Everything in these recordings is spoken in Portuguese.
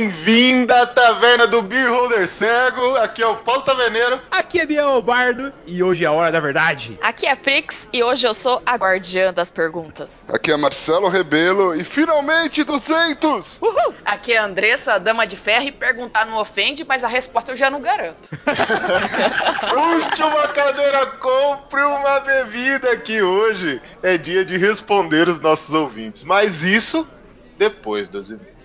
bem-vinda à taverna do Beer Holder Cego. Aqui é o Paulo Taverneiro. Aqui é Biel Bardo e hoje é a hora da verdade. Aqui é a Prix e hoje eu sou a guardiã das perguntas. Aqui é Marcelo Rebelo e finalmente 200! Uhul! Aqui é a Andressa, a dama de ferro e perguntar não ofende, mas a resposta eu já não garanto. Uma cadeira, compre uma bebida que hoje é dia de responder os nossos ouvintes. Mas isso depois das e-mails.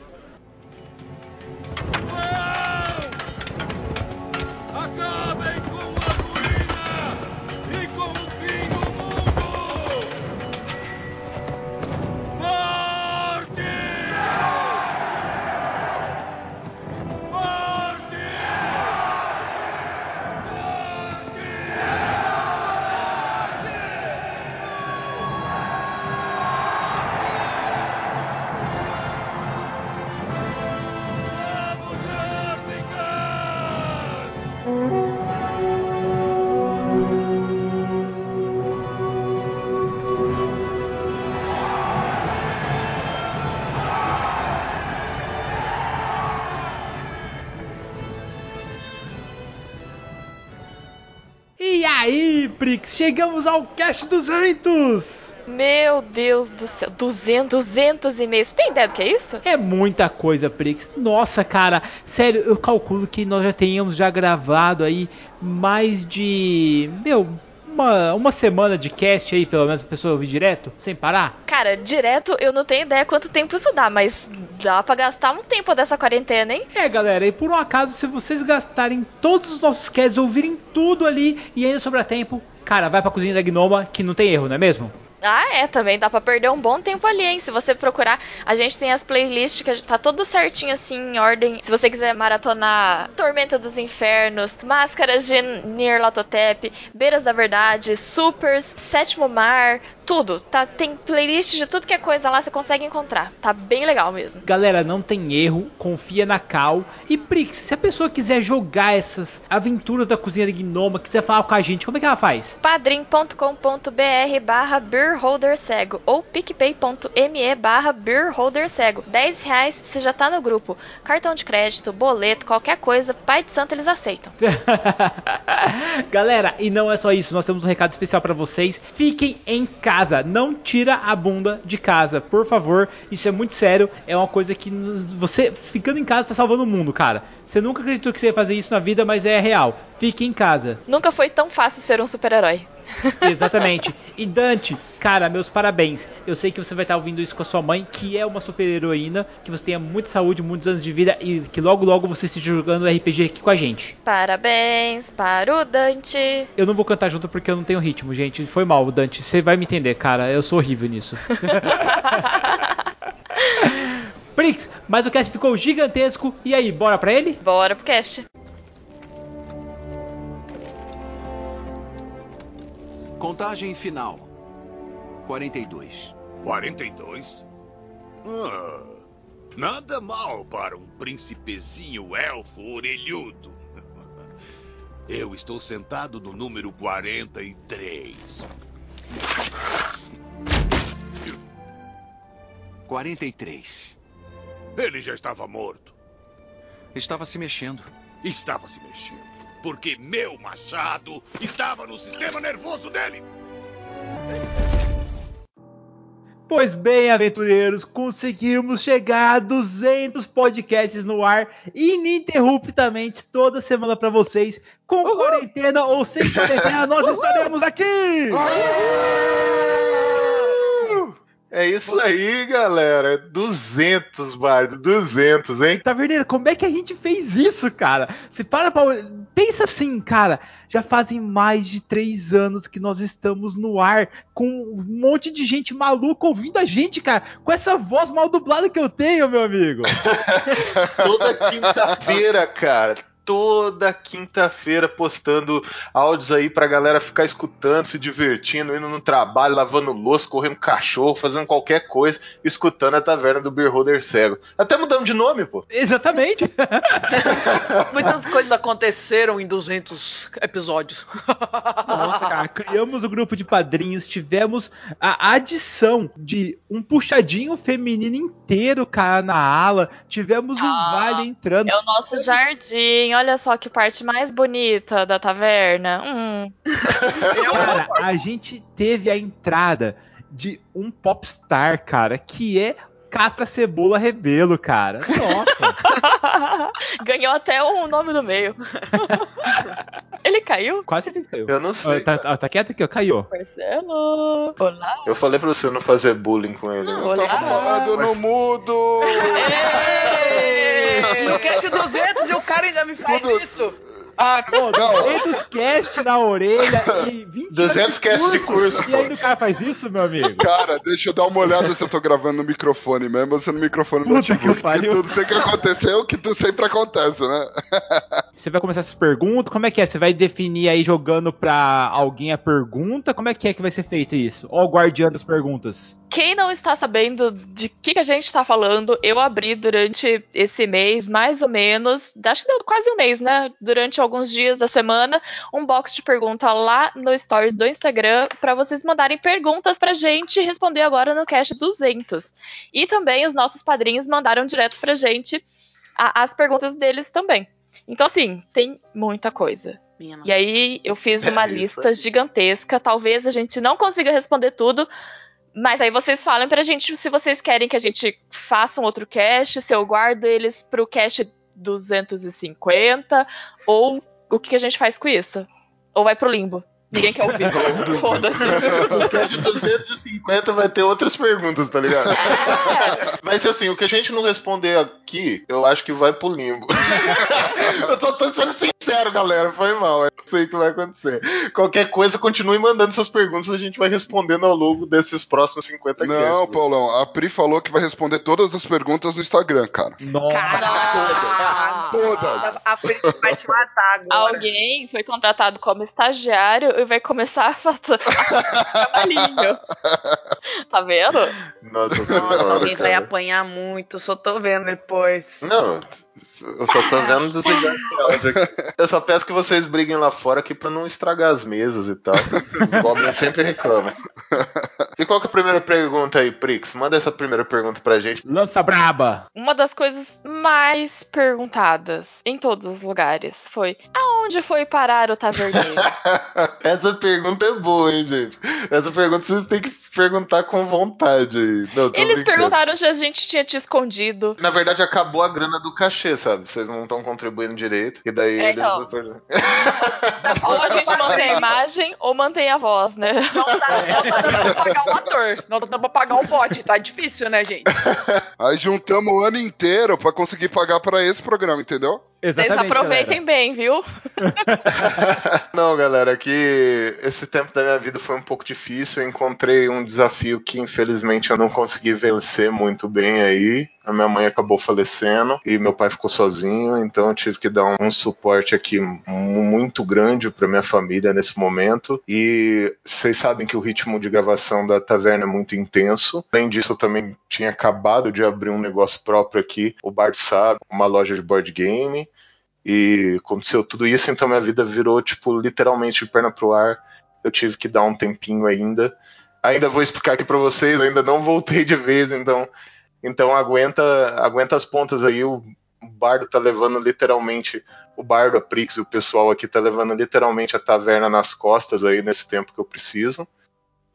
Chegamos ao Cast 200! Meu Deus do céu, 200, 200 e-mails. Você tem ideia do que é isso? É muita coisa, Prix. Nossa, cara, sério, eu calculo que nós já tenhamos já gravado aí mais de. Meu, uma, uma semana de cast aí, pelo menos, pra pessoa ouvir direto, sem parar. Cara, direto eu não tenho ideia quanto tempo isso dá, mas dá pra gastar um tempo dessa quarentena, hein? É, galera, e por um acaso, se vocês gastarem todos os nossos casts, ouvirem tudo ali e ainda sobrar tempo, cara, vai pra cozinha da Gnoma que não tem erro, não é mesmo? Ah, é, também dá pra perder um bom tempo ali, hein? Se você procurar, a gente tem as playlists que tá tudo certinho assim, em ordem. Se você quiser maratonar Tormenta dos Infernos, Máscaras de Nirlatotep, Beiras da Verdade, Supers, Sétimo Mar, tudo. Tá, tem playlist de tudo que é coisa lá, você consegue encontrar. Tá bem legal mesmo. Galera, não tem erro, confia na Cal. E Prix, se a pessoa quiser jogar essas aventuras da cozinha da Gnoma, quiser falar com a gente, como é que ela faz? padrim.com.br barra beerholdercego ou picpay.me barra beerholdercego. 10 reais você já tá no grupo. Cartão de crédito, boleto, qualquer coisa, pai de santo eles aceitam. Galera, e não é só isso, nós temos um recado especial pra vocês. Fiquem em casa, não tira a bunda de casa, por favor. Isso é muito sério, é uma coisa que você ficando em casa tá salvando o mundo, cara. Você nunca acreditou que você ia fazer isso na vida, mas é real. Fique em casa. Nunca foi tão fácil ser um super-herói. Exatamente. E Dante, cara, meus parabéns. Eu sei que você vai estar ouvindo isso com a sua mãe, que é uma super heroína, que você tenha muita saúde, muitos anos de vida e que logo logo você esteja jogando RPG aqui com a gente. Parabéns para o Dante. Eu não vou cantar junto porque eu não tenho ritmo, gente. Foi mal, Dante. Você vai me entender, cara. Eu sou horrível nisso. Prix, mas o cast ficou gigantesco. E aí, bora pra ele? Bora pro cast. Contagem final. 42. 42? Ah, nada mal para um príncipezinho elfo orelhudo. Eu estou sentado no número 43. 43. Ele já estava morto. Estava se mexendo. Estava se mexendo. Porque meu machado estava no sistema nervoso dele. Pois bem, aventureiros, conseguimos chegar a 200 podcasts no ar ininterruptamente toda semana pra vocês, com quarentena ou sem quarentena, nós estaremos aqui! É isso aí, galera. 200, Bardo. 200, hein? Taverneiro, como é que a gente fez isso, cara? Se para pra... Pensa assim, cara. Já fazem mais de três anos que nós estamos no ar com um monte de gente maluca ouvindo a gente, cara. Com essa voz mal dublada que eu tenho, meu amigo. Toda quinta-feira, cara. Toda quinta-feira postando áudios aí pra galera ficar escutando, se divertindo, indo no trabalho, lavando louça, correndo cachorro, fazendo qualquer coisa, escutando a taverna do Beer Holder Cego. Até mudamos de nome, pô. Exatamente. Muitas coisas aconteceram em 200 episódios. Nossa, cara, criamos o grupo de padrinhos, tivemos a adição de um puxadinho feminino inteiro, cara, na ala, tivemos o Ah, Vale entrando. É o nosso jardim. Olha só que parte mais bonita da taverna. Hum. Cara, a gente teve a entrada de um popstar, cara, que é Catra Cebola Rebelo, cara. Nossa, Ganhou até um nome no meio. Ele caiu? quase que caiu. Eu não sei. Ó, tá, ó, tá quieto aqui, ó, caiu. Marcelo. Olá. Eu falei pra você não fazer bullying com ele. Não, Eu tava Olá. falando no mudo. No cast 200 e o cara ainda me faz Tudo- isso. Ah, não, não. 200 cast na orelha e 20 200 anos cast de curso, E pô. ainda o cara faz isso, meu amigo? Cara, deixa eu dar uma olhada se eu tô gravando no microfone mesmo ou se é no microfone do Puta que notebook. Porque pariu. tudo tem que acontecer o que tu sempre acontece, né? Você vai começar essas perguntas? Como é que é? Você vai definir aí jogando pra alguém a pergunta? Como é que é que vai ser feito isso? Ó, o guardião das perguntas. Quem não está sabendo de que, que a gente está falando, eu abri durante esse mês, mais ou menos, acho que deu quase um mês, né? Durante alguns dias da semana, um box de pergunta lá no Stories do Instagram para vocês mandarem perguntas pra gente responder agora no Cash 200. E também os nossos padrinhos mandaram direto pra gente a- as perguntas deles também. Então, assim, tem muita coisa. Minha E aí eu fiz uma É lista gigantesca. Talvez a gente não consiga responder tudo. Mas aí vocês falem pra gente se vocês querem que a gente faça um outro cast, se eu guardo eles pro cast 250, ou o que a gente faz com isso? Ou vai pro limbo? Ninguém quer ouvir. Foda-se. O cast 250 vai ter outras perguntas, tá ligado? Vai ser assim, o que a gente não responder aqui, eu acho que vai pro limbo. eu tô, tô sendo sincero, galera, foi mal. Eu sei o que vai acontecer. Qualquer coisa, continue mandando suas perguntas, a gente vai respondendo ao longo desses próximos 50 Não. Paulão, a Pri falou que vai responder todas as perguntas no Instagram, cara. Nossa. Cara, Todas. A Pri vai te matar agora. Alguém foi contratado como estagiário e vai começar a fazer trabalhinho. Tá vendo? Nossa, Nossa, alguém vai cara. apanhar muito, só tô vendo depois. Não, eu só tô vendo desligar esse áudio aqui. Eu só peço que vocês briguem lá fora aqui pra não estragar as mesas e tal. Os goblins sempre reclamam. E qual que é a primeira pergunta aí, Prix? Manda essa primeira pergunta pra gente. Lança braba. Uma das coisas mais perguntadas em todos os lugares foi: aonde foi parar o taverneiro? Essa pergunta é boa, hein, gente? Essa pergunta vocês têm que perguntar com vontade aí. Não, Eles brincando. perguntaram se a gente tinha te escondido. Na verdade, acabou a grana do cachê, sabe? Vocês não estão contribuindo direito. E daí É, eles. então. Ou a gente mantém a imagem ou mantém a voz, né? Não dá, não dá pra pagar um ator. Não dá pra pagar um bot. Tá difícil, né, gente? Aí juntamos o ano inteiro pra conseguir pagar pra esse programa, entendeu? Vocês Exatamente. aproveitem bem, viu? Não, galera, que esse tempo da minha vida foi um pouco difícil. Eu encontrei um desafio que infelizmente eu não consegui vencer muito bem aí. A minha mãe acabou falecendo e meu pai ficou sozinho, então eu tive que dar um, suporte aqui mu- muito grande para minha família nesse momento. E vocês sabem que o ritmo de gravação da taverna é muito intenso. Além disso, eu também tinha acabado de abrir um negócio próprio aqui, o Bart sabe, uma loja de board game. E aconteceu tudo isso, então minha vida virou, tipo, literalmente de perna pro ar. Eu tive que dar um tempinho ainda. Ainda vou explicar aqui pra vocês, ainda não voltei de vez, então. Então aguenta, aguenta as pontas aí. O Bardo tá levando literalmente. O Bardo, a Prix, o pessoal aqui tá levando literalmente a taverna nas costas aí nesse tempo que eu preciso.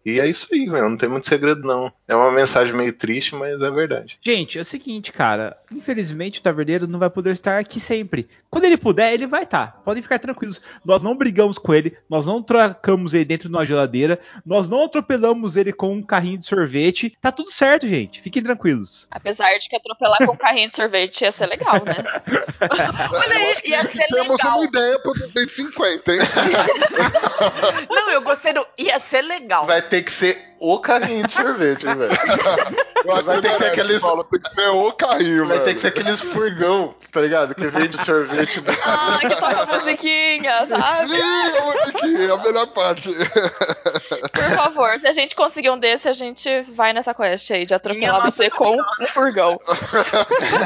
E é isso aí, velho. Não tem muito segredo, não. É uma mensagem meio triste, mas é verdade. Gente, é o seguinte, cara. Infelizmente o taverneiro não vai poder estar aqui sempre. Quando ele puder, ele vai estar. Podem ficar tranquilos. Nós não brigamos com ele, nós não trocamos ele dentro de uma geladeira, nós não atropelamos ele com um carrinho de sorvete. Tá tudo certo, gente. Fiquem tranquilos. Apesar de que atropelar com um carrinho de sorvete ia ser legal, né? Olha aí, ia ser Temos legal. uma ideia pro 250, hein? Não, eu gostei do. Ia ser legal. Vai ter que ser o carrinho de sorvete, velho. Eu acho Vai ter que ser aqueles- Paulo, tem que ser o carrinho, Vai velho. ter que ser aqueles furgão, tá ligado? Que vende sorvete. Ah, que toca musiquinha, sabe? Sim, a musiquinha, é a melhor parte. Por favor, se a gente conseguir um desse, a gente vai nessa quest aí de atropelar Minha você com um furgão.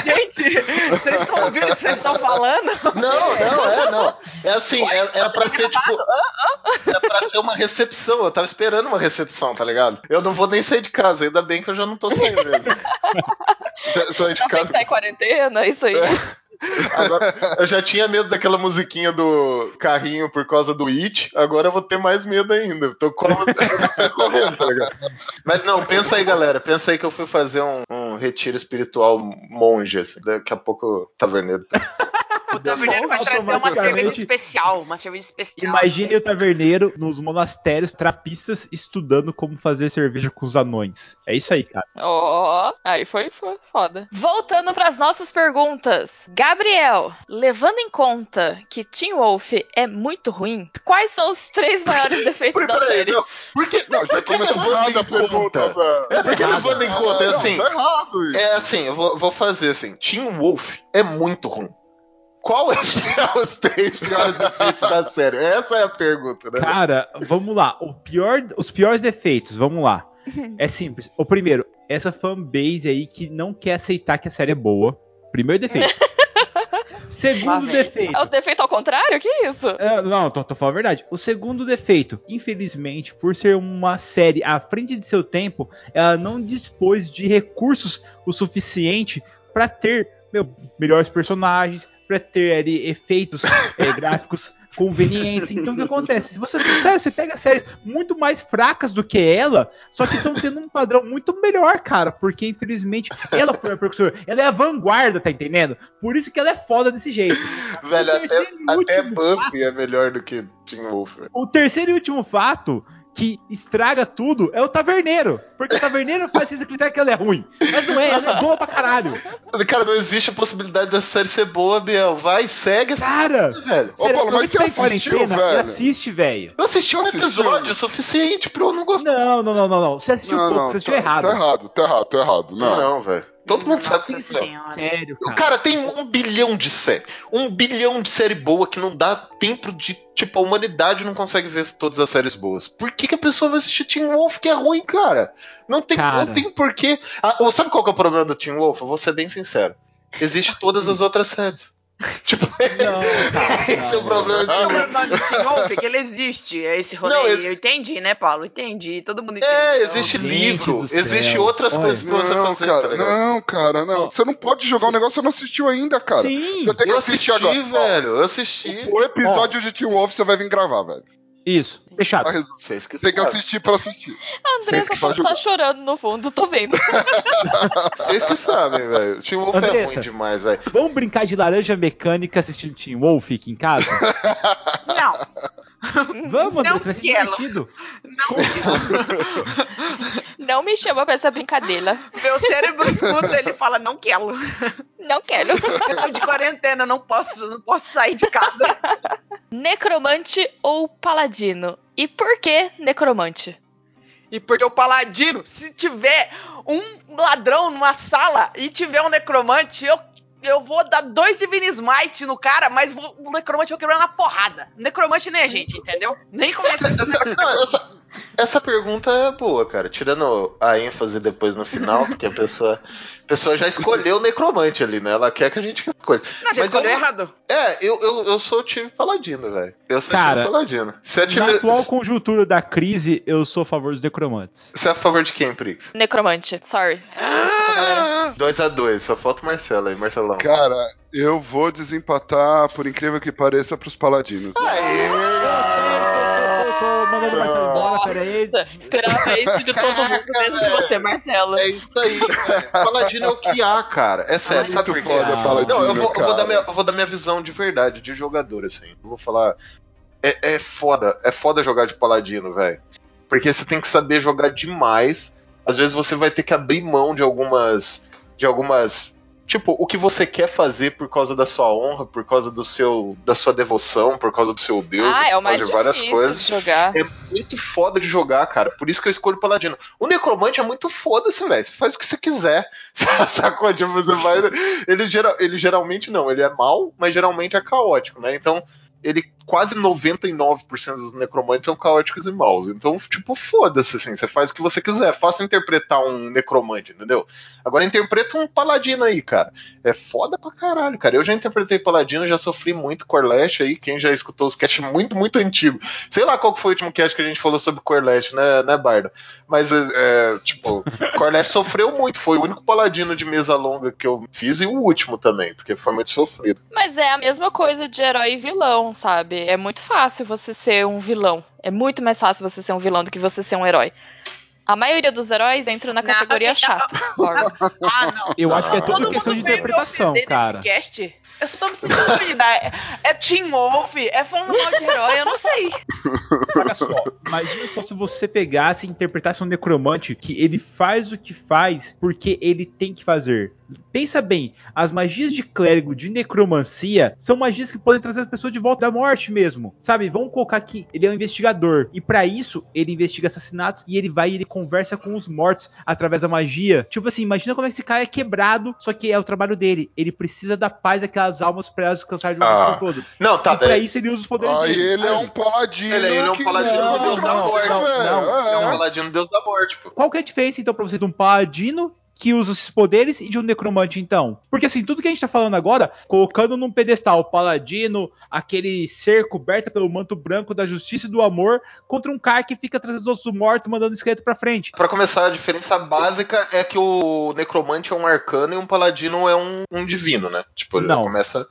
Gente, vocês estão ouvindo o que vocês estão falando? Não, não, é, não. É assim, é- era pra ser tipo. Era pra ser uma recepção. Eu tava esperando uma recepção, tá ligado? Eu não vou nem sair de casa, ainda bem que eu já não tô saindo mesmo. Sa- Sair de Não tem casa. que em quarentena, isso aí. Agora, eu já tinha medo daquela musiquinha do carrinho por causa do It, agora eu vou ter mais medo ainda. Eu Tô correndo, tá ligado? Mas não, pensa aí, galera. Pensa aí que eu fui fazer um, um retiro espiritual monge, assim. Daqui a pouco, taverneiro. O taverneiro vai trazer uma cerveja especial, uma cerveja especial. Imagine o taverneiro nos monastérios trapistas estudando como fazer cerveja com os anões. É isso aí, cara. Ó, aí foi, foi foda. Voltando pras nossas perguntas. Gabriel, levando em conta que Teen Wolf é muito ruim, quais são os três maiores defeitos da Peraí, série? não. Por que, Não, já começou errado a pergunta, velho. É porque levando em conta, é Não, assim. Tá errado isso. É assim, eu vou, vou fazer assim. Team Wolf é muito ruim. Qual é os, os três piores defeitos da série? Essa é a pergunta, né? Cara, vamos lá. O pior, os piores defeitos, vamos lá. É simples. O primeiro, essa fanbase aí que não quer aceitar que a série é boa. Primeiro defeito. Segundo defeito. É o defeito ao contrário? Que isso? É, não, tô, tô falando a verdade. O segundo defeito, infelizmente, por ser uma série à frente de seu tempo, ela não dispôs de recursos o suficiente pra ter meu, melhores personagens, pra ter ali, efeitos é, gráficos convenientes. Então o que acontece? Se você, sério, você pega séries muito mais fracas do que ela, só que estão tendo um padrão muito melhor, cara, porque infelizmente ela foi a precursora, ela é a vanguarda, tá entendendo? Por isso que ela é foda desse jeito. Velho, até, até Buffy é melhor do que Team Wolf. O terceiro e último fato que estraga tudo é o taverneiro. Porque o taverneiro faz você acreditar que ela é ruim. Mas não é, ela é boa pra caralho. Cara, não existe a possibilidade dessa série ser boa, Biel. Vai, segue essa Cara, velho. Ô, Paulo, mas você tá assistiu, quarentena, velho? assiste, velho. Eu assisti um episódio suficiente pra eu não gostar. Não, não, não, não, não. Você assistiu Não, pouco, não, você assistiu tá, errado. Tá errado, tá errado, tá errado. Não, Não. velho. Todo mundo sabe Nossa que não. senhora. Sério, cara. Cara, tem um bilhão de série. Um bilhão de série boa que não dá tempo de. Tipo, a humanidade não consegue ver todas as séries boas. Por que, que a pessoa vai assistir Teen Wolf que é ruim, cara? Não tem, Cara. não tem porquê. Ah, sabe qual que é o problema do Teen Wolf? Eu vou ser bem sincero. Existe todas as outras séries. tipo, Não, cara, esse é o não. problema do O Teen Wolf. problema do Teen Wolf é que ele existe, é esse rolê. Não, Eu entendi, né, Paulo? Entendi. Todo mundo entendeu. É, existe Gente livro, existe outras Olha. coisas pra você Não, fazer, tá cara, ligado? não, cara, não. Você não pode jogar um negócio que você não assistiu ainda, cara. Sim, Você tem que Eu assistir assisti, agora. velho. Eu assisti. O episódio de Teen Wolf você vai vir gravar, velho. Isso. Fechado. Resolvido. Vocês que Tem que assistir pra assistir. A Andressa tá, tá chorando no fundo, tô vendo. Vocês que sabem, velho. Teen Wolf é Andressa. ruim demais, velho. Vamos brincar de laranja mecânica assistindo Team Wolf aqui em casa? Não, Vamos, André, Não vai ser quero. divertido. Não me chama pra essa brincadeira. meu cérebro escuta, ele fala, não quero. Não quero. Eu tô de quarentena, não posso, não posso sair de casa. Necromante ou paladino? E por que necromante? E porque o paladino, se tiver um ladrão numa sala e tiver um necromante, eu, eu vou dar dois Divine Smite no cara, mas vou, o necromante eu vou quebrar na porrada. Necromante nem a gente, entendeu? Nem começa a Essa, não, essa, essa pergunta é boa, cara. Tirando a ênfase depois no final, porque a pessoa, a pessoa já escolheu o necromante ali, né? Ela quer que a gente escolha. Não, já Mas escolheu eu- errado. É, eu, eu, eu sou o time paladino, velho. Eu sou o Cara, time paladino. É, time, Na atual conjuntura da crise, eu sou a favor dos necromantes. você é a favor de quem, Prix? Necromante, sorry. Desculpa, galera. 2x2, só falta o Marcelo aí, Marcelão. Cara, eu vou desempatar, por incrível que pareça, pros paladinos. Eu tô mandando o Marcelo embora, pera aí. Nossa, Esperava isso de todo mundo, menos de você, Marcelo. É isso aí, velho. Paladino é o que há, cara. É sério, sabe por quê? foda, Paladino, Não, eu vou, eu vou cara. dar minha, eu vou dar minha visão de verdade, de jogador, assim. Eu vou falar. É, é foda, é foda jogar de paladino, velho. Porque você tem que saber jogar demais. Às vezes você vai ter que abrir mão de algumas. De algumas tipo, o que você quer fazer por causa da sua honra, por causa do seu, da sua devoção, por causa do seu Deus, ah, é o por mais causa de várias coisas. de jogar. É muito foda de jogar, cara. Por isso que eu escolho o Paladino. O Necromante é muito foda-se, velho. Você faz o que você quiser. Sacou? Tipo, você vai. Ele, geral, ele geralmente não, ele é mal, mas geralmente é caótico, né? Então, ele quase 99% dos necromantes são caóticos e maus. Então, tipo, foda-se, assim. Você faz o que você quiser. Faça interpretar um necromante, entendeu? Agora interpreta um paladino aí, cara. É foda pra caralho, cara. Eu já interpretei paladino, já sofri muito Corlash aí. Quem já escutou os casts muito, muito antigo. Sei lá qual foi o último cast que a gente falou sobre Corlash, né, né Bardo? Mas, é, tipo, Corlash sofreu muito. Foi o único paladino de mesa longa que eu fiz e o último também, porque foi muito sofrido. Mas é a mesma coisa de herói e vilão, sabe? É muito fácil você ser um vilão. É muito mais fácil você ser um vilão do que você ser um herói. A maioria dos heróis entra na categoria tem- chata. concordo. Ah, não. Eu acho que é tudo Todo questão mundo de interpretação, cara. cast. Eu só tô me sentindo ofendida. É, é Team Wolf, é falando mal de herói, eu não sei. Olha só, imagina só se você pegasse e interpretasse um necromante que ele faz o que faz porque ele tem que fazer. Pensa bem, as magias de clérigo de necromancia são magias que podem trazer as pessoas de volta da morte mesmo. Sabe? Vamos colocar que ele é um investigador e pra isso ele investiga assassinatos e ele vai e ele conversa com os mortos através da magia. Tipo assim, imagina como é que esse cara é quebrado, só que é o trabalho dele. Ele precisa da paz daquelas almas pra elas descansar de uma vez Ah. por todas. Não, tá e pra daí. isso ele usa os poderes Aí dele. ele é um paladino. Ele, ele é um paladino Não, do deus da não, morte. não, velho. não, É um não. paladino deus da morte, pô. Qual que é a diferença, então, pra você de um paladino que usa esses poderes e de um necromante, então? Porque, assim, tudo que a gente tá falando agora, colocando num pedestal o paladino, aquele ser coberto pelo manto branco da justiça e do amor, contra um cara que fica trazendo os ossos mortos, mandando esqueleto pra frente. Pra começar, a diferença básica é que o necromante é um arcano e um paladino é um, um divino, né? Tipo, ele Não. começa.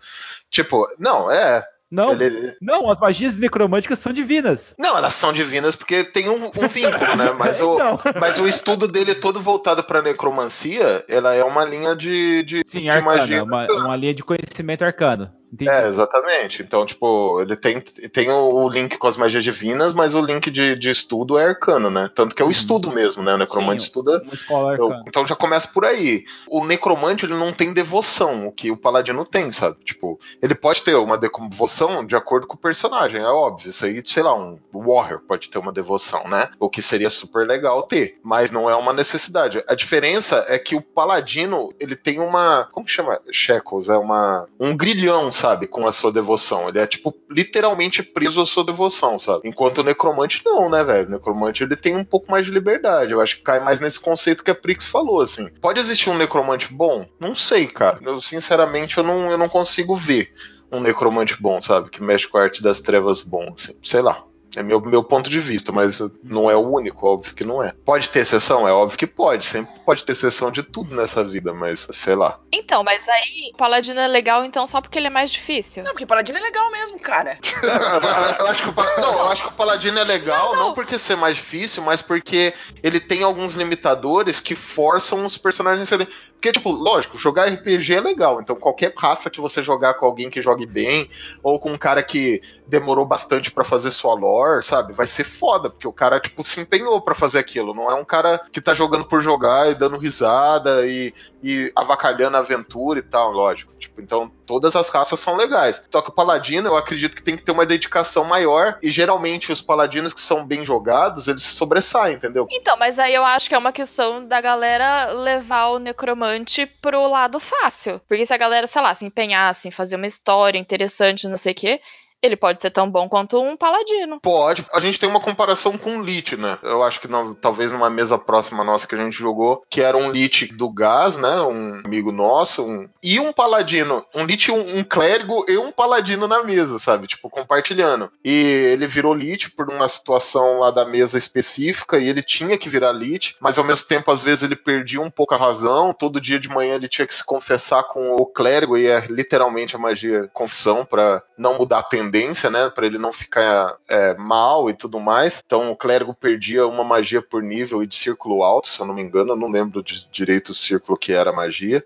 Tipo, não, é. Não, Ele- não, as magias necromânticas são divinas. Não, elas são divinas porque tem um, um vínculo, né? Mas o, Então. mas o estudo dele é todo voltado pra necromancia, ela é uma linha de, de, Sim, de arcana, magia. uma, uma linha de conhecimento arcano. Entendi. É, exatamente. Então, tipo, ele tem, tem o, link com as magias divinas, mas o link de, de estudo é arcano, né? Tanto que é o estudo mesmo, né? O necromante Sim, estuda escola Eu- então já começa por aí. O necromante ele não tem devoção, o que o paladino tem, sabe? Tipo, ele pode ter uma devoção de acordo com o personagem, é óbvio. Isso aí, sei lá, um warrior pode ter uma devoção, né? O que seria super legal ter, mas não é uma necessidade. A diferença é que o paladino, ele tem uma, como que chama? Shekels, é uma um grilhão, sabe, com a sua devoção. Ele é tipo literalmente preso à sua devoção, sabe? Enquanto o necromante não, né, velho? O necromante ele tem um pouco mais de liberdade. Eu acho que cai mais nesse conceito que a Prix falou, assim. Pode existir um necromante bom? Não sei, cara. Eu sinceramente eu não, eu não consigo ver um necromante bom, sabe? Que mexe com a arte das trevas bom, assim. Sei lá. É meu, meu ponto de vista, mas não é o único, óbvio que não é. Pode ter exceção? É óbvio que pode. Sempre pode ter exceção de tudo nessa vida, mas sei lá. Então, mas aí o Paladino é legal então só porque ele é mais difícil. Não, porque Paladino é legal mesmo, cara. eu, acho que o, não, eu acho que o Paladino é legal, Não, não, não. porque ser mais difícil, mas porque ele tem alguns limitadores que forçam os personagens a serem. Porque, tipo, lógico, jogar RPG é legal. Então, qualquer raça que você jogar com alguém que jogue bem, ou com um cara que demorou bastante pra fazer sua lore, sabe? Vai ser foda, porque o cara, tipo, se empenhou pra fazer aquilo. Não é um cara que tá jogando por jogar e dando risada e, e avacalhando a aventura e tal, lógico. Tipo, então todas as raças são legais. Só que o paladino, eu acredito que tem que ter uma dedicação maior. E geralmente os paladinos que são bem jogados, eles se sobressaem, entendeu? Então, mas aí eu acho que é uma questão da galera levar o necromante pro lado fácil. Porque se a galera, sei lá, se empenhasse em fazer uma história interessante, não sei o quê, ele pode ser tão bom quanto um paladino. Pode. A gente tem uma comparação com o Lich, né? Eu acho que não- talvez numa mesa próxima nossa que a gente jogou, que era um Lich do Gás, né? Um amigo nosso, um- e um paladino. Um Lich, um, um clérigo e um paladino na mesa, sabe? Tipo, compartilhando. E ele virou Lich por uma situação lá da mesa específica, e ele tinha que virar Lich, mas ao mesmo tempo, às vezes, ele perdia um pouco a razão. Todo dia de manhã ele tinha que se confessar com o clérigo, e é literalmente a magia confissão, pra não mudar a tendência, né? Pra ele não ficar é, mal e tudo mais. Então o clérigo perdia uma magia por nível e de círculo alto, se eu não me engano, eu não lembro de, direito o círculo que era a magia.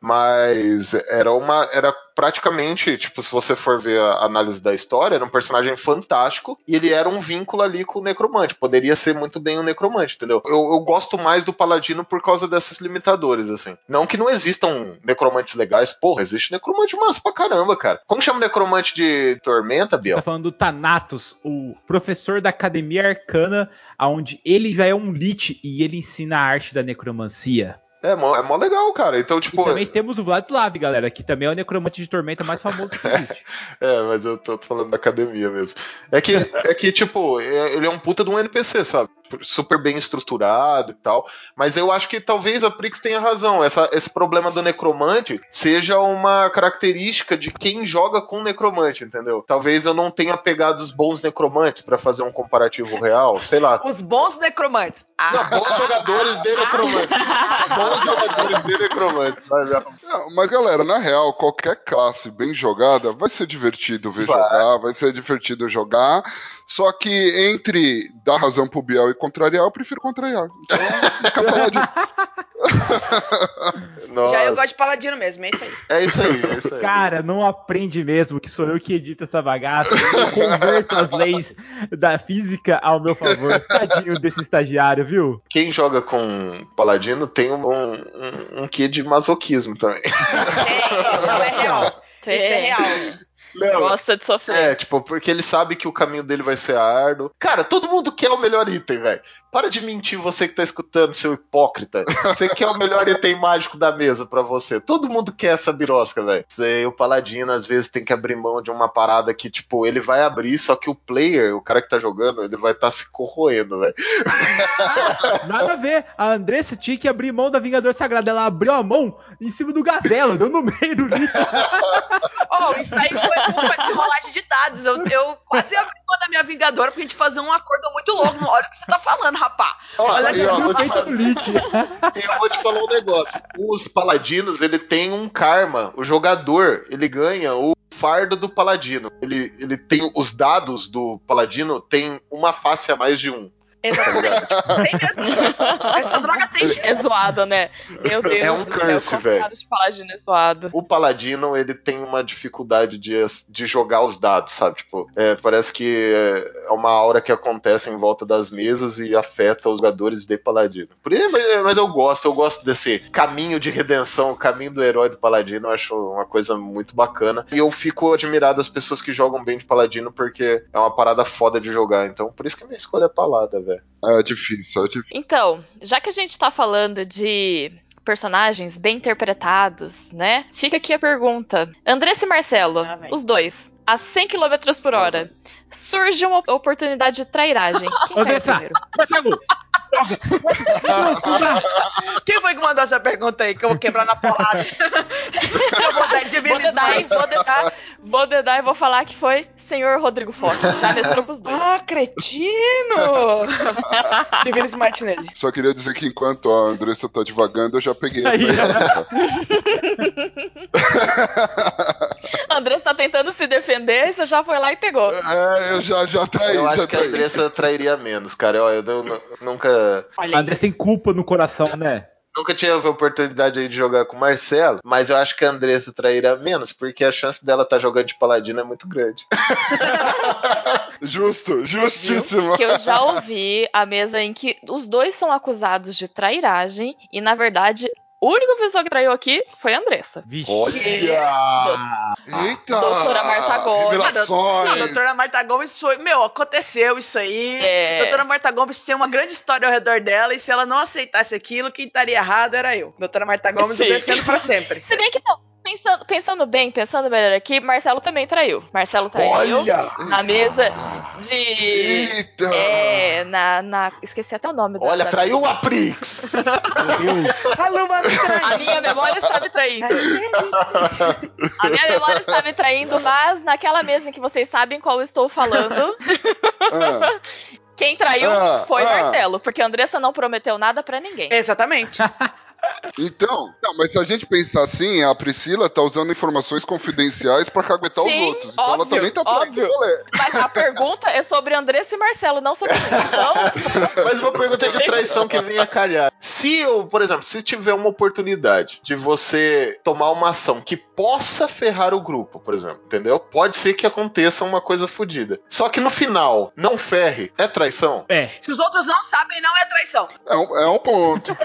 Mas era uma. Era praticamente, tipo, se você for ver a análise da história, era um personagem fantástico e ele era um vínculo ali com o necromante. Poderia ser muito bem um necromante, entendeu? Eu, eu gosto mais do paladino por causa desses limitadores, assim. Não que não existam necromantes legais, porra, existe necromante massa pra caramba, cara. Como chama necromante de tormenta, Você Biel? tá falando do Thanatos, o professor da Academia Arcana, onde ele já é um lich e ele ensina a arte da necromancia. É mó, é mó legal, cara. Então, E tipo. também temos o Vladislav, galera, que também é o necromante de tormenta mais famoso que existe. É, mas eu tô, tô falando da academia mesmo. É que, é que tipo, é- ele é um puta de um NPC, sabe? Super bem estruturado e tal. Mas eu acho que talvez a Prix tenha razão. Essa, esse problema do necromante seja uma característica de quem joga com necromante, entendeu? Talvez eu não tenha pegado os bons necromantes pra fazer um comparativo real, sei lá. Os bons necromantes. Ah, Não, bons jogadores de necromante. bons jogadores de necromante. Mas, é, Não, mas galera, na real, qualquer classe bem jogada vai ser divertido ver Vai. jogar, vai ser divertido jogar. Só que entre dar razão pro Biel e contrariar, eu prefiro contrariar. Então, fica paladino. nossa. já eu gosto de paladino mesmo, é isso aí. É isso aí, é isso aí. Cara, não aprende mesmo que sou eu que edito essa bagaça. Eu converto as leis da física ao meu favor. Tadinho desse estagiário, viu? Quem joga com Paladino tem um, um, um quê de masoquismo também. É, não é real. Isso é real. Gosta de sofrer. É, tipo, porque ele sabe que o caminho dele vai ser árduo. Cara, todo mundo quer o melhor item, velho. Para de mentir você que tá escutando, seu hipócrita. Você quer o melhor item mágico da mesa pra você. Todo mundo quer essa birosca, velho. Sei, o paladino às vezes tem que abrir mão de uma parada que, tipo, ele vai abrir, só que o player, o cara que tá jogando, ele vai estar tá se corroendo, velho. Nada a ver. A Andressa tinha que abrir mão da Vingador Sagrado. Ela abriu a mão em cima do gazela, deu no meio do lixo. Oh, isso aí foi culpa de rolagem de dados. Eu, eu quase abri da minha Vingadora pra gente fazer um acordo muito louco. Olha o que você tá falando, rapá. Ó, Olha e, ó, aqui, vou te Feito falar- no lixo. E eu vou te falar um negócio. Os paladinos, ele tem um karma. O jogador, ele ganha o fardo do paladino. Ele, ele tem os dados do paladino tem uma face a mais de um. Exatamente. ligado? Tem mesmo. Essa droga tem. É zoado, né? Meu Deus É um curse, céu, velho. contado de paladino é zoado. O paladino, ele tem uma dificuldade de, de jogar os dados, sabe? Tipo, é, parece que é uma aura que acontece em volta das mesas e afeta os jogadores de paladino. Por isso, mas, eu gosto, eu gosto desse caminho de redenção, o caminho do herói do paladino, eu acho uma coisa muito bacana. E eu fico admirado das pessoas que jogam bem de paladino, porque é uma parada foda de jogar. Então, por isso que a minha escolha é palada, velho. É difícil, é difícil. Então, já que a gente tá falando de personagens bem interpretados, né? Fica aqui a pergunta. Andressa e Marcelo, Ah, os dois, a 100 km por hora, surge uma oportunidade de trairagem. Quem Andressa, primeiro? Marcelo! Quem foi que mandou essa pergunta aí? Que eu vou quebrar na porrada. eu vou dar de Vou dedar? Vou dedar, vou dedar e vou falar que foi senhor Rodrigo Forte. Já mestrou pros dois. Ah, cretino! Divino Smite nele. Só queria dizer que enquanto a Andressa tá devagando, eu já peguei a Aí. Andressa tá tentando se defender e você já foi lá e pegou. É, eu já, já traí, Eu já acho que a traí. Andressa trairia menos, cara. Eu, eu nu- nunca. Olha A. Andressa tem culpa no coração, né? Nunca tive a oportunidade aí de jogar com o Marcelo, mas eu acho que a Andressa trairá menos, porque a chance dela estar jogando de paladino é muito grande. Justo, justíssimo. Que eu já ouvi a mesa em que os dois são acusados de trairagem e, na verdade, a única pessoa que traiu aqui foi a Andressa. Vixe. Olha! Eita! Doutora Marta Gomes. Revelações! Não, a doutora Marta Gomes foi. Meu, aconteceu isso aí. É. A doutora Marta Gomes tem uma grande história ao redor dela, e se ela não aceitasse aquilo, quem estaria errado era eu. Doutora Marta Gomes, eu Sim. defendo pra sempre. Se bem que não. Pensando, pensando bem, pensando melhor aqui, Marcelo também traiu. Marcelo traiu Olha! na mesa de. Eita! É, na, na. Esqueci até o nome da- Olha, da. traiu a Prix! A Luma me trai. A minha memória está me traindo. A minha memória está me traindo, mas naquela mesa em que vocês sabem qual eu estou falando, Ah, quem traiu Ah, foi ah. Marcelo, porque a Andressa não prometeu nada pra ninguém. Exatamente. Então, não, mas se a gente pensar assim, a Priscila tá usando informações confidenciais pra caguetar os Sim, outros. Então ela óbvio, também tá traindo óbvio. o rolê. Mas a pergunta é sobre Andressa e Marcelo, não sobre mim. Então, Mas uma pergunta de traição que vem a calhar. Se eu, por exemplo, se tiver uma oportunidade de você tomar uma ação que possa ferrar o grupo, por exemplo, entendeu? Pode ser que aconteça uma coisa fodida. Só que no final, não ferre, é traição? É. Se os outros não sabem, não é traição. É um, é um ponto.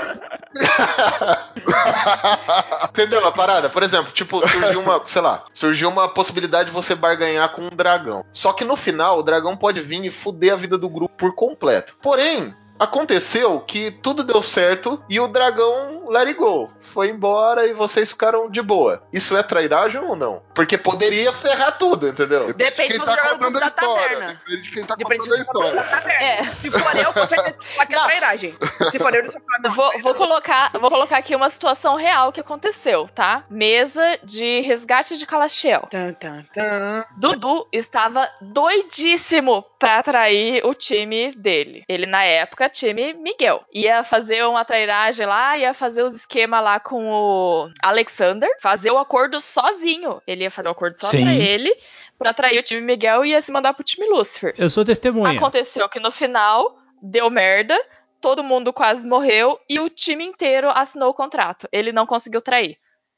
Entendeu a parada? Por exemplo, tipo, surgiu uma, sei lá, surgiu uma possibilidade de você barganhar com um dragão. Só que no final, o dragão pode vir e fuder a vida do grupo por completo. Porém, aconteceu que tudo deu certo e o dragão let it go. Foi embora e vocês ficaram de boa. Isso é trairagem ou não? Porque poderia ferrar tudo, entendeu? Depende quem se tá contando a da história. taverna. Depende de quem tá Depende se contando a história. É. Se for eu, com certeza que é Não. trairagem. Se for eu, você fala, não. Vou, vou colocar, vou colocar aqui uma situação real que aconteceu, tá? Mesa de resgate de Calaxiel. Tan, tan, tan. Dudu estava doidíssimo pra atrair o time dele. Ele, na época, time Miguel. Ia fazer uma trairagem lá, ia fazer os esquemas lá com o Alexander, fazer o acordo sozinho. Ele ia fazer o acordo só Sim. pra ele, pra atrair o time Miguel e ia se mandar pro time Lucifer. Eu sou testemunha. Aconteceu que no final deu merda, todo mundo quase morreu e o time inteiro assinou o contrato. Ele não conseguiu trair.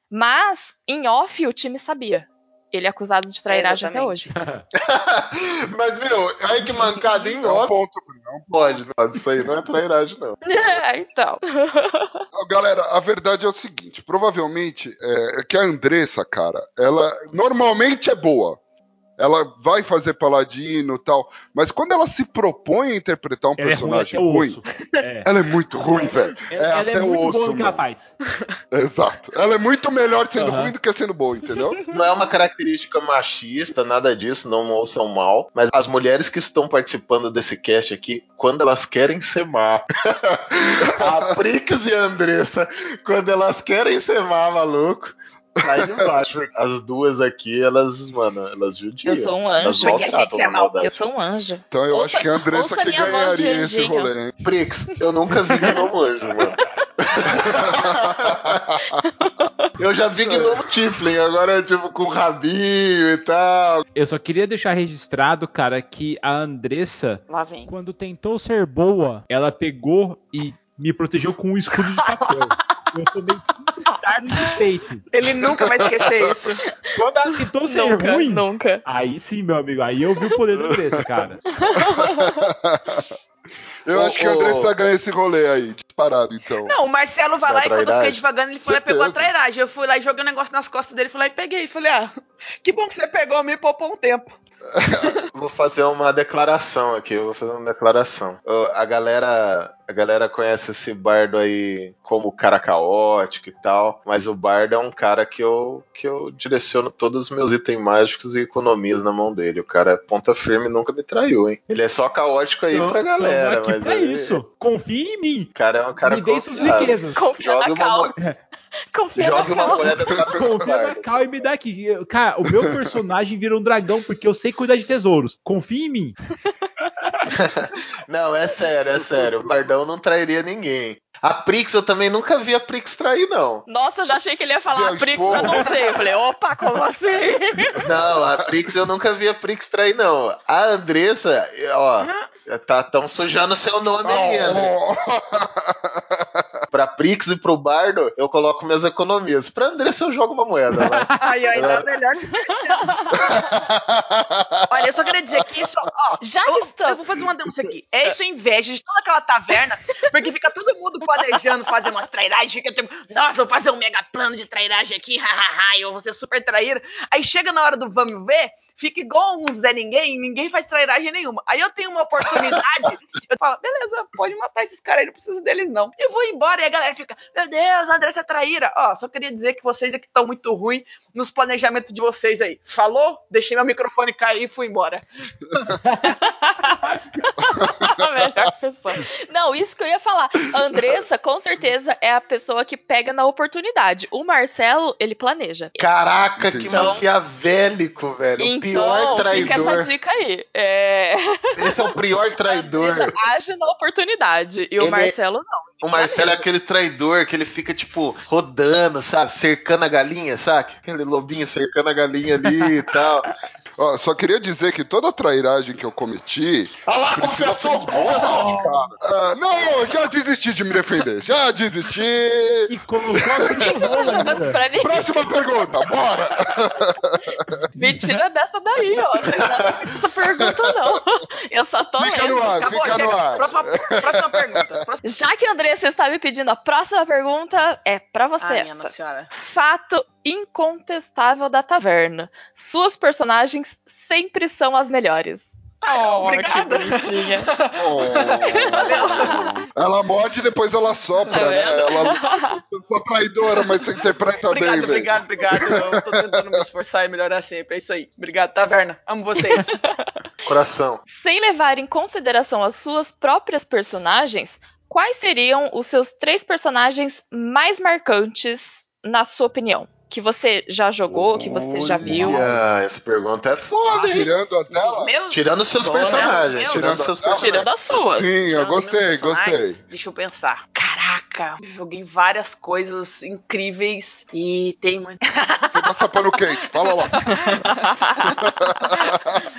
Mas, em off, o time sabia. Ele é acusado de trairagem até Exatamente. hoje. Mas, meu, aí que mancada em É um off. ponto. Não pode, não. Isso aí não é trairagem, não. É, então. Galera, a verdade é o seguinte: provavelmente é, é que a Andressa, cara, ela normalmente é boa. Ela vai fazer paladino e tal, mas quando ela se propõe a interpretar um Ela é ruim personagem o ruim, osso. É. ela é muito ruim, velho. Ela, É ela até é o muito osso, boa no que ela faz. Exato. Ela é muito melhor sendo Aham. ruim do que sendo boa, entendeu? Não é uma característica machista, nada disso, não ouçam mal. Mas as mulheres que estão participando desse cast aqui, quando elas querem ser má. a Prix e a Andressa, quando elas querem ser má, maluco. Sai de baixo. As duas aqui, elas, mano, elas judiam. Eu sou um anjo. Porque a gente é mal. Eu sou um anjo. Então eu Ouça- acho que a Andressa que ganharia esse anjinho. rolê, hein? Prix, eu nunca vi gnomo anjo, mano. eu já vi gnomo Tiflin, agora tipo com rabinho e tal. Eu só queria deixar registrado, cara, que a Andressa, Lá vem. quando tentou ser boa, ela pegou e me protegeu com um escudo de papel. Eu tomei cinco dardos de peito. Ele nunca vai esquecer isso. Quando ela tentou ser Nunca, ruim, nunca. aí sim, meu amigo, aí eu vi o poder da Andressa, cara. Eu Ô, acho que ô. Andressa ganha esse rolê aí, disparado, então. Não, o Marcelo vai Da lá e quando eu fiquei trairagem? devagando, ele falou, pegou a trairagem. Eu fui lá e joguei um negócio nas costas dele, fui lá e peguei. Falei, ah, que bom que você pegou, me poupou um tempo. Vou fazer uma declaração aqui, eu vou fazer uma declaração. A galera, a galera conhece esse bardo aí como cara caótico e tal, mas o bardo é um cara que eu, que eu direciono todos os meus itens mágicos e economias na mão dele. O cara é ponta firme e nunca me traiu, hein? Ele é só caótico aí Tamo- pra galera, aqui mas pra ele- isso. Confie em mim. o cara é um cara Me dê suas riquezas. Confia Joga na uma, Confia joga na uma moeda Confia na bardo. Cal e me dá aqui. Eu- Cara, o meu personagem virou um dragão porque eu sei cuidar de tesouros. Confia em mim. Não, é sério, é sério. O Bardão não trairia ninguém. A Prix, eu também nunca vi a Prix trair, não. Nossa, eu já achei que ele ia falar Deus, a Prix, porra. já não sei. Eu falei, opa, como assim? Não, a Prix eu nunca vi a Prix trair, não. A Andressa, ó, tá tão sujando seu nome aí, André. Pra Prix e pro Bardo, eu coloco minhas economias. Pra Andressa, eu jogo uma moeda. Aí ainda é melhor que Olha, eu só queria dizer que isso, ó, Já que eu, estamos- eu vou fazer uma denúncia aqui. É isso inveja de toda aquela taverna, porque fica todo mundo planejando fazer umas trairagens, fica tipo, nossa, vou fazer um mega plano de trairagem aqui, hahaha, eu vou ser super traíra. Aí chega na hora do vamos ver, fica igual um Zé Ninguém, ninguém faz trairagem nenhuma. Aí eu tenho uma oportunidade, eu falo, beleza, pode matar esses caras aí, não preciso deles não. Eu vou embora e a galera fica, meu Deus, a Andressa é traíra. Ó, só queria dizer que vocês aqui estão muito ruins nos planejamentos de vocês aí. Falou? Deixei meu microfone cair e fui embora. a melhor pessoa. Não, isso que eu ia falar. A Andressa, com certeza, é a pessoa que pega na oportunidade. O Marcelo, ele planeja. Caraca, que Então- maquiavélico, velho. o pior Então, fica traidor. essa dica aí. É... Esse é o pior A traidor. Age na oportunidade. E Ele o é- Marcelo, não. O Marcelo é aquele traidor que ele fica, tipo, rodando, sabe? Cercando a galinha, sabe? Aquele lobinho cercando a galinha ali e tal. Ó, só queria dizer que toda a trairagem que eu cometi. Ah lá, confessou! cara. Ah, não, já desisti de me defender. Já desisti. E colocou pra mim? Próxima pergunta, bora! Me tira dessa daí, ó. Não tem nada a ver com essa pergunta, não. Eu só tô Fica lendo. no ar, Acabou, fica no ar. Próxima, próxima pergunta. Próxima... Já que a Andressa está me pedindo a próxima pergunta, é pra você Ai, essa. minha senhora. Fato incontestável da taverna. Suas personagens sempre são as melhores. Oh, obrigado. que bonitinha. Oh. Ela morde e depois ela sopra, Tá né? Ela eu sou traidora, mas você interpreta Obrigado, bem, obrigado, obrigado. Eu tô tentando me esforçar e melhorar sempre. É isso aí. Obrigado, taverna. Amo vocês. Coração. Sem levar em consideração as suas próprias personagens, quais seriam os seus três personagens mais marcantes, na sua opinião? Que você já jogou, que você já viu? Essa pergunta é foda, hein? Tirando as dela? Meus- Tirando seus Bora, personagens. meu. Tirando seus personagens. Tirando as suas. Sim, eu Tirando gostei, meus personagens, gostei. Deixa eu pensar. Caraca, joguei várias coisas incríveis e tem muito. Você tá sapando quente, fala lá.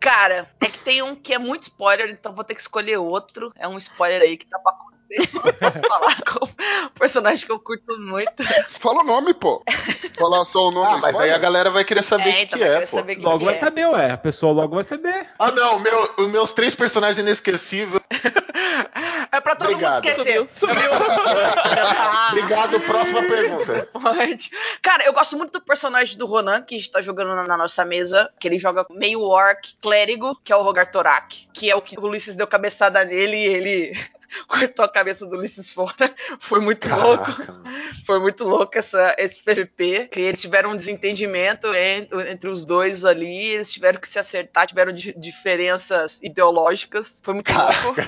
Cara, é que tem um que é muito spoiler, então vou ter que escolher outro. É um spoiler aí que tá pra. Eu posso falar com o personagem que eu curto muito. Fala o nome, pô. Falar só o nome. Ah, mas aí a galera vai querer saber o É, que, então que é, pô. saber quem Logo que vai é. saber, ué. A pessoa logo vai saber. Ah, não, meu, os meus três personagens inesquecíveis. É pra todo Obrigado. mundo esquecer. Sumiu. Obrigado, próxima pergunta. Pode. Cara, eu gosto muito do personagem do Ronan, que está jogando na, na nossa mesa, que ele joga meio orc clérigo, que é o Rogar Torak, que é o que o Ulisses deu cabeçada nele e ele cortou a cabeça do Ulisses fora. Foi muito louco. Caraca, mano. Foi muito louco essa, esse PVP. Que eles tiveram um desentendimento en- entre, os dois ali. Eles tiveram que se acertar, tiveram di- diferenças ideológicas. Foi muito louco.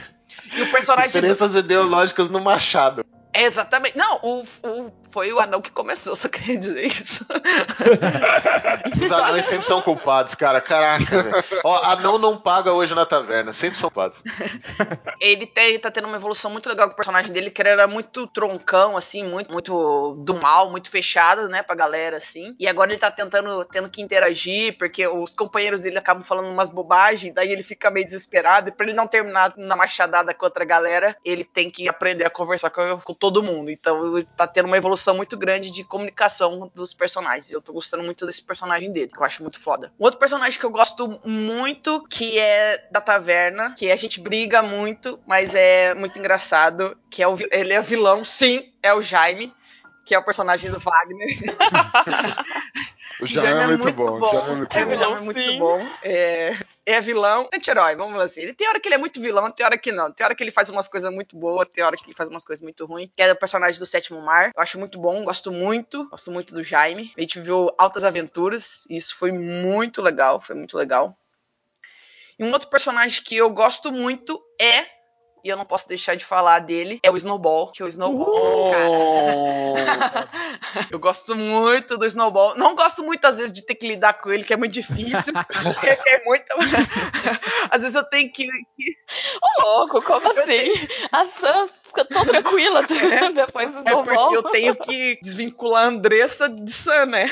E o personagem. do- Diferenças ideológicas no Machado. Exatamente. Não, o, o- foi o anão que começou, só queria dizer isso. Os anões sempre são culpados, cara. Caraca, velho. Ó, anão não paga hoje na taverna. Sempre são culpados. ele tem, tá tendo uma evolução muito legal com o personagem dele, que ele era muito troncão, assim, muito, muito do mal, muito fechado, né, pra galera, assim. E agora ele tá tentando, tendo que interagir, porque os companheiros dele acabam falando umas bobagens, daí ele fica meio desesperado, e pra ele não terminar na machadada com outra galera, ele tem que aprender a conversar com, com todo mundo. Então tá tendo uma evolução muito grande de comunicação dos personagens. Eu tô gostando muito desse personagem dele, que eu acho muito foda. Um outro personagem que eu gosto muito, que é da taverna, que a gente briga muito, mas é muito engraçado, que é o, ele é vilão, sim, é o Jaime, que é o personagem do Wagner. O Jaime é muito bom. o Jaime é muito É, bom. o Jaime é muito Sim. bom. É, é vilão, anti-herói, vamos falar assim. Ele tem hora que ele é muito vilão, tem hora que não. Tem hora que ele faz umas coisas muito boas, tem hora que ele faz umas coisas muito ruins. Que é o personagem do Sétimo Mar. Eu acho muito bom, gosto muito. Gosto muito do Jaime. A gente viu altas aventuras, e isso foi muito legal, foi muito legal. E um outro personagem que eu gosto muito é. E eu não posso deixar de falar dele, é o Snowball. Que o Snowball, cara. Eu gosto muito do Snowball. Não gosto muito, às vezes, de ter que lidar com ele, que é muito difícil. porque é muito... às vezes eu tenho que. Ô, louco, como assim? A Sam fica tão tranquila depois do É porque Snowball. eu tenho que desvincular a Andressa de Sam, né?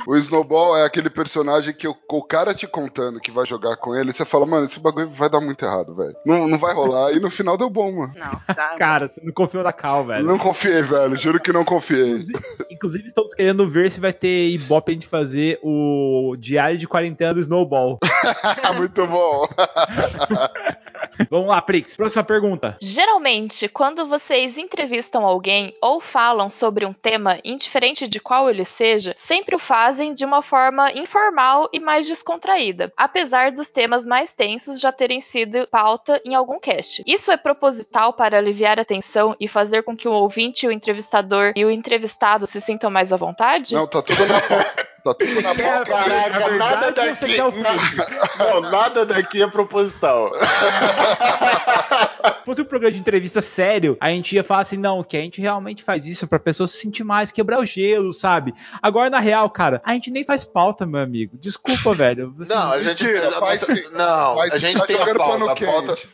O Snowball é aquele personagem que o, o cara te contando que vai jogar com ele, você fala, mano, esse bagulho vai dar muito errado, velho. Não, não vai rolar. E no final deu bom, mano. Não, tá. Cara, você não confiou na Cal, velho. Não confiei, velho. Juro que não confiei. Inclusive, estamos querendo ver se vai ter Ibope a gente fazer o diário de quarentena do Snowball. muito bom. Vamos lá, Prix. Próxima pergunta. Geralmente, quando vocês entrevistam alguém ou falam sobre um tema, indiferente de qual ele seja, sempre o fazem de uma forma informal e mais descontraída, apesar dos temas mais tensos já terem sido pauta em algum cast. Isso é proposital para aliviar a tensão e fazer com que o ouvinte, o entrevistador e o entrevistado se sintam mais à vontade? Não, tá tudo na pauta. Tá tudo na pauta. Caraca, Na verdade, nada daqui. Não, nada daqui é proposital. Se fosse um programa de entrevista sério, a gente ia falar assim, não, que a gente realmente faz isso pra pessoa se sentir mais, quebrar o gelo, sabe? Agora, na real, cara, a gente nem faz pauta, meu amigo. Desculpa, velho. Assim, Não, a gente. mentira, faz sim. Não, Mas a gente tá tem a pauta. pano A pauta, quente.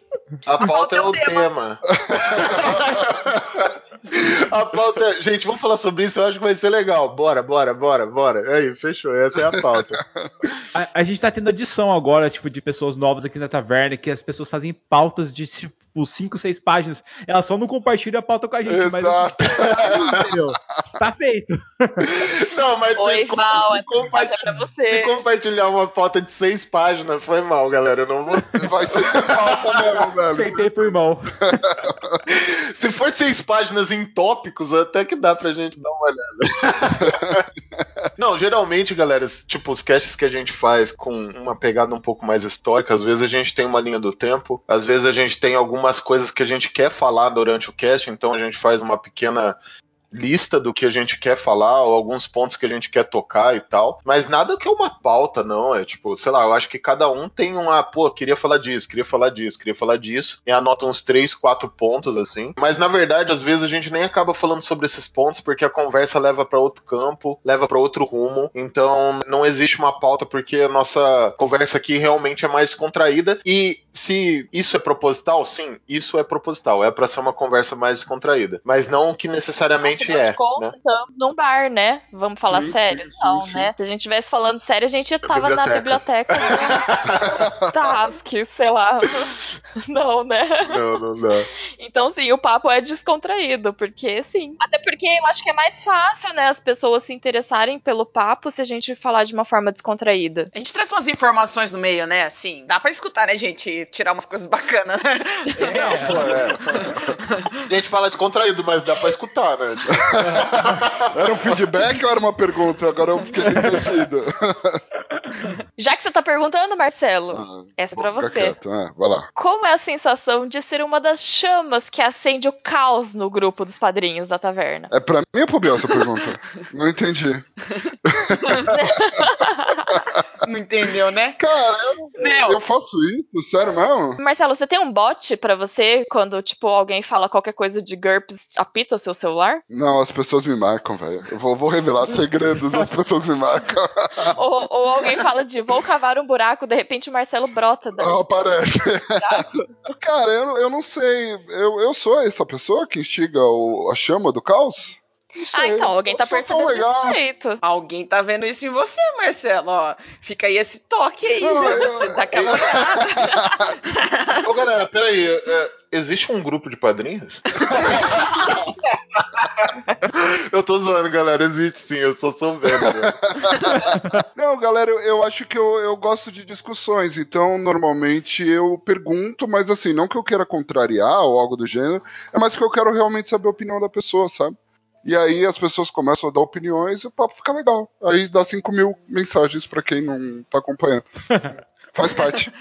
a pauta é é o o tema. A pauta é... Gente, vamos falar sobre isso, eu acho que vai ser legal. Bora, bora, bora, bora. Aí, fechou. Essa é a pauta. A, a gente tá tendo adição agora, tipo, de pessoas novas aqui na taverna, que as pessoas fazem pautas de, tipo, 5, 6 páginas. Elas só não compartilham a pauta com a gente, mas. Exato. Entendeu? Tá feito. Não, mas Oi, se, Val, se é compartilhar, pra se você. compartilhar uma pauta de seis páginas, foi mal, galera. Eu não vou. Vai ser pauta mesmo, velho. Acertei pro irmão. Se for seis páginas em tópicos, até que dá pra gente dar uma olhada. Não, geralmente, galera, tipo, os casts que a gente faz com uma pegada um pouco mais histórica, às vezes a gente tem uma linha do tempo, às vezes a gente tem algumas coisas que a gente quer falar durante o cast, então a gente faz uma pequena lista do que a gente quer falar, ou alguns pontos que a gente quer tocar e tal. Mas nada que é uma pauta, não. É tipo, sei lá, eu acho que cada um tem uma, pô, queria falar disso, queria falar disso, queria falar disso. E anota uns três, quatro pontos, assim. Mas na verdade, às vezes a gente nem acaba falando sobre esses pontos, porque a conversa leva pra outro campo, leva pra outro rumo. Então não existe uma pauta, porque a nossa conversa aqui realmente é mais contraída. E se isso é proposital, sim, isso é proposital. É pra ser uma conversa mais descontraída. Mas não que necessariamente é. de contas, Né? estamos num bar, né? Vamos falar Sim, sério, sim, então, sim, né? Se a gente estivesse falando sério, a gente tava na biblioteca. do Task, sei lá. Não, né? Não, não dá. Então, sim, o papo é descontraído, porque sim. Até porque eu acho que é mais fácil, né, as pessoas se interessarem pelo papo se a gente falar de uma forma descontraída. A gente traz umas informações no meio, né? Assim, dá pra escutar, né, gente? Tirar umas coisas bacanas, né? Pô, é. A gente fala descontraído, mas dá pra escutar, né? Era um feedback ou era uma pergunta? Agora eu fiquei perdido. Já que você tá perguntando, Marcelo, Ah, essa é pra você. quieto. Ah, vai lá. Como é a sensação de ser uma das chamas que acende o caos no grupo dos padrinhos da taverna? É pra mim ou pro Biel essa pergunta? Não entendi. Não entendeu, né? Cara, eu, Meu. eu faço isso, sério mesmo? Marcelo, você tem um bot pra você quando, tipo, alguém fala qualquer coisa de GURPS, apita o seu celular? Não, as pessoas me marcam, velho. Eu vou, vou revelar segredos, as pessoas me marcam. ou, ou alguém fala de vou cavar um buraco, de repente o Marcelo brota daí. Ah, aparece. Cara, eu, eu não sei. Eu, eu sou essa pessoa que instiga o- a chama do caos? Ah, então, alguém tá Eu percebendo legal. desse jeito. Alguém tá vendo isso em você, Marcelo. Ó, fica aí esse toque aí. Não, né? eu- Você tá aquela olhada. Ô, galera, peraí. é, existe um grupo de padrinhos? eu tô zoando, galera. Existe sim, eu só sou velho. né? Não, galera, eu, eu acho que eu, eu gosto de discussões, então normalmente eu pergunto, mas assim, não que eu queira contrariar ou algo do gênero, é mais que eu quero realmente saber a opinião da pessoa, sabe? E aí as pessoas começam a dar opiniões e o papo fica legal. Aí dá 5 mil mensagens pra quem não tá acompanhando. Faz parte.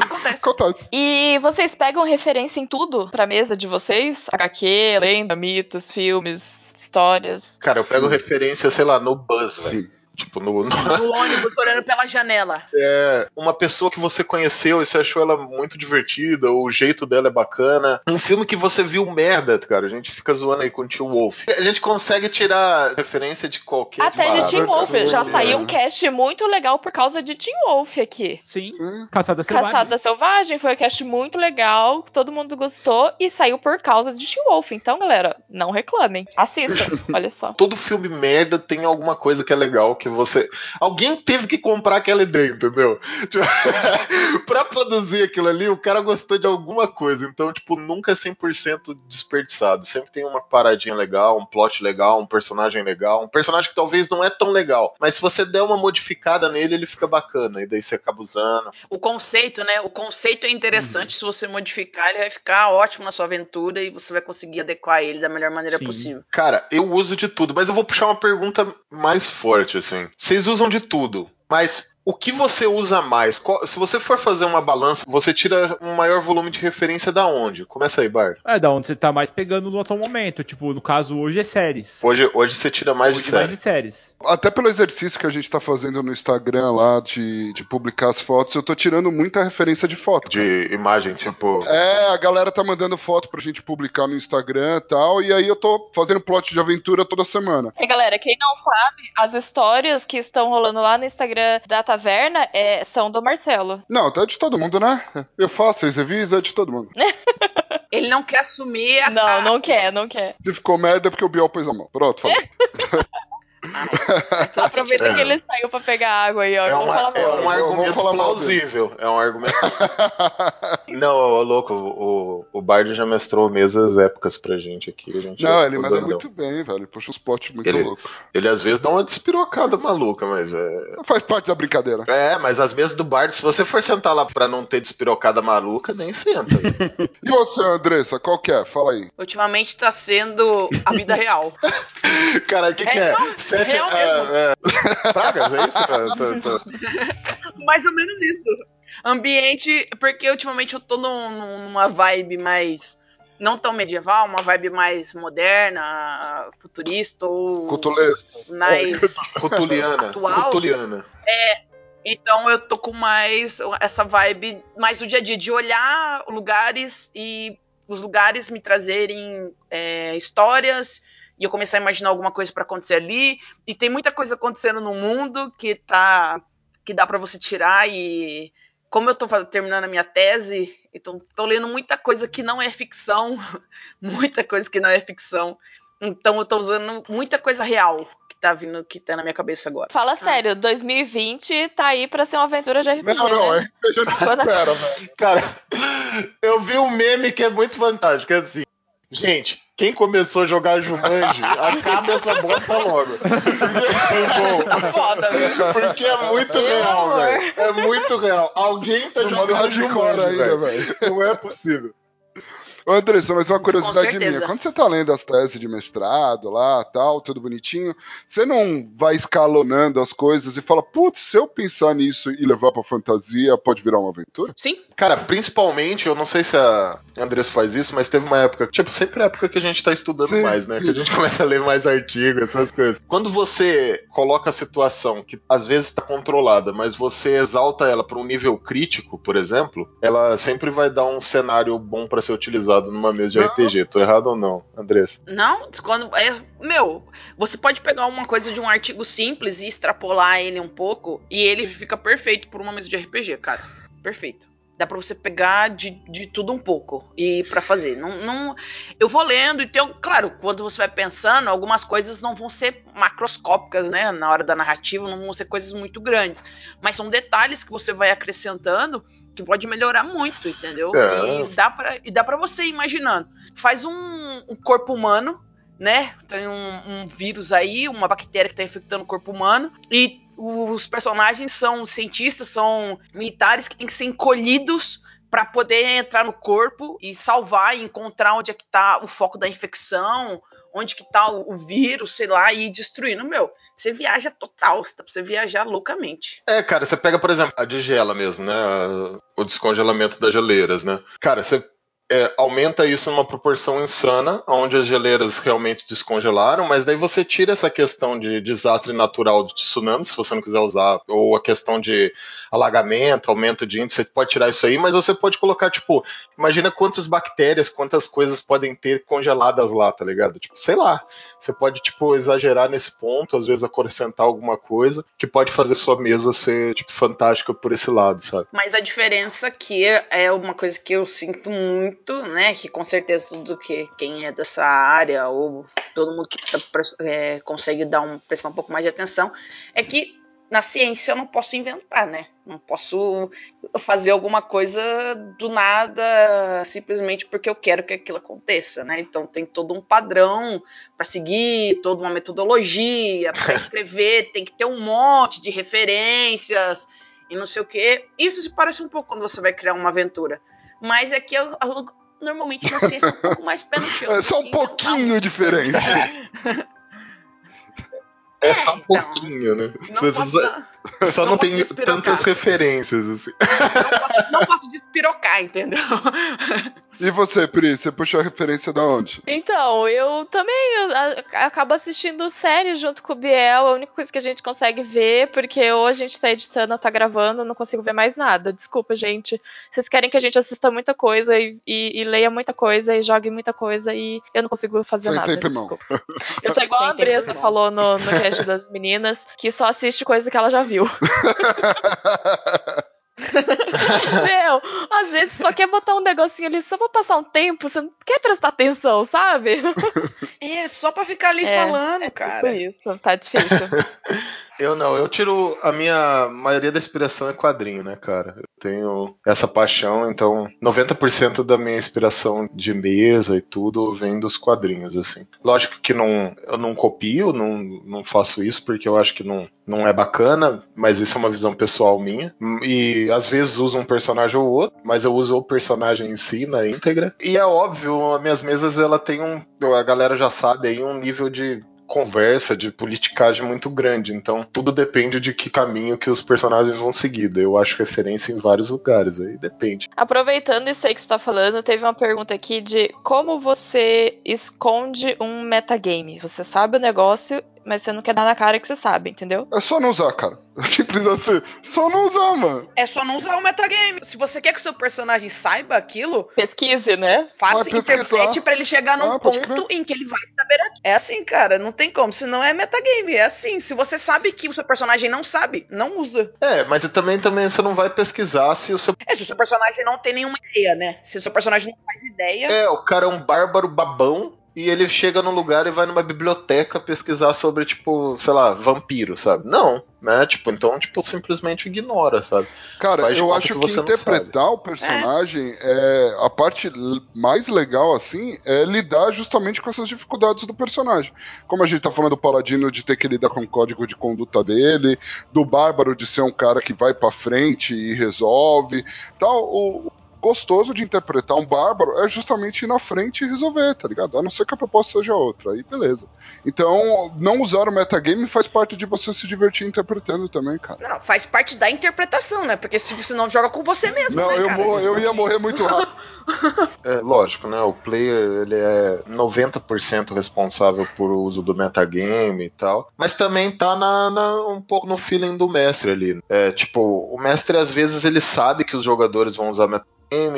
Acontece. Acontece. E vocês pegam referência em tudo pra mesa de vocês? HQ, lenda, mitos, filmes, histórias. Cara, eu pego Sim. referência, sei lá, no Buzz, velho. Tipo, no, no- Do ônibus olhando pela janela. é, uma pessoa que você conheceu e você achou ela muito divertida, ou o jeito dela é bacana. Um filme que você viu merda, cara. A gente fica zoando aí com o Tio Wolf. A gente consegue tirar referência de qualquer Até de. Teen Wolf. Já saiu um cast muito legal por causa de Teen Wolf aqui. Sim. Sim. Caçada Selvagem. Caçada Selvagem foi um cast muito legal, todo mundo gostou e saiu por causa de Teen Wolf. Então, galera, não reclamem. Assistam, olha só. Todo filme merda tem alguma coisa que é legal que você. Alguém teve que comprar aquela ideia, entendeu? Tipo, pra produzir aquilo ali, o cara gostou de alguma coisa. Então, tipo, nunca é 100% desperdiçado. Sempre tem uma paradinha legal, um plot legal, um personagem legal. Um personagem que talvez não é tão legal. Mas se você der uma modificada nele, ele fica bacana. E daí você acaba usando. O conceito, né? O conceito é interessante. Se você modificar, ele vai ficar ótimo na sua aventura e você vai conseguir adequar ele da melhor maneira Sim. possível. Cara, eu uso de tudo, mas eu vou puxar uma pergunta mais forte, assim. Vocês usam de tudo, mas o que você usa mais? Qual- se você for fazer uma balança, você tira um maior volume de referência da onde? Começa aí, Bard. É, da onde você tá mais pegando no atual momento. Tipo, no caso, hoje é séries. Hoje, hoje você tira mais de Hoje mais de séries. Até pelo exercício que a gente tá fazendo no Instagram lá de, de publicar as fotos, eu tô tirando muita referência de foto. cara. De imagem, tipo. É, a galera tá mandando foto pra gente publicar no Instagram e tal, e aí eu tô fazendo plot de aventura toda semana. E galera, quem não sabe, as histórias que estão rolando lá no Instagram da taverna é, são do Marcelo. Não, tá de todo mundo, né? Eu faço, vocês revisam, é de todo mundo. Ele não quer assumir a. Não, não quer, não quer. Se ficou merda é porque o Biel pôs a mão. Pronto, falei. Aproveita É. que ele saiu pra pegar água aí, ó. É, uma- falar é um argumento plausível. É um argumento. Não, ô, louco, o, o Bard já mestrou mesas épicas pra gente aqui. A gente Não, é ele manda muito bem, velho. Ele puxa uns potes muito Ele- loucos. Ele às vezes dá uma despirocada maluca, mas é. Faz parte da brincadeira. É, mas às vezes do Bard, se você for sentar lá pra não ter despirocada maluca, nem senta. E você, Andressa, qual que é? Fala aí. Ultimamente tá sendo a vida real. Cara, o que, que é? não, Sete. real é, é, Pragas, é isso? Tá- tá- tá- Mais ou menos isso. Ambiente, porque ultimamente eu tô num- num- numa vibe mais. Não tão medieval, uma vibe mais moderna, futurista ou Cotolês. mais. Cutuliana. Atual? Cutuliana. Então eu tô com mais essa vibe mais do dia a dia, de olhar lugares e os lugares me trazerem é, histórias e eu começar a imaginar alguma coisa pra acontecer ali. E tem muita coisa acontecendo no mundo que tá que dá pra você tirar e como eu tô fa- terminando a minha tese, então tô lendo muita coisa que não é ficção, muita coisa que não é ficção. Então eu tô usando muita coisa real que tá vindo, que tá na minha cabeça agora. Fala sério, 2020 tá aí pra ser uma aventura de RPG, Não, não, né? é RPG não supera, velho. Cara, eu vi um meme que é muito fantástico. É assim. Gente, quem começou a jogar Jumanji, acaba essa bosta logo. Foda, viu? Porque é muito Meu real, velho. É muito real. Alguém tá jogando hardcore Jumanji, ainda, velho. velho. Não é possível. Ô, Andressa, mas uma curiosidade minha. Quando você tá lendo as teses de mestrado lá, tal, tudo bonitinho, você não vai escalonando as coisas e fala, putz, se eu pensar nisso e levar pra fantasia, pode virar uma aventura? Sim, Cara, principalmente, eu não sei se a Andressa faz isso, mas teve uma época, tipo, sempre é época que a gente tá estudando Sim, mais, né? sim. Que a gente começa a ler mais artigos, essas coisas. Quando você coloca a situação que às vezes tá controlada, mas você exalta ela pra um nível crítico, por exemplo, ela sempre vai dar um cenário bom pra ser utilizado numa mesa de Não. RPG. Tô errado ou não, Andressa? Não, quando é, meu, você pode pegar uma coisa de um artigo simples e extrapolar ele um pouco e ele fica perfeito por uma mesa de RPG, cara. Perfeito. Dá pra você pegar de, de tudo um pouco e pra fazer. Não, não, eu vou lendo e tem, claro, quando você vai pensando, algumas coisas não vão ser macroscópicas, né, na hora da narrativa, não vão ser coisas muito grandes, mas são detalhes que você vai acrescentando que pode melhorar muito, entendeu? É. E dá pra, e dá para você ir imaginando. Faz um, um corpo humano, né? Tem um, um vírus aí, uma bactéria que tá infectando o corpo humano. E os personagens são cientistas, são militares que têm que ser encolhidos para poder entrar no corpo e salvar e encontrar onde é que tá o foco da infecção, onde que tá o, o vírus, sei lá, e destruindo. Meu, você viaja total, dá pra você viajar loucamente. É, cara, você pega, por exemplo, a de gela mesmo, né? O descongelamento das geleiras, né? Cara, você é, aumenta isso numa proporção insana, onde as geleiras realmente descongelaram, mas daí você tira essa questão de desastre natural de tsunami, se você não quiser usar, ou a questão de alagamento, aumento de índice, você pode tirar isso aí, mas você pode colocar, tipo, imagina quantas bactérias, quantas coisas podem ter congeladas lá, tá ligado? Tipo, sei lá. Você pode, tipo, exagerar nesse ponto, às vezes acrescentar alguma coisa, que pode fazer sua mesa ser, tipo, fantástica por esse lado, sabe? Mas a diferença que é uma coisa que eu sinto muito, né? Que com certeza tudo que quem é dessa área ou todo mundo que tá é, consegue dar um, prestar um pouco mais de atenção, é que na ciência eu não posso inventar, né? Não posso fazer alguma coisa do nada simplesmente porque eu quero que aquilo aconteça, né? Então tem todo um padrão para seguir, toda uma metodologia para escrever, tem que ter um monte de referências e não sei o que. Isso se parece um pouco quando você vai criar uma aventura. Mas é que eu, eu- normalmente na ciência é um pouco mais pé no chão. É só um que inventar pouquinho diferente. É só um então. pouquinho, né? Não posso, só, só não, não tem tantas referências, assim. não posso, não posso despirocar, entendeu? E você, Pri, você puxou a referência da onde? Então, eu também eu, a- acabo assistindo série junto com o Biel, a única coisa que a gente consegue ver, porque ou a gente tá editando ou tá gravando, eu não consigo ver mais nada. Desculpa, gente. Vocês querem que a gente assista muita coisa e, e- e leia muita coisa e jogue muita coisa e eu não consigo fazer Sem nada. tempo e. Desculpa. Eu tô igual Sem a Andressa tempo falou no, no cast das meninas, que só assiste coisa que ela já viu. Meu, às vezes só quer botar um negocinho ali só pra passar um tempo, você não quer prestar atenção, sabe? É, só pra ficar ali É, falando, é cara. tipo isso, tá difícil. Eu não, eu tiro. A minha maioria da inspiração é quadrinho, né, cara? Eu tenho essa paixão, então 90% da minha inspiração de mesa e tudo vem dos quadrinhos, assim. Lógico que não, eu não copio, não, não faço isso porque eu acho que não, não é bacana, mas isso é uma visão pessoal minha. E às vezes uso um personagem ou outro, mas eu uso o personagem em si, na íntegra. E é óbvio, as minhas mesas ela tem um. A galera já sabe aí um nível de conversa, de politicagem muito grande. Então, tudo depende de que caminho que os personagens vão seguir. Eu acho referência em vários lugares, aí depende. Aproveitando isso aí que você tá falando, teve uma pergunta aqui de como você esconde um metagame. Você sabe o negócio, mas você não quer dar na cara que você sabe, entendeu? É só não usar, cara. Simples assim. Só não usar, mano. É só não usar o metagame. Se você quer que o seu personagem saiba aquilo, Pesquise, né? faça interprete pra ele chegar num Ah, ponto em que ele vai saber aquilo. É assim, cara, não tem como. Se não é metagame, é assim. Se você sabe que o seu personagem não sabe, não usa. É, mas também, também você não vai pesquisar se o seu. É, se o seu personagem não tem nenhuma ideia, né? Se o seu personagem não faz ideia. É, o cara é um bárbaro babão. E ele chega num lugar e vai numa biblioteca pesquisar sobre, tipo, sei lá, vampiro, sabe? Não, né? Tipo, então, tipo, simplesmente ignora, sabe? Cara, Faz eu acho que que, interpretar o personagem, é. a parte mais legal, assim, é lidar justamente com essas dificuldades do personagem. Como a gente tá falando do Paladino de ter que lidar com o código de conduta dele, do Bárbaro de ser um cara que vai pra frente e resolve, tal. O gostoso de interpretar um Bárbaro é justamente ir na frente e resolver, tá ligado? A não ser que a proposta seja outra, aí beleza. Então, não usar o metagame faz parte de você se divertir interpretando também, cara. Não, faz parte da interpretação, né? Porque se você não joga com você mesmo, Não, né, eu, cara? mor- eu ia morrer muito rápido. É, lógico, né? O player ele é 90% responsável por uso do metagame e tal. Mas também tá na, na- um pouco no feeling do mestre ali. É, tipo, o mestre às vezes ele sabe que os jogadores vão usar metagame,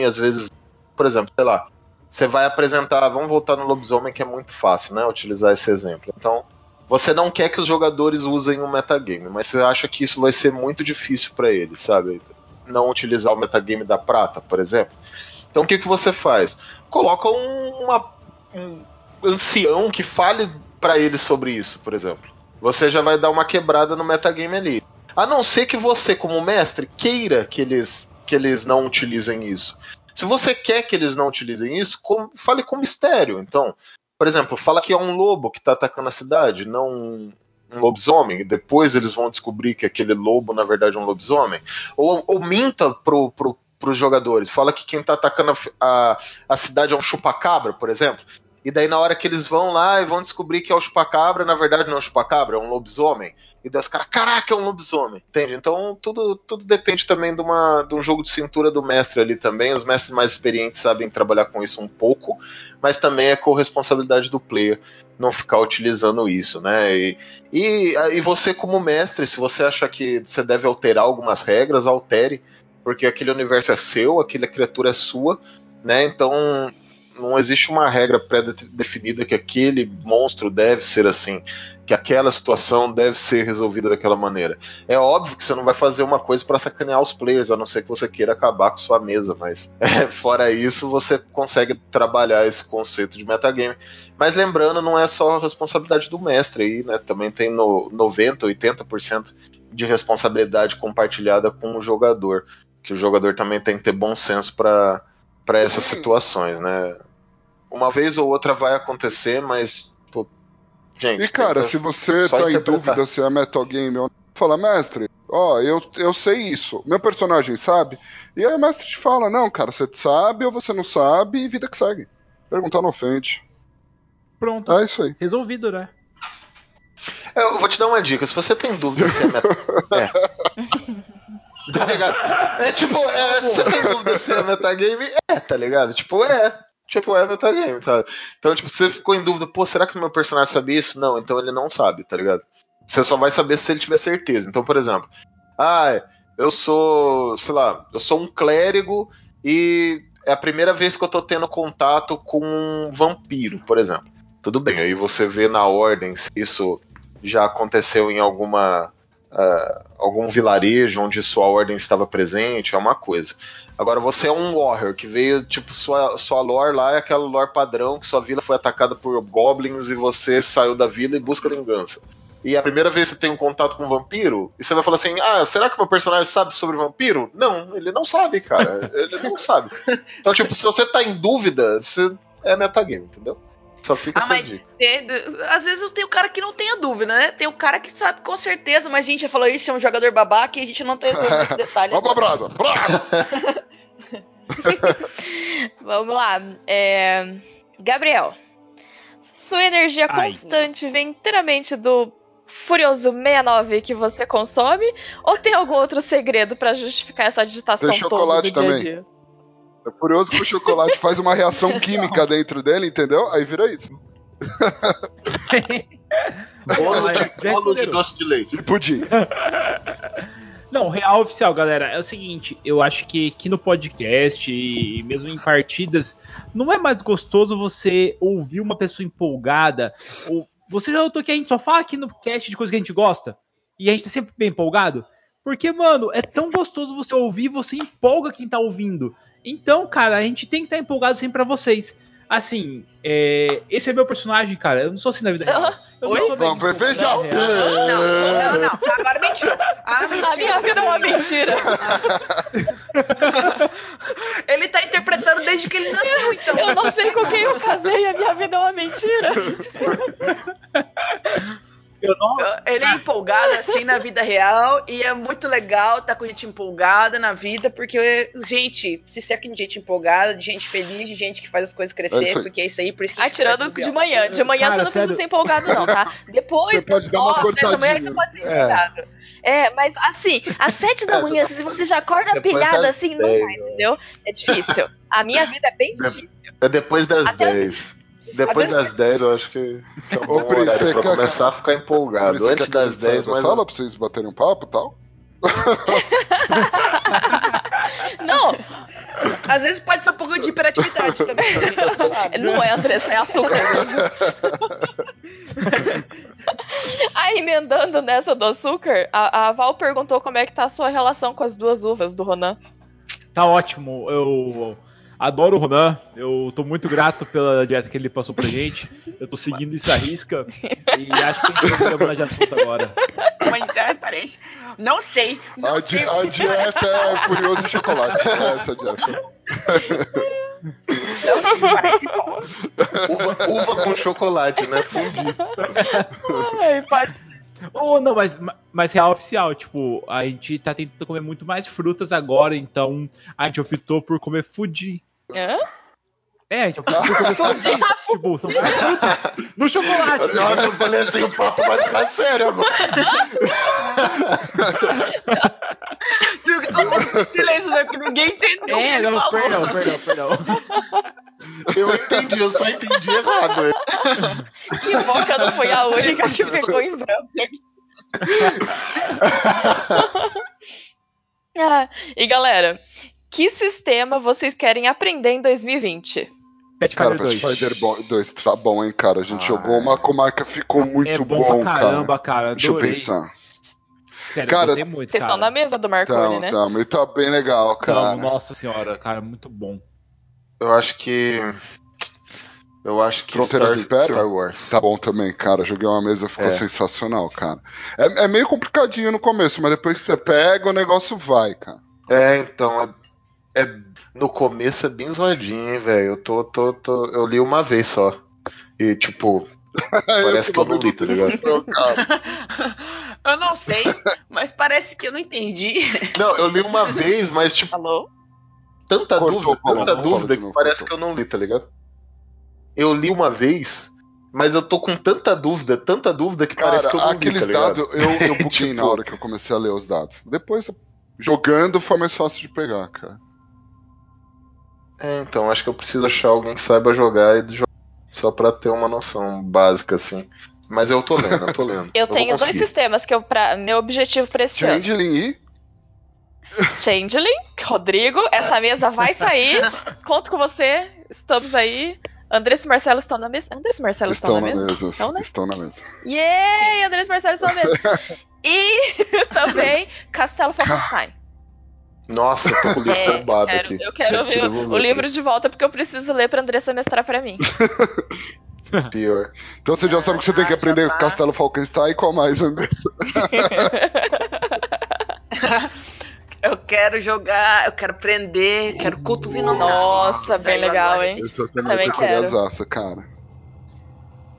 às vezes, por exemplo, sei lá, você vai apresentar, vamos voltar no lobisomem que é muito fácil, né? Utilizar esse exemplo. Então, você não quer que os jogadores usem um metagame, mas você acha que isso vai ser muito difícil para eles, sabe? Não utilizar o metagame da prata, por exemplo. Então o que, que você faz? Coloca um, uma- um ancião que fale para eles sobre isso, por exemplo. Você já vai dar uma quebrada no metagame ali. A não ser que você, como mestre, queira que eles, que eles não utilizem isso. Se você quer que eles não utilizem isso, fale com mistério. Então, por exemplo, fala que é um lobo que está atacando a cidade, não um, lobisomem. Depois eles vão descobrir que aquele lobo, na verdade, é um lobisomem. Ou, ou minta pro, pro, jogadores. Fala que quem tá atacando a, a, a cidade é um chupacabra, por exemplo. E daí na hora que eles vão lá e vão descobrir que é o chupacabra, na verdade não é um chupacabra, é um lobisomem. E daí os caras, caraca, é um lobisomem. Entende? Então tudo, tudo depende também de, uma, de um jogo de cintura do mestre ali também. Os mestres mais experientes sabem trabalhar com isso um pouco, mas também é corresponsabilidade do player não ficar utilizando isso, né? E, e, e você, como mestre, se você acha que você deve alterar algumas regras, altere, porque aquele universo é seu, aquela criatura é sua, né? Então não existe uma regra pré-definida que aquele monstro deve ser assim, que aquela situação deve ser resolvida daquela maneira. É óbvio que você não vai fazer uma coisa para sacanear os players, a não ser que você queira acabar com sua mesa, mas é, fora isso você consegue trabalhar esse conceito de metagame. Mas lembrando, não é só a responsabilidade do mestre aí, né? Também tem no 90, 80% de responsabilidade compartilhada com o jogador, que o jogador também tem que ter bom senso para para essas situações, né? Uma vez ou outra vai acontecer, mas pô, gente. E cara, se você tá em dúvida se é metagame ou não, fala, mestre, ó, eu, eu sei isso, meu personagem sabe? E aí o mestre te fala, não, cara, você sabe ou você não sabe e vida que segue. Perguntar não ofende. Pronto. É isso aí. Resolvido, né? Eu vou te dar uma dica. Se você tem dúvida se é meta... é. Tá ligado? É tipo, é, se você tem dúvida se é metagame, é, tá ligado? Tipo, é. Tipo, é metagame, sabe? Então, tipo, você ficou em dúvida, pô, será que o meu personagem sabia isso? Não, então ele não sabe, tá ligado? Você só vai saber se ele tiver certeza. Então, por exemplo, ah, eu sou, sei lá, eu sou um clérigo e é a primeira vez que eu tô tendo contato com um vampiro, por exemplo. Tudo bem, aí você vê na ordem se isso já aconteceu em alguma ah, algum vilarejo onde sua ordem estava presente, é uma coisa. Agora você é um warrior que veio, tipo, sua, sua lore lá é aquela lore padrão que sua vila foi atacada por goblins e você saiu da vila e busca vingança. E a primeira vez que você tem um contato com um vampiro, e você vai falar assim: Ah, será que meu personagem sabe sobre vampiro? Não, ele não sabe, cara. ele não sabe. Então, tipo, se você tá em dúvida, você é metagame, entendeu? Só fica Ah, essa mas dica. tem- às vezes tem o cara que não tem a dúvida, né? Tem o cara que sabe com certeza, mas a gente já falou isso, é um jogador babaca e a gente não tem esse detalhe. Vamos pra brasa. Brasa! Vamos lá. É, Gabriel, sua energia Ai. constante vem inteiramente do Furioso 69 que você consome? Ou tem algum outro segredo pra justificar essa digitação Tem toda do dia a também. dia? É curioso que o chocolate faz uma reação química dentro dele, entendeu? Aí vira isso. Bolo de, bolo de doce de leite. E pudim. Não, real oficial, galera, é o seguinte, eu acho que aqui no podcast e mesmo em partidas, não é mais gostoso você ouvir uma pessoa empolgada, ou você já notou que a gente só fala aqui no cast de coisa que a gente gosta, e a gente tá sempre bem empolgado? Porque, mano, é tão gostoso você ouvir, você empolga quem tá ouvindo. Então, cara, a gente tem que estar empolgado sempre pra vocês. Assim, é, esse é meu personagem, cara. Eu não sou assim na vida real. Eu Oi? não sou bem Vamos real. Não, não, não, agora mentiu. Ah, mentira. A minha vida é uma mentira. Ele tá interpretando desde que ele nasceu, então. Eu não sei com quem eu casei, a minha vida é uma mentira. Eu não, Ele é empolgado assim na vida real e é muito legal estar com gente empolgada na vida, porque, gente, se cerca de gente empolgada, de gente feliz, de gente que faz as coisas É crescer, aí. porque é isso aí, por isso que a gente Atirando fica de manhã. De manhã Cara, você não sério. precisa ser empolgado, não, tá? Depois, Você pode dar uma nossa, de manhã você pode ser É. empolgado. É, mas assim, às sete da É, manhã, se você já acorda Depois assim, não dez, vai, entendeu? É difícil. A minha vida é bem difícil. É depois das Até- 10. Depois das 10 eu acho que, que é um Ô, bom Pri, horário pra quer- começar a ficar empolgado. Você Antes das que a gente 10, saia da mas. sala pra vocês baterem um papo e tal? Não, Às vezes pode ser um pouco de hiperatividade também, não é Andressa, é açúcar. Aí, emendando nessa do açúcar, a, a Val perguntou como é que tá a sua relação com as duas uvas do Ronan. Tá ótimo. Eu adoro o Ronan. Eu tô muito grato pela dieta que ele passou pra gente. Eu tô seguindo isso à risca. E acho que a gente vai mudar de assunto agora. Mas é, parece. Não sei. Não A, sei. di a dieta é furioso chocolate. É essa a dieta. Não sei, parece bom. Uva, uva com chocolate, né? Fundir. Ai, pai. Ou não, mas, mas real oficial, tipo, a gente tá tentando comer muito mais frutas agora, então a gente optou por comer fuji. Hã? É, optou por comer fuji. tipo, são mais frutas no chocolate. né? Nossa, eu falei assim, o papo vai ficar sério agora. Todo mundo silêncio, né? Porque ninguém entendeu que É, ele não, falou. perdão, perdão, perdão. Eu entendi, eu só entendi errado. Que bom que eu não fui a única que ficou em branco. Ah, e galera, que sistema vocês querem aprender em 2020? Pathfinder Cara, 2. Pathfinder 2 tá bom, hein, cara. A gente Ah, jogou uma comarca, ficou muito É bom, bom, pra caramba, cara. Deixa eu adorei. pensar. Sério, Cara, eu muito, Vocês cara. estão na mesa do Marconi, Tamo, né? tamo. E tá bem legal, cara. Então, nossa senhora, cara, muito bom. Eu acho que. Eu acho que Fronteiras Star, do Império? Star Wars. Tá bom também, cara. Joguei uma mesa, ficou É. sensacional, cara. É, é meio complicadinho no começo, mas depois que você pega, o negócio vai, cara. É, então. É, no começo é bem zoadinho, hein, velho. Eu tô, tô, tô. Eu li uma vez só. E, tipo, parece que eu não li, tá ligado? Cara. Eu não sei, mas parece que eu não entendi. Não, eu li uma vez, mas, tipo, Alô? tanta Cortou, dúvida, tanta dúvida que parece cortou. que eu não li, tá ligado? Eu li uma vez, mas eu tô com tanta dúvida, tanta dúvida que parece que eu Cara, não aqueles li, tá ligado? dados, eu, eu buguei Tipo- na hora que eu comecei a ler os dados. Depois, jogando, foi mais fácil de pegar, cara. É, então, acho que eu preciso achar alguém que saiba jogar e jogar só pra ter uma noção básica, assim. Mas eu tô lendo, eu tô lendo. Eu vou tenho dois sistemas que eu, pra, meu objetivo pra esse ano. Changeling e. Changeling, Rodrigo, essa mesa vai sair. Conto com você. Estamos aí. Andressa e Marcelo estão na mesa. Andressa e Marcelo estão, Estão na mesa? mesa. Estão, né? Estão na mesa. Yay! Andressa e Marcelo estão na mesa. E também Castelo Falkenstein. Nossa, tô com o livro É, roubado quero- aqui. eu quero ver o livro de volta porque eu preciso ler pra Andressa mestrar pra mim. Pior. Então você já sabe que você tem que Ah, aprender tá. Castelo Falkenstein e qual mais, Andressa? Eu quero jogar, eu quero prender, quero cultos indomáveis. Nossa, bem legal, agora hein? eu também, Também quero. curiosassa, cara.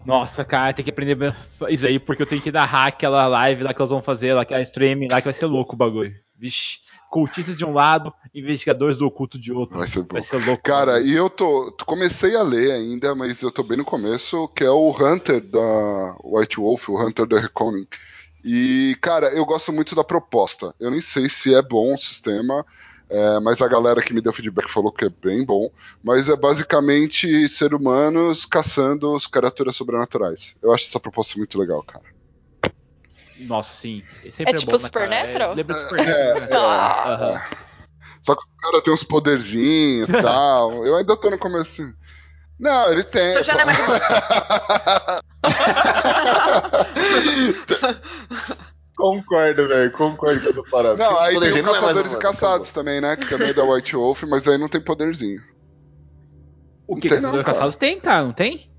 Nossa, cara, tem que aprender isso aí, porque eu tenho que narrar aquela live lá que elas vão fazer, lá, aquela stream lá, que vai ser louco o bagulho. Vixe. Cultistas de um lado, investigadores do oculto de outro. Vai ser bom. Vai ser louco. Cara, e eu tô. Comecei a ler ainda, mas eu tô bem no começo, que é o Hunter da White Wolf, o Hunter da Reconing. E, cara, eu gosto muito da proposta. Eu nem sei se é bom o sistema, é, mas a galera que me deu feedback falou que é bem bom. Mas é basicamente ser humanos caçando as criaturas sobrenaturais. Eu acho essa proposta muito legal, cara. Nossa, sim. Sempre É é, tipo bom, né, Supernatural? É, lembra de Supernatural, né? É, Aham. Só que o cara tem uns poderzinhos e tal. Eu ainda tô no começo. Não, ele tem. Então já não é. Concordo, velho. Concordo com essa parada. Não, aí tem é mais caçadores e caçados também, né? Que também é da White Wolf, mas aí não tem poderzinho. O que? Caçadores cara. Caçados tem, cara, não tem?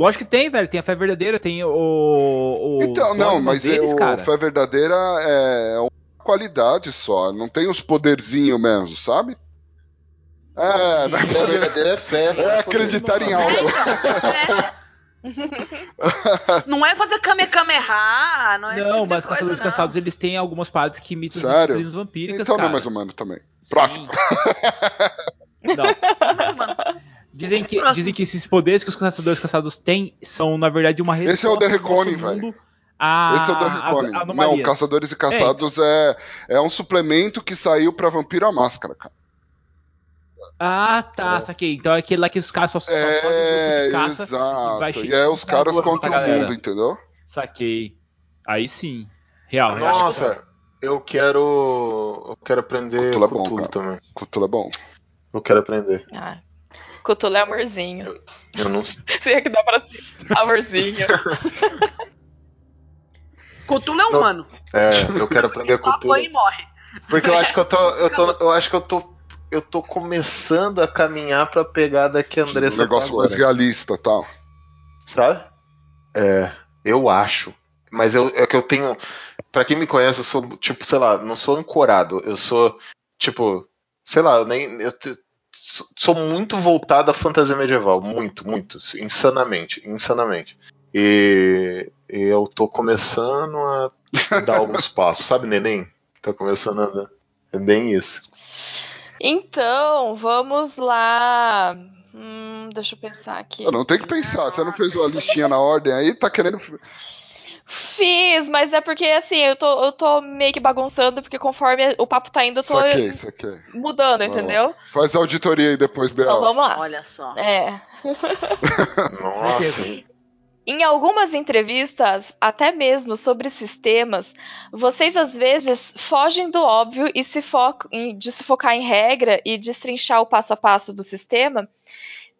Lógico que tem, velho. Tem a fé verdadeira, tem o. o Então, não, mas deles, o cara. Fé Verdadeira é uma qualidade só, não tem os poderzinhos mesmo, sabe? É, né? A verdadeira é fé. né? é acreditar em algo. Não é fazer Kame Kameha, não é esse Não, tipo mas Caçadores não. Caçados eles têm algumas paradas que imitam as Sério? disciplinas vampíricas, Então não cara. é mais humano também. Sim. Próximo. Não. Não é mais humano. Dizem que, Próximo. dizem que esses poderes que os caçadores caçados têm são, na verdade, uma resposta Esse é o Reconing, velho. a- Esse é o Reconing. Não. Caçadores e Caçados é, é um suplemento que saiu pra Vampiro à Máscara, cara. Ah, tá, saquei. Então é aquele lá que os caras só, só fazem grupo É, de caça. exato. vai E chegar é os caras contra o galera. mundo, entendeu? Saquei. Aí sim. Real, real. Nossa, eu quero. Eu quero aprender Cthulhu é bom, Cthulhu cara. também. Cthulhu é bom. Eu quero aprender. Ah, Cthulhu é amorzinho. Eu não sei. Se é que dá pra ser amorzinho. Cthulhu é humano. É, eu quero aprender Só Cthulhu. apanha e morre. Porque eu acho que eu tô. Eu, tô, eu acho que eu tô. Eu tô começando a caminhar pra pegada que a Um Andressa negócio tá mais realista e tal. sabe? É, eu acho. Mas eu, é que eu tenho. Pra quem me conhece, eu sou, tipo, sei lá, não sou ancorado. Eu sou, tipo, sei lá, eu nem. Eu sou- muito voltado à fantasia medieval. Muito, muito. Insanamente. Insanamente. E, e eu tô começando a dar alguns passos. Sabe, neném? Tá começando a dar. É bem isso. Então, vamos lá. Hum, deixa eu pensar aqui. Eu não tem que pensar. Você não fez uma listinha na ordem aí? Tá querendo. Fiz, mas é porque assim, eu tô, eu tô meio que bagunçando, porque conforme o papo tá indo, eu tô Saquei, isso aqui. mudando, lá. entendeu? Faz a auditoria aí depois, Então Biel. vamos lá. Olha só. É. Nossa. Em algumas entrevistas, até mesmo sobre sistemas, vocês às vezes fogem do óbvio e se focam em- de se focar em regra e destrinchar o passo a passo do sistema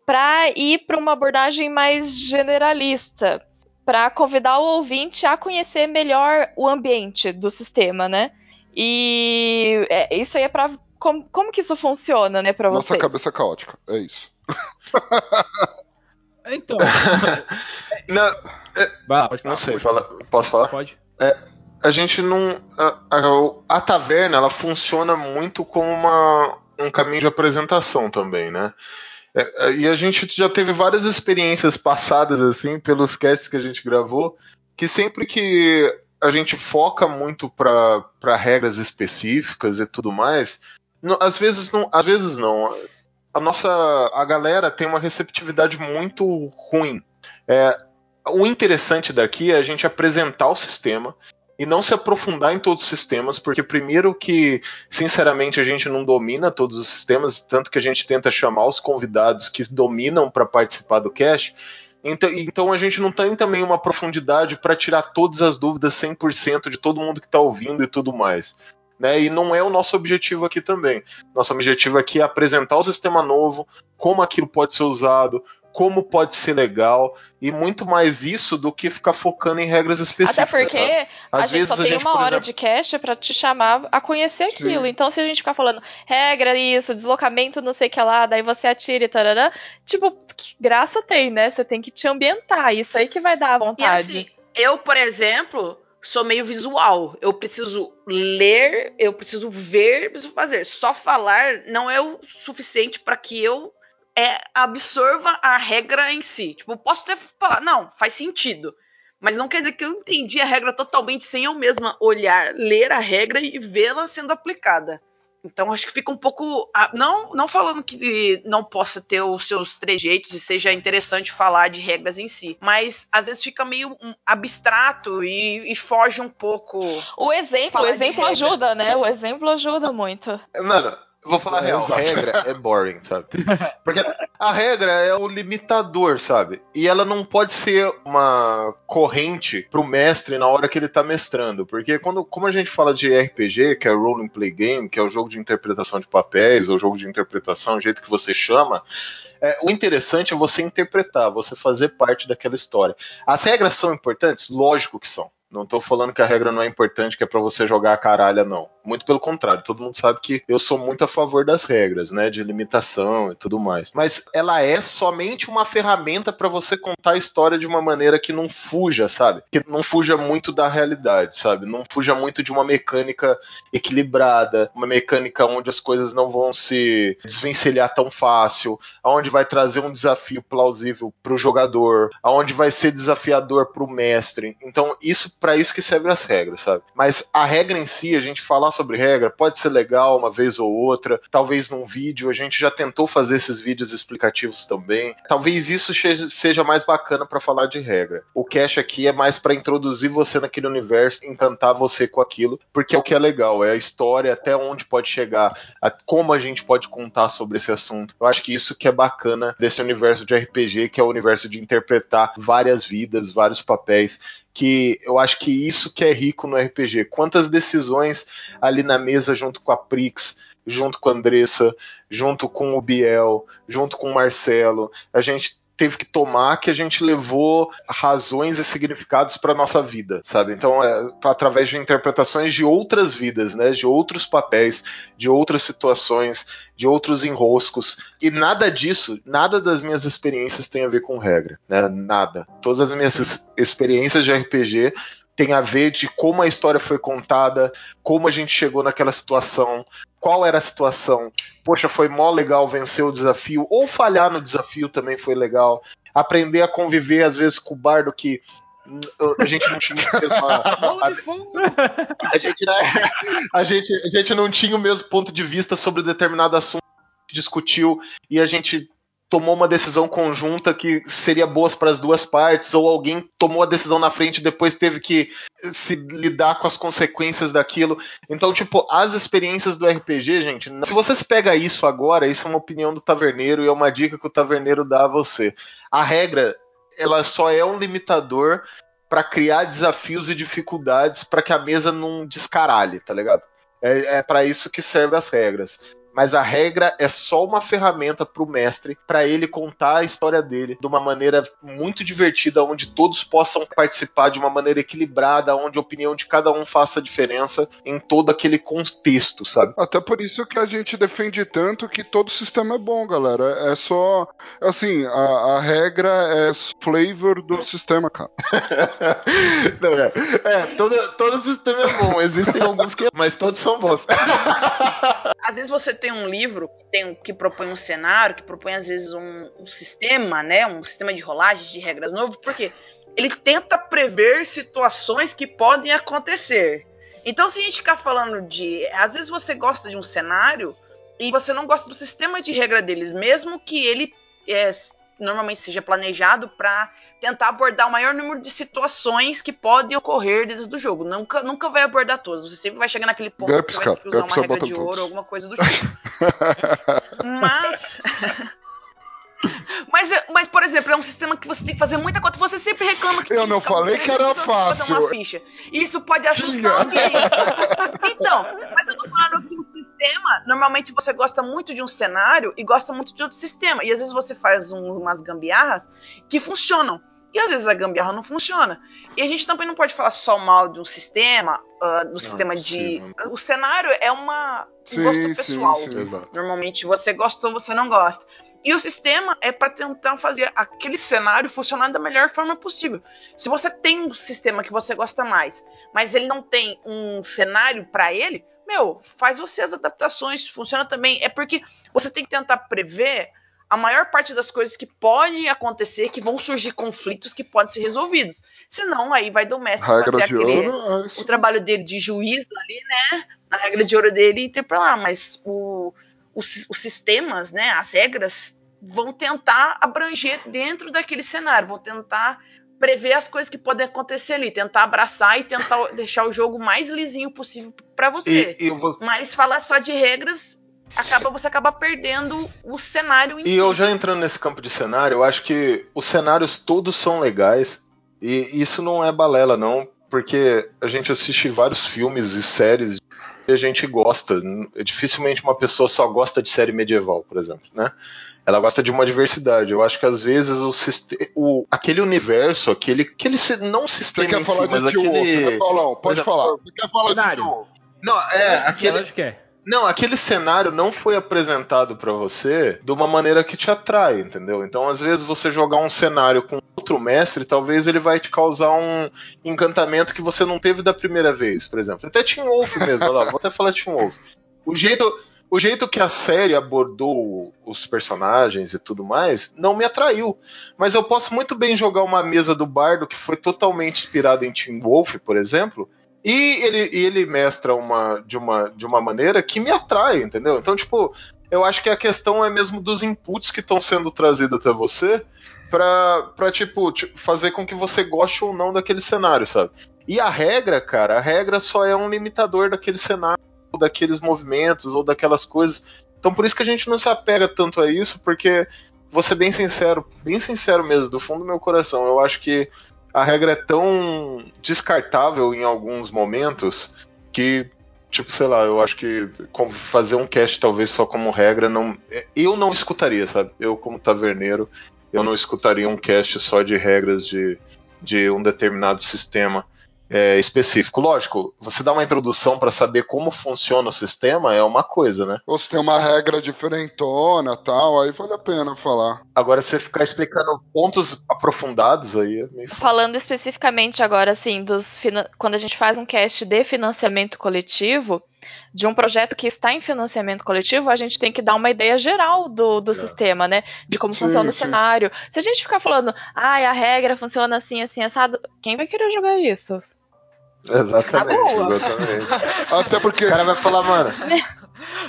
para ir para uma abordagem mais generalista, para convidar o ouvinte a conhecer melhor o ambiente do sistema, né? E é, isso aí é para como, como que isso funciona, né, para Nossa vocês? cabeça caótica. É isso. Então. Não, Vai lá, pode falar. não sei, fala, posso falar? Pode. a gente não. A, a- a taverna ela funciona muito como uma, um caminho de apresentação também, né? É, é, e a gente já teve várias experiências passadas, assim, pelos casts que a gente gravou, que sempre que a gente foca muito para regras específicas e tudo mais, não- às vezes não. Às vezes não. A nossa. A galera tem uma receptividade muito ruim. É, o interessante daqui é a gente apresentar o sistema e não se aprofundar em todos os sistemas, porque primeiro que, sinceramente, a gente não domina todos os sistemas, tanto que a gente tenta chamar os convidados que dominam para participar do cast. Então, então a gente não tem também uma profundidade para tirar todas as dúvidas 100% de todo mundo que está ouvindo e tudo mais. Né? E não é o nosso objetivo aqui também. Nosso objetivo aqui é apresentar o sistema novo, como aquilo pode ser usado, como pode ser legal e muito mais isso do que ficar focando em regras específicas. Até porque sabe? a Às gente vezes só a tem gente, uma hora exemplo- de cast pra te chamar a conhecer aquilo. Então, se a gente ficar falando regra, isso, deslocamento, não sei o que lá, daí você atira e tarará, tipo, que graça tem, né? Você tem que te ambientar. Isso aí que vai dar a E vontade. assim, eu, por exemplo, sou meio visual. Eu preciso ler, eu preciso ver, eu preciso fazer. Só falar não é o suficiente para que eu é, absorva a regra em si. Tipo, posso até falar, não, faz sentido. Mas não quer dizer que eu entendi a regra totalmente sem eu mesma olhar, ler a regra e vê-la sendo aplicada. Então acho que fica um pouco. Não, não falando que não possa ter os seus trejeitos e seja interessante falar de regras em si. Mas às vezes fica meio abstrato e, e foge um pouco. O exemplo, o exemplo ajuda, né? O exemplo ajuda muito. Mano, eu vou falar a É, real, a regra é boring, sabe? Porque a regra é o limitador, sabe? E ela não pode ser uma corrente pro mestre na hora que ele tá mestrando. Porque quando, como a gente fala de RPG, que é Role and Play Game, que é o jogo de interpretação de papéis, ou jogo de interpretação, o jeito que você chama, é, o interessante é você interpretar, você fazer parte daquela história. As regras são importantes? Lógico que são. Não tô falando que a regra não é importante, que é pra você jogar a caralha, não. Muito pelo contrário, todo mundo sabe que eu sou muito a favor das regras, né? De limitação e tudo mais. Mas ela é somente uma ferramenta pra você contar a história de uma maneira que não fuja, sabe? Que não fuja muito da realidade, sabe? Não fuja muito de uma mecânica equilibrada, uma mecânica onde as coisas não vão se desvencilhar tão fácil, aonde vai trazer um desafio plausível pro jogador, aonde vai ser desafiador pro mestre. Então, isso para isso que servem as regras, sabe? Mas a regra em si, a gente falar sobre regra, pode ser legal uma vez ou outra, talvez num vídeo, a gente já tentou fazer esses vídeos explicativos também. Talvez isso seja mais bacana para falar de regra. O cache aqui é mais para introduzir você naquele universo, encantar você com aquilo, porque é o que é legal, é a história, até onde pode chegar, a- como a gente pode contar sobre esse assunto. Eu acho que isso que é bacana desse universo de RPG, que é o universo de interpretar várias vidas, vários papéis que eu acho que isso que é rico no RPG. Quantas decisões ali na mesa junto com a Prix, junto com a Andressa, junto com o Biel, junto com o Marcelo, a gente teve que tomar que a gente levou razões e significados para nossa vida, sabe? Então, é, através de interpretações de outras vidas, né? De outros papéis, de outras situações, de outros enroscos. E nada disso, nada das minhas experiências tem a ver com regra, né? Nada. Todas as minhas ex- experiências de RPG tem a ver de como a história foi contada, como a gente chegou naquela situação, qual era a situação. Poxa, foi mó legal vencer o desafio, ou falhar no desafio também foi legal. Aprender a conviver, às vezes, com o bardo que hum, a gente não tinha a a gente, né, a, gente, a gente não tinha o mesmo ponto de vista sobre determinado assunto, discutiu e a gente tomou uma decisão conjunta que seria boa para as duas partes, ou alguém tomou a decisão na frente e depois teve que se lidar com as consequências daquilo. Então, tipo, as experiências do RPG, gente, se você se pega isso agora, isso é uma opinião do taverneiro e é uma dica que o taverneiro dá a você. A regra, ela só é um limitador para criar desafios e dificuldades para que a mesa não descaralhe, tá ligado? É, é para isso que servem as regras. Mas a regra é só uma ferramenta pro mestre para ele contar a história dele de uma maneira muito divertida, onde todos possam participar de uma maneira equilibrada, onde a opinião de cada um faça diferença em todo aquele contexto, sabe? Até por isso que a gente defende tanto que todo sistema é bom, galera. É só. Assim, a, a regra é flavor do sistema, cara. Não, é, é todo, todo sistema é bom, existem alguns que. Mas todos são bons. Às vezes você tem um livro que, tem, que propõe um cenário, que propõe às vezes um, um sistema, né? Um sistema de rolagens, de regras novo, porque ele tenta prever situações que podem acontecer. Então, se a gente ficar falando de. Às vezes você gosta de um cenário e você não gosta do sistema de regra deles, mesmo que ele é, normalmente seja planejado para tentar abordar o maior número de situações que podem ocorrer dentro do jogo. Nunca, nunca vai abordar todas. Você sempre vai chegar naquele ponto Gaps, que você vai ter que usar uma regra de todos. ouro ou alguma coisa do tipo. Mas. Mas, mas, por exemplo, é um sistema que você tem que fazer muita conta. Você sempre reclama que Eu não falei que era fazer uma fácil. ficha. Isso pode assustar Tinha. alguém. Então, mas eu tô falando que o sistema normalmente você gosta muito de um cenário e gosta muito de outro sistema. E às vezes você faz um- umas gambiarras que funcionam. E às vezes a gambiarra não funciona. E a gente também não pode falar só mal de um sistema, ah, do sistema de. impossível. O cenário é uma um Sim, gosto sim, pessoal. sim. Exato. Normalmente você gosta ou você não gosta. E o sistema é para tentar fazer aquele cenário funcionar da melhor forma possível. Se você tem um sistema que você gosta mais, mas ele não tem um cenário para ele, meu, faz você as adaptações, funciona também. É porque você tem que tentar prever a maior parte das coisas que podem acontecer, que vão surgir conflitos que podem ser resolvidos. Senão, aí vai do mestre Regra fazer de aquele, ouro. é o trabalho dele de juiz ali, né? A regra de ouro dele e ter pra lá. Mas o, os, os sistemas, né? As regras vão tentar abranger dentro daquele cenário, vão tentar prever as coisas que podem acontecer ali, tentar abraçar e tentar deixar o jogo mais lisinho possível pra você. E, e vou- Mas falar só de regras acaba você acaba perdendo o cenário em E si. eu já entrando nesse campo de cenário, eu acho que os cenários todos são legais. E isso não é balela, não, porque a gente assiste vários filmes e séries a gente gosta. Dificilmente uma pessoa só gosta de série medieval, por exemplo, né? Ela gosta de uma diversidade. Eu acho que às vezes o, o aquele universo, aquele, aquele não Você sistema quer em falar si, mas de Wolf, né, aquele Paulão? Pode exemplo, falar. Você quer falar cenário. de Tio não, é aquele Lógico que é. Não, aquele cenário não foi apresentado pra você de uma maneira que te atrai, entendeu? Então, às vezes, você jogar um cenário com outro mestre, talvez ele vai te causar um encantamento que você não teve da primeira vez, por exemplo. Até Team Wolf mesmo, lá, vou até falar Team Wolf. O jeito, o jeito que a série abordou os personagens e tudo mais não me atraiu. Mas eu posso muito bem jogar uma mesa do bardo que foi totalmente inspirada em Team Wolf, por exemplo, e ele, ele mestra uma, de, uma, de uma maneira que me atrai, entendeu? Então, tipo, eu acho que a questão é mesmo dos inputs que estão sendo trazidos até você pra, pra tipo, ti- fazer com que você goste ou não daquele cenário, sabe? E a regra, cara, a regra só é um limitador daquele cenário, daqueles movimentos, ou daquelas coisas. Então, por isso que a gente não se apega tanto a isso, porque, vou ser bem sincero, bem sincero mesmo, do fundo do meu coração, eu acho que a regra é tão descartável em alguns momentos que, tipo, sei lá, eu acho que fazer um cast talvez só como regra, não, eu não escutaria, sabe? Eu, como taverneiro, eu não escutaria um cast só de regras de, de um determinado sistema é, específico. Lógico, você dá uma introdução para saber como funciona o sistema é uma coisa, né? Ou se tem uma regra diferentona tal, aí vale a pena falar. Agora, você ficar explicando pontos aprofundados aí é. Falando especificamente agora, assim, dos quando a gente faz um cast de financiamento coletivo, de um projeto que está em financiamento coletivo, a gente tem que dar uma ideia geral do, do É. sistema, né? De como Sim, funciona o sim. cenário. Se a gente ficar falando, ai, a regra funciona assim, assim, assado, quem vai querer jogar isso? Exatamente, exatamente. Até porque. O cara vai falar, mano,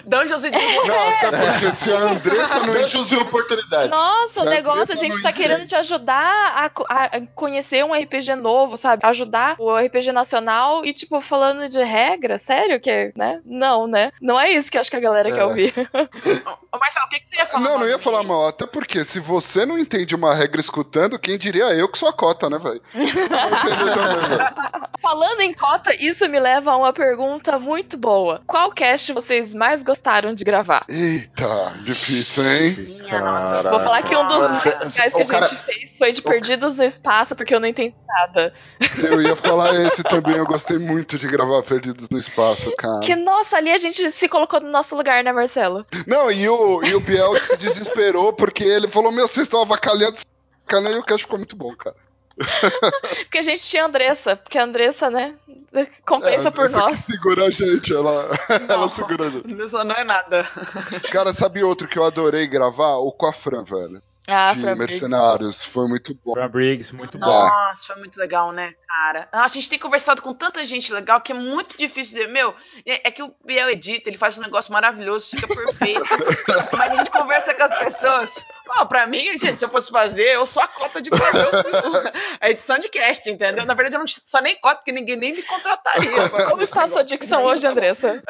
Dungeons Dragons. Não, até porque se a Andressa não Dungeons e oportunidades. Nossa, o negócio, a eu gente tá querendo te ajudar a, a conhecer um RPG novo, sabe? Ajudar o RPG nacional e, tipo, falando de regra, sério que, né? Não, né? Não é isso que eu acho que a galera É. quer ouvir. Ô, Marcelo, o que, que você ia falar? Não, não ia falar mal. Até porque se você não entende uma regra escutando, quem diria eu que sou a cota, né, velho. Falando em cota, isso me leva a uma pergunta muito boa. Qual cast vocês mais gostaram de gravar? Eita, difícil, hein? Minha nossa. Vou falar que um dos mais legais que a cara- gente fez foi de Perdidos no Espaço, porque eu não entendi nada. Eu ia falar esse também. Eu gostei muito de gravar Perdidos no Espaço, cara. Que, nossa, ali a gente se colocou no nosso lugar, né, Marcelo? Não, e o, e o Biel se desesperou porque ele falou: Meu, vocês estão avacalhando. Cara, e o cast ficou muito bom, cara. Porque a gente tinha a Andressa, porque a Andressa, né, compensa É, por essa nós. que segura a gente, ela, ela segura a gente. Isso não é nada. Cara, sabe outro que eu adorei gravar? O com a Fran, velho. Ah, de Mercenários. Foi muito bom. Fran Briggs, muito bom. Nossa, foi muito legal, né, cara? Nossa, a gente tem conversado com tanta gente legal que é muito difícil dizer, meu, é é que o Biel edita, ele faz um negócio maravilhoso, fica perfeito. Mas a gente conversa com as pessoas. Ó, pra mim, gente, se eu fosse fazer, eu sou a cota de fazer a edição de cast, entendeu? Na verdade, eu não sou nem cota, porque ninguém nem me contrataria. Como está a sua dicção hoje, Andressa?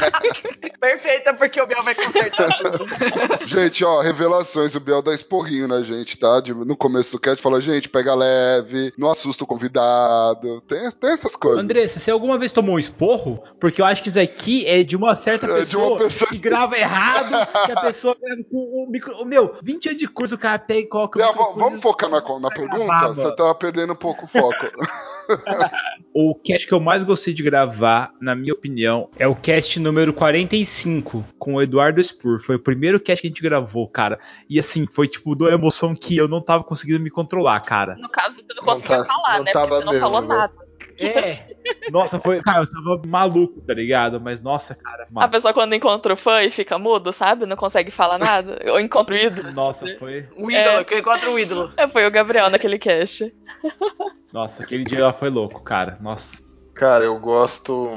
Perfeita, porque o Biel vai consertar tudo. Gente, ó, revelações. O Biel dá esporrinho na gente, tá? De- no começo do cast fala, gente, pega leve, não assusta o convidado. Tem, tem essas coisas. Andressa, você alguma vez tomou um esporro? Porque eu acho que isso aqui é de uma certa É de pessoa, uma pessoa que grava errado, que a pessoa grava com o micro... Meu, 20 anos de curso, o cara pega e coloca microfone vamos focar na, na pergunta? Você mano. tá perdendo um pouco o foco. O cast que eu mais gostei de gravar, na minha opinião, é o cast número 45, com o Eduardo Spur. Foi o primeiro cast que a gente gravou, cara. E assim, foi tipo, de uma emoção que eu não tava conseguindo me controlar, cara. No caso, você não Não conseguia tá- falar, não né? Porque você não mesmo, falou né? nada. É. Nossa, foi. Cara, eu tava maluco, tá ligado? Mas nossa, cara. A Massa. pessoa quando encontra o fã e fica mudo, sabe? Não consegue falar nada. Ou encontra o ídolo. Nossa, foi. O ídolo, É. que eu encontro um ídolo. É, Foi o Gabriel naquele cast. Nossa, aquele dia lá foi louco, cara. Nossa. Cara, eu gosto.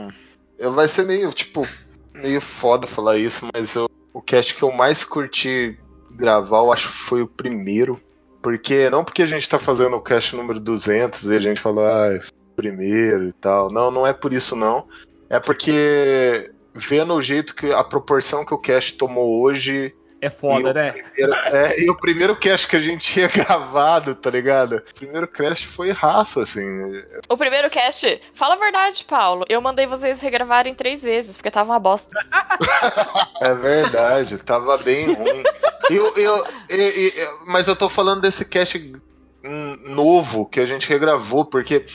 Eu vai ser meio, tipo, meio foda falar isso, mas eu- o cast que eu mais curti gravar, eu acho que foi o primeiro. Porque, não porque a gente tá fazendo o cast número 200 e a gente falou, ah, primeiro e tal. Não, não é por isso não. É porque, vendo o jeito que, a proporção que o cast tomou hoje, É foda, E o né? primeiro- é, e o primeiro cast que a gente tinha gravado, tá ligado? O primeiro cast foi raço, assim. O primeiro cast, fala a verdade, Paulo. Eu mandei vocês regravarem três vezes, porque tava uma bosta. É verdade, tava bem ruim. Eu, eu, e- e- mas eu tô falando desse cast novo que a gente regravou, porque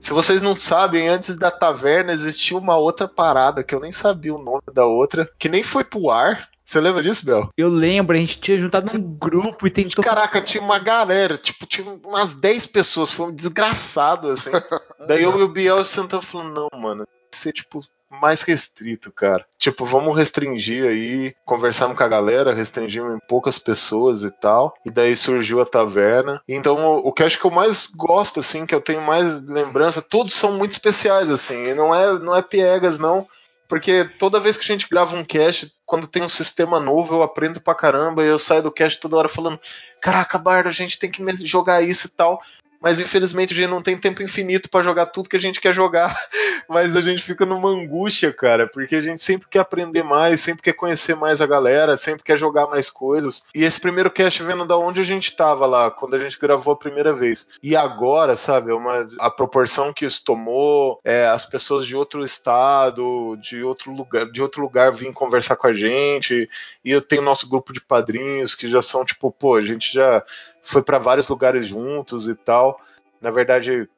se vocês não sabem, antes da taverna existia uma outra parada que eu nem sabia o nome da outra, que nem foi pro ar. Você lembra disso, Bel? Eu lembro, a gente tinha juntado num grupo e tentou. Caraca, tinha uma galera, tipo, tinha umas 10 pessoas, foi um desgraçado, assim. Daí eu e o Biel sentamos e falamos, não, mano, ser, tipo, mais restrito, cara. Tipo, vamos restringir aí, conversamos com a galera, restringimos em poucas pessoas e tal. E daí surgiu a taverna. Então, o, o cast que eu mais gosto, assim, que eu tenho mais lembrança, todos são muito especiais, assim. E não é, não é piegas, não. Porque toda vez que a gente grava um cast, quando tem um sistema novo, eu aprendo pra caramba e eu saio do cast toda hora falando: Caraca, Bardo, a gente tem que jogar isso e tal. Mas infelizmente a gente não tem tempo infinito pra jogar tudo que a gente quer jogar. Mas a gente fica numa angústia, cara, porque a gente sempre quer aprender mais, sempre quer conhecer mais a galera, sempre quer jogar mais coisas. E esse primeiro cast vendo da onde a gente tava lá, quando a gente gravou a primeira vez. E agora, sabe, é uma, a proporção que isso tomou, é, as pessoas de outro estado, de outro lugar, de outro lugar vêm conversar com a gente. E eu tenho nosso grupo de padrinhos que já são tipo, pô, a gente já foi para vários lugares juntos e tal. Na verdade,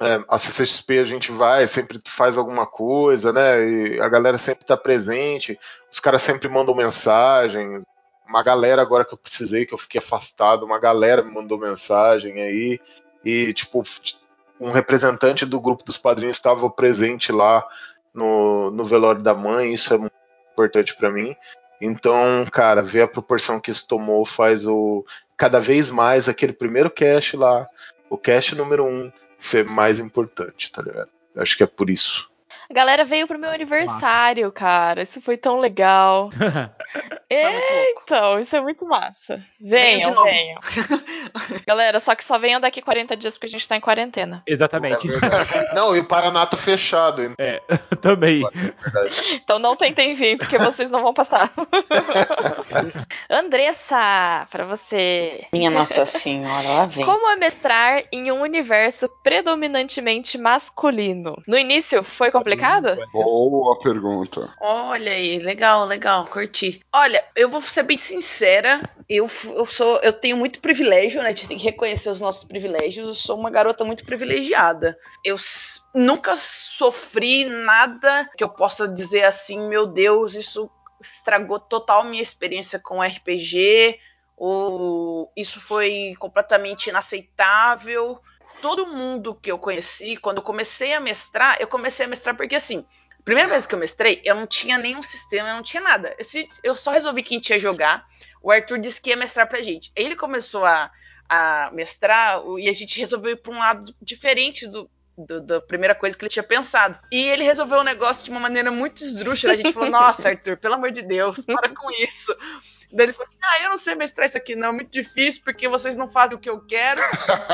é, a CCXP a gente vai, sempre faz alguma coisa, né? E a galera sempre tá presente, os caras sempre mandam mensagem. Uma galera agora que eu precisei, que eu fiquei afastado, uma galera me mandou mensagem aí. E, tipo, um representante do grupo dos padrinhos estava presente lá no, no velório da mãe, isso é muito importante para mim. Então, cara, ver a proporção que isso tomou faz o cada vez mais aquele primeiro cast lá, o cast número um, ser mais importante, tá ligado? Acho que é por isso. A galera veio pro meu aniversário, cara. Isso foi tão legal. Louco. Então, isso é muito massa. Venham Venham. Galera, só que só venham daqui 40 dias porque a gente tá em quarentena. Exatamente. É. Não, e o Paraná tá fechado. hein? É, também. Então não tentem vir, porque vocês não vão passar. Andressa, pra você. Minha Nossa Senhora, lá vem. Como amestrar em um universo predominantemente masculino? No início foi complicado? Boa pergunta. Olha aí, legal, legal, curti. Olha, eu vou ser bem sincera, eu, eu sou, eu tenho muito privilégio, né? A gente tem que reconhecer os nossos privilégios. Eu sou uma garota muito privilegiada. Eu nunca sofri nada que eu possa dizer assim, meu Deus, isso estragou total minha experiência com RPG, ou isso foi completamente inaceitável. Todo mundo que eu conheci, quando eu comecei a mestrar, eu comecei a mestrar porque assim, primeira vez que eu mestrei, eu não tinha nenhum sistema, eu não tinha nada. Eu, só resolvi quem tinha jogar. O Arthur disse que ia mestrar pra gente. Ele começou a, a mestrar e a gente resolveu ir pra um lado diferente do, do- da primeira coisa que ele tinha pensado. E ele resolveu o negócio de uma maneira muito esdrúxula. A gente falou: Nossa, Arthur, pelo amor de Deus, para com isso. Daí ele falou assim: Ah, eu não sei mestrar isso aqui, não. É muito difícil, porque vocês não fazem o que eu quero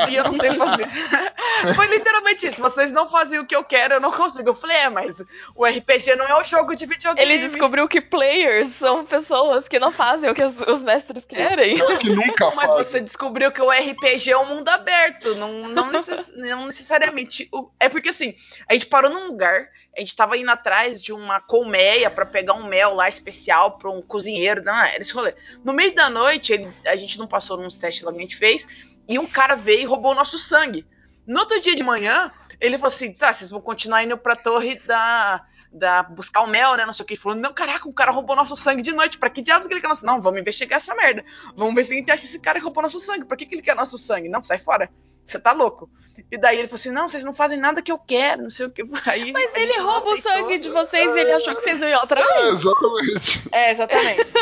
e eu não sei fazer. Foi literalmente isso. Vocês não fazem o que eu quero, eu não consigo. Eu falei, é, mas o RPG não é um jogo de videogame. Ele descobriu que players são pessoas que não fazem o que os, os mestres querem. Pior que nunca Mas faz. você descobriu que o RPG é um mundo aberto, não, não, necess- não necessariamente. o- É porque assim, a gente parou num lugar, a gente tava indo atrás de uma colmeia pra pegar um mel lá especial pra um cozinheiro, não, era esse rolê. No meio da noite, ele- a gente não passou nos testes lá que a gente fez, e um cara veio e roubou o nosso sangue. No outro dia de manhã, ele falou assim: tá, vocês vão continuar indo pra torre da. Da, buscar o mel, né? Não sei o que. Ele falou: Não, caraca, um cara roubou nosso sangue de noite. Pra que diabos que ele quer nosso? Não, vamos investigar essa merda. Vamos ver se a gente acha esse cara que roubou nosso sangue. Pra que, que ele quer nosso sangue? Não, sai fora. Você tá louco. E daí ele falou assim: Não, vocês não fazem nada que eu quero, não sei o que. Aí, Mas ele rouba o sangue de vocês e ele achou que vocês não iam atrás. É, exatamente. É, exatamente.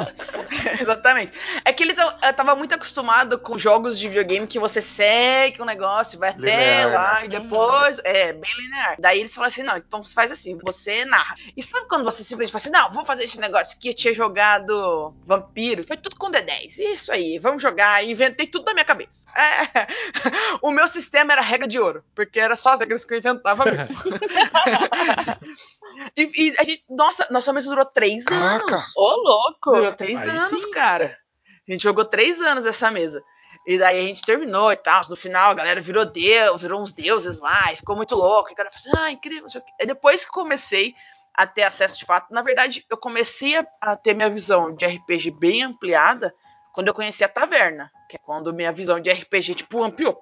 exatamente. É que ele ta- eh, tava muito acostumado com jogos de videogame que você segue o negócio, vai até Linear, lá né? e depois. É, bem linear. Daí eles falaram assim: não, então você faz assim, você narra. E sabe quando você simplesmente fala assim: não, vamos fazer esse negócio aqui? Eu tinha jogado Vampiro, foi tudo com D10. Isso aí, vamos jogar. Inventei tudo da minha cabeça. É. O meu sistema era regra de ouro, porque era só as regras que eu inventava mesmo. e, e a gente. Nossa, nossa mesa durou três Caraca. anos. Ô, louco! Durou três Aí anos, sim. cara. A gente jogou três anos essa mesa. E daí a gente terminou e tal. No final, a galera virou Deus, virou uns deuses lá, e ficou muito louco. E o cara falou assim, ah, incrível, não sei o quê. Aí depois que comecei a ter acesso de fato, na verdade, eu comecei a, a ter minha visão de RPG bem ampliada quando eu conheci a taverna. Que é quando minha visão de RPG, tipo, ampliou.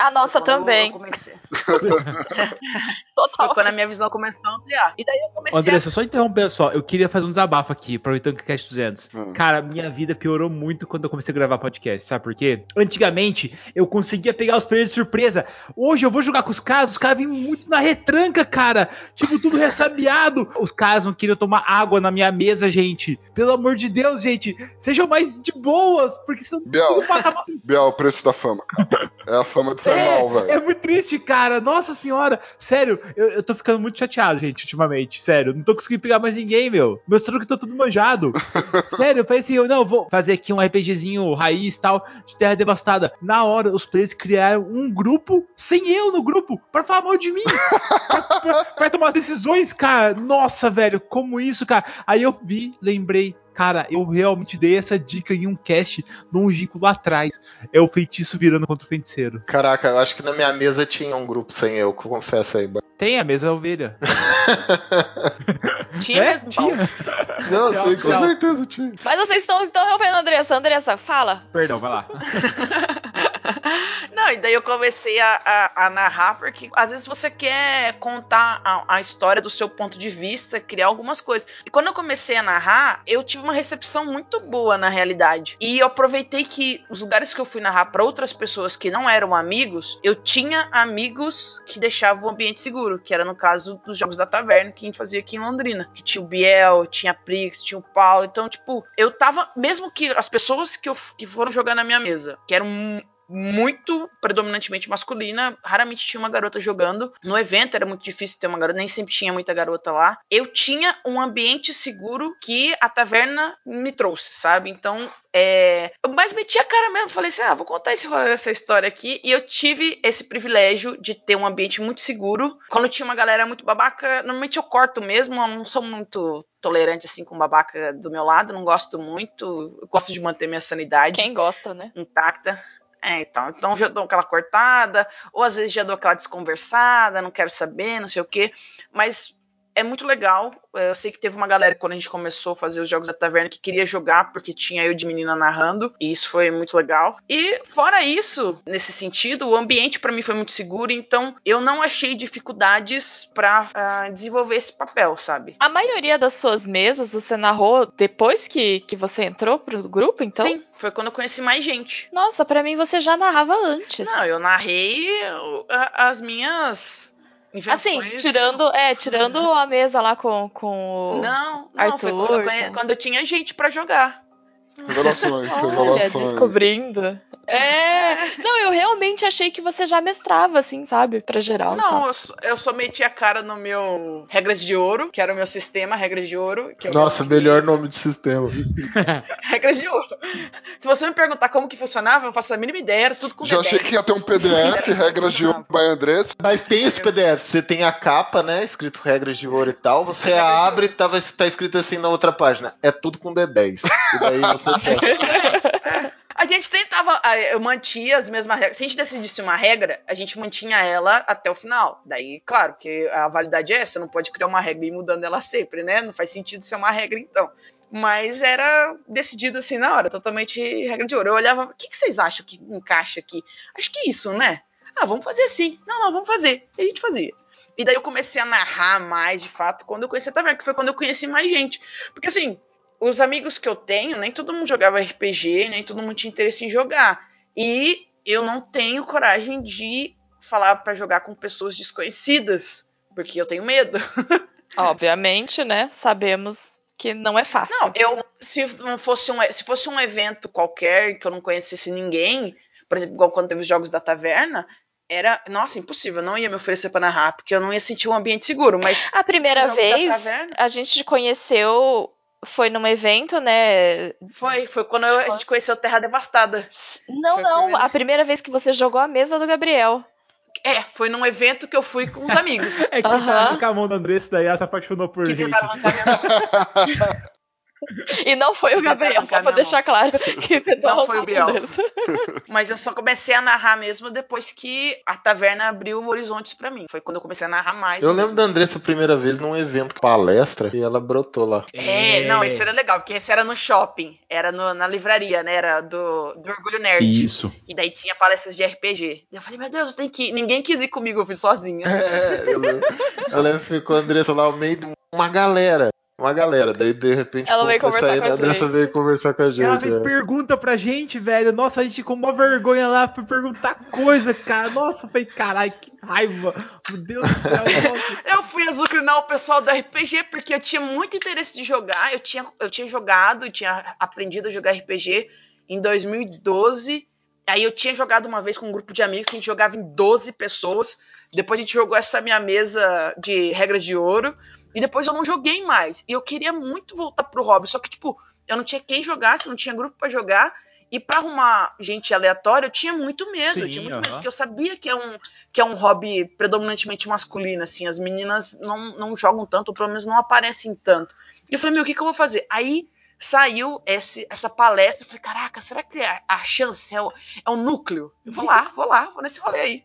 A nossa também. Eu comecei. Total. Foi quando a minha visão começou a ampliar. E daí eu comecei Andressa, só interromper só, eu queria fazer um desabafo aqui, aproveitando que é Cast 200. Hum. Cara, minha vida piorou muito quando eu comecei a gravar podcast, sabe por quê? Antigamente, eu conseguia pegar os players de surpresa. Hoje eu vou jogar com os caras, os caras vêm muito na retranca, cara. Tipo, tudo ressabiado. Os caras não queriam tomar água na minha mesa, gente. Pelo amor de Deus, gente. Sejam mais de boas, porque senão Biel. assim. Biel, o preço da fama, cara. É a fama de ser mal, velho. É, é muito triste, cara. Nossa senhora. Sério, eu, eu tô ficando muito chateado, gente, ultimamente. Sério, não tô conseguindo pegar mais ninguém, meu. Meus truques estão tudo manjado. Sério, eu falei assim, eu não, vou fazer aqui um RPGzinho raiz tal, de Terra Devastada. Na hora, os players criaram um grupo, sem eu no grupo, pra falar mal de mim. pra, pra- pra tomar decisões, cara. Nossa, velho, como isso, cara. Aí eu vi, lembrei. Cara, eu realmente dei essa dica em um cast longínquo lá atrás. É o feitiço virando contra o feiticeiro. Caraca, eu acho que na minha mesa tinha um grupo sem eu, confessa aí. Tem a mesa ovelha. Tinha É? mesmo, Tinha. Não, sei, com certeza tinha. Mas vocês estão interrompendo, Andressa. Andressa, fala. Perdão, vai lá. Não, e daí eu comecei a, a- a narrar, porque às vezes você quer contar a, a história do seu ponto de vista, criar algumas coisas. E quando eu comecei a narrar, eu tive uma recepção muito boa na realidade. E eu aproveitei que os lugares que eu fui narrar para outras pessoas que não eram amigos, eu tinha amigos que deixavam o ambiente seguro, que era no caso dos jogos da taverna que a gente fazia aqui em Londrina. Que tinha o Biel, tinha a Prix, tinha o Paulo. Então, tipo, eu tava. Mesmo que as pessoas que, eu, que foram jogar na minha mesa, que eram muito predominantemente masculina, raramente tinha uma garota jogando. No evento era muito difícil ter uma garota, nem sempre tinha muita garota lá. Eu tinha um ambiente seguro que a taverna me trouxe, sabe? Então, é... eu mais meti a cara mesmo, falei assim: "Ah, vou contar esse, essa história aqui". E eu tive esse privilégio de ter um ambiente muito seguro. Quando tinha uma galera muito babaca, normalmente eu corto mesmo, eu não sou muito tolerante assim com babaca do meu lado, não gosto muito, eu gosto de manter minha sanidade Quem gosta, né? intacta. É, então, então já dou aquela cortada, ou às vezes já dou aquela desconversada, não quero saber, não sei o quê. Mas é muito legal. é, Eu sei que teve uma galera quando a gente começou a fazer os jogos da taverna que queria jogar porque tinha eu de menina narrando, e isso foi muito legal. E fora isso, nesse sentido, o ambiente pra mim foi muito seguro, então eu não achei dificuldades pra ah, desenvolver esse papel, sabe? A maioria das suas mesas você narrou depois que, que você entrou pro grupo, então? Sim, foi quando eu conheci mais gente. Nossa, pra mim você já narrava antes. Não, eu narrei uh, as minhas Assim, invenções. tirando, é, tirando a mesa lá com, com o... Não, não, foi quando Arthur, então. quando eu tinha gente pra jogar. Revelações, Olha, revelações. descobrindo. É. Não, eu realmente achei que você já mestrava, assim, sabe? Pra geral. Não, eu só, eu só meti a cara no meu Regras de Ouro, que era o meu sistema, Regras de Ouro. Que eu Nossa, melhor nome de sistema. Regras de Ouro. Se você me perguntar como que funcionava, eu faço a mínima ideia, era tudo com Já achei D10. que ia ter um PDF, regras de ouro by Andressa. Mas tem esse PDF, você tem a capa, né? Escrito regras de ouro e tal. Você abre e tava, tá escrito assim na outra página. É tudo com D10. E daí você. A gente tentava, eu mantinha as mesmas regras. Se a gente decidisse uma regra, a gente mantinha ela até o final. Daí, claro, que a validade é essa, não pode criar uma regra e ir mudando ela sempre, né? Não faz sentido ser uma regra então. Mas era decidido assim na hora, totalmente regra de ouro. Eu olhava, o que, que vocês acham que encaixa aqui? Acho que é isso, né? Ah, vamos fazer assim. Não, não, vamos fazer. E a gente fazia. E daí eu comecei a narrar mais, de fato, quando eu conheci a Taverna, que foi quando eu conheci mais gente. Porque assim, os amigos que eu tenho, nem todo mundo jogava RPG, nem todo mundo tinha interesse em jogar. E eu não tenho coragem de falar pra jogar com pessoas desconhecidas, porque eu tenho medo. Obviamente, né? Sabemos que não é fácil. Não, eu se não fosse um, se fosse um evento qualquer que eu não conhecesse ninguém, por exemplo, igual quando teve os jogos da taverna, era, nossa, impossível, eu não ia me oferecer pra narrar, porque eu não ia sentir um ambiente seguro, mas A primeira vez, taverna? a gente te conheceu, foi num evento, né? foi, foi quando eu- a gente conheceu Terra Devastada. Não, Foi a não, primeira. a primeira vez que você jogou a mesa do Gabriel. É, foi num evento que eu fui com os amigos. É que Aham. tava com a mão da Andressa, daí ela se apaixonou por que gente. E não foi o Gabriel, só pra deixar claro que Não foi o Biel. Mas eu só comecei a narrar mesmo depois que a taverna abriu horizontes pra mim. Foi quando eu comecei a narrar mais. Eu mesmo. lembro da Andressa a primeira vez num evento palestra e ela brotou lá. É, não, esse era legal, porque esse era no shopping, era no- na livraria, né? Era do, do Orgulho Nerd. Isso. E daí tinha palestras de RPG. E eu falei, meu Deus, eu tenho que ir. Ninguém quis ir comigo, eu fui sozinha. É, eu lembro, eu lembro que ficou a Andressa lá ao meio de uma galera. Uma galera. Daí de repente Ela veio foi conversar com a gente. veio conversar com a gente. Ela fez é. pergunta pra gente, velho. Nossa, a gente com uma vergonha lá pra perguntar coisa, cara. Nossa, falei, caralho, que raiva. Meu Deus do céu. Eu fui azucrinar o pessoal do RPG porque eu tinha muito interesse de jogar. Eu tinha, eu tinha jogado, eu tinha aprendido a jogar RPG em 2012. Aí eu tinha jogado uma vez com um grupo de amigos que a gente jogava em 12 pessoas. Depois a gente jogou essa minha mesa de regras de ouro. E depois eu não joguei mais. E eu queria muito voltar pro hobby. Só que, tipo, eu não tinha quem jogasse, não tinha grupo pra jogar. E pra arrumar gente aleatória, eu tinha muito medo. eu Sim, tinha muito aham. medo, porque eu sabia que é um, que é um hobby predominantemente masculino, assim. As meninas não, não jogam tanto, ou pelo menos não aparecem tanto. E eu falei, meu, o que, que eu vou fazer? Aí saiu esse, essa palestra. Eu falei, caraca, será que a, a chance é o, é o núcleo? Eu vou lá, vou lá, vou nesse rolê aí.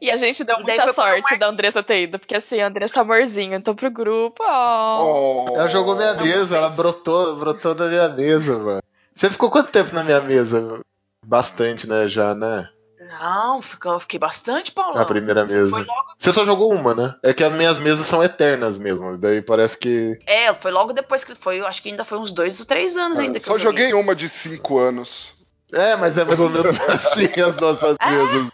E a gente deu muita sorte da Andressa ter ido, porque assim, a Andressa amorzinho, então pro grupo, ó. Oh. Ela jogou minha mesa, ela brotou, brotou da minha mesa, mano. Você ficou quanto tempo na minha mesa? Bastante, né? Já, né? Não, ficou, eu fiquei bastante, Paulão. Na primeira mesa. Foi logo, Você só jogou uma, né? É que as minhas mesas são eternas mesmo. Daí parece que. é, foi logo depois que foi, acho que ainda foi uns dois ou três anos ainda que Só eu joguei uma de 5 anos. É, mas é mais ou menos assim as nossas Ah, mesas.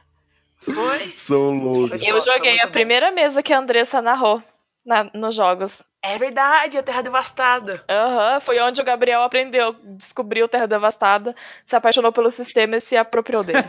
Foi. São. Foi Eu joguei a primeira mesa que a Andressa narrou na- nos jogos. É verdade, a Terra Devastada. Aham, foi onde o Gabriel aprendeu, descobriu Terra Devastada, se apaixonou pelo sistema e se apropriou dele.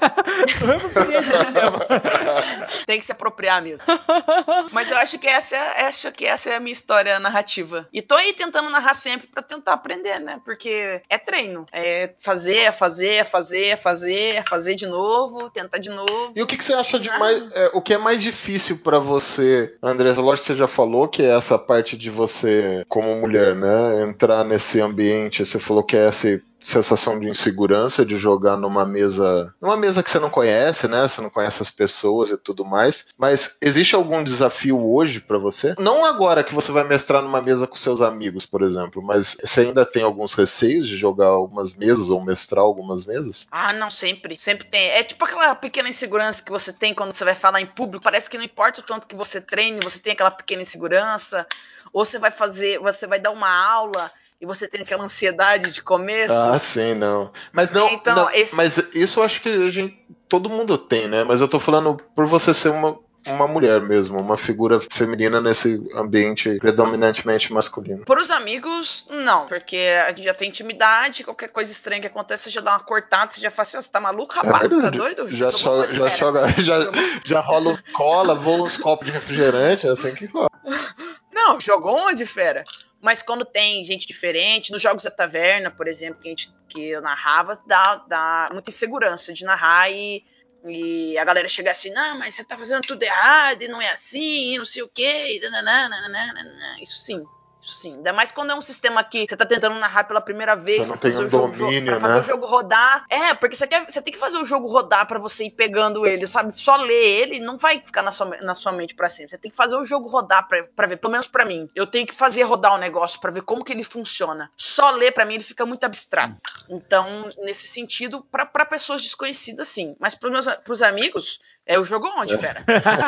Mesmo. Tem que se apropriar mesmo. Mas eu acho que essa é, acho que essa é a minha história narrativa. E tô aí tentando narrar sempre pra tentar aprender, né? Porque é treino. É fazer, é fazer, é fazer, é fazer, é fazer de novo, tentar de novo. E o que, que você acha de mais. é, o que é mais difícil pra você, Andressa? Lógico que você já falou que é essa parte de você, como mulher, né? Entrar nesse ambiente. Você falou que é essa sensação de insegurança de jogar numa mesa. numa mesa que você não conhece, né? Você não conhece as pessoas e tudo mais. Mas existe algum desafio hoje pra você? Não agora que você vai mestrar numa mesa com seus amigos, por exemplo, mas você ainda tem alguns receios de jogar algumas mesas ou mestrar algumas mesas? Ah, não, sempre. Sempre tem. É tipo aquela pequena insegurança que você tem quando você vai falar em público. Parece que não importa o tanto que você treine, você tem aquela pequena insegurança. Ou você vai fazer, você vai dar uma aula e você tem aquela ansiedade de começo. Ah, sim, não. Mas não, Então, não, esse- mas isso eu acho que a gente, todo mundo tem, né? Mas eu tô falando por você ser uma uma mulher mesmo, uma figura feminina nesse ambiente predominantemente masculino. Por os amigos, não, porque a gente já tem intimidade, qualquer coisa estranha que aconteça, você já dá uma cortada, você já fala assim, "Ó, você tá maluco, É rapaz? tá verdade. doido? Já, onde, já, joga, já, já rola cola, voa uns copos de refrigerante, é assim que rola. Não, jogou onde, fera? Mas quando tem gente diferente, nos jogos da taverna, por exemplo, que, a gente, que eu narrava, dá, dá muita insegurança de narrar e, e a galera chegar assim, não, mas você tá fazendo tudo errado e não é assim, e não sei o quê, e nananã." isso sim. Sim, ainda mais quando é um sistema que você tá tentando narrar pela primeira vez, Você não pra tem fazer um o jogo, domínio, pra fazer né? o jogo rodar. É, porque você, quer, você tem que fazer o jogo rodar pra você ir pegando ele, sabe? Só ler ele não vai ficar na sua, na sua mente pra sempre. Você tem que fazer o jogo rodar pra, pra ver, pelo menos pra mim. Eu tenho que fazer rodar o negócio pra ver como que ele funciona. Só ler pra mim ele fica muito abstrato. Então, nesse sentido, pra, pra pessoas desconhecidas, sim. Mas pros, meus, pros amigos, é o jogo onde, fera?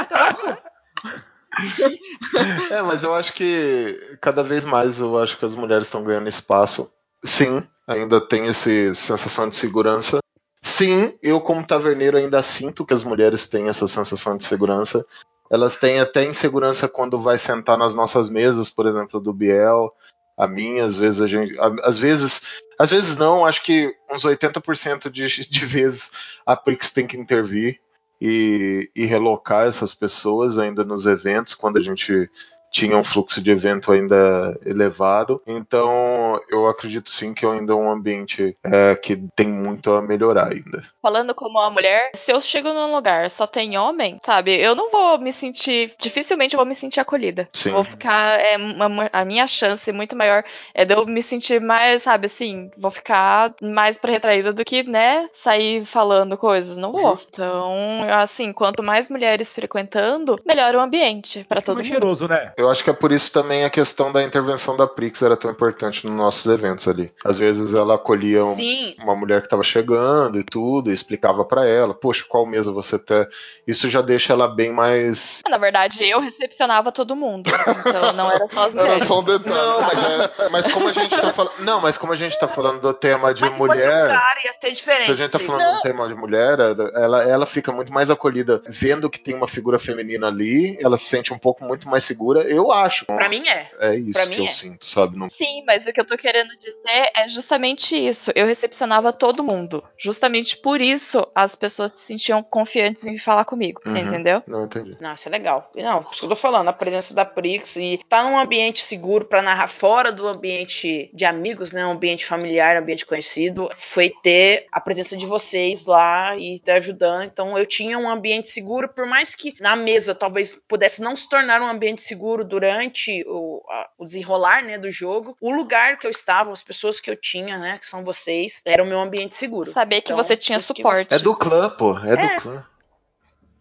Tá louco? É, mas eu acho que cada vez mais eu acho que as mulheres estão ganhando espaço. Sim, ainda tem essa sensação de segurança. Sim, eu como taverneiro ainda sinto que as mulheres têm essa sensação de segurança. Elas têm até insegurança quando vai sentar nas nossas mesas, por exemplo, do Biel, a minha, às vezes a gente, às vezes, às vezes não, acho que uns 80% de, de vezes a Prix tem que intervir e, e relocar essas pessoas ainda nos eventos, quando a gente tinha um fluxo de evento ainda elevado. Então, eu acredito sim que é ainda um ambiente é, que tem muito a melhorar ainda. Falando como uma mulher, se eu chego num lugar só tem homem, sabe, eu não vou me sentir. Dificilmente eu vou me sentir acolhida. Sim. Vou ficar. É, uma- a minha chance muito maior é de eu me sentir mais, sabe, assim, vou ficar mais pra retraída do que, né, sair falando coisas. Não vou. Então, assim, quanto mais mulheres frequentando, melhor o ambiente pra todo Mais mundo. cheiroso, né? Eu acho que é por isso também a questão da intervenção da Prix era tão importante nos nossos eventos ali. Às vezes ela acolhia um- uma mulher que estava chegando e tudo, e explicava pra ela, poxa, qual mesa você tá. Isso já deixa ela bem mais. Na verdade, eu recepcionava todo mundo. Então não era só as Era mulheres. só um detalhe. Não, mas, é- mas como a gente tá falando. Não, mas como a gente tá falando do tema de mas se fosse um mulher. cara ia ser diferente. Se a gente tá falando do tema de mulher, ela, ela fica muito mais acolhida vendo que tem uma figura feminina ali, ela se sente um pouco muito mais segura, eu acho. Pra mim é. É isso pra que mim eu é. sinto, sabe? Não... Sim, mas o que eu tô querendo dizer é justamente isso. Eu recepcionava todo mundo. Justamente por isso as pessoas se sentiam confiantes em falar comigo. Uhum. Entendeu? Não entendi. Não, isso é legal. Não, isso que eu tô falando, a presença da Prix e estar num ambiente seguro pra narrar fora do ambiente de amigos, né? Um ambiente familiar, um ambiente conhecido, foi ter a presença de vocês lá e estar ajudando. Então eu tinha um ambiente seguro, por mais que na mesa talvez pudesse não se tornar um ambiente seguro durante o, a- o desenrolar, né, do jogo. O lugar que eu estava, as pessoas que eu tinha, né, que são vocês, era o meu ambiente seguro. Saber que Então, você tinha que suporte. É do clã, pô. É, É. do clã.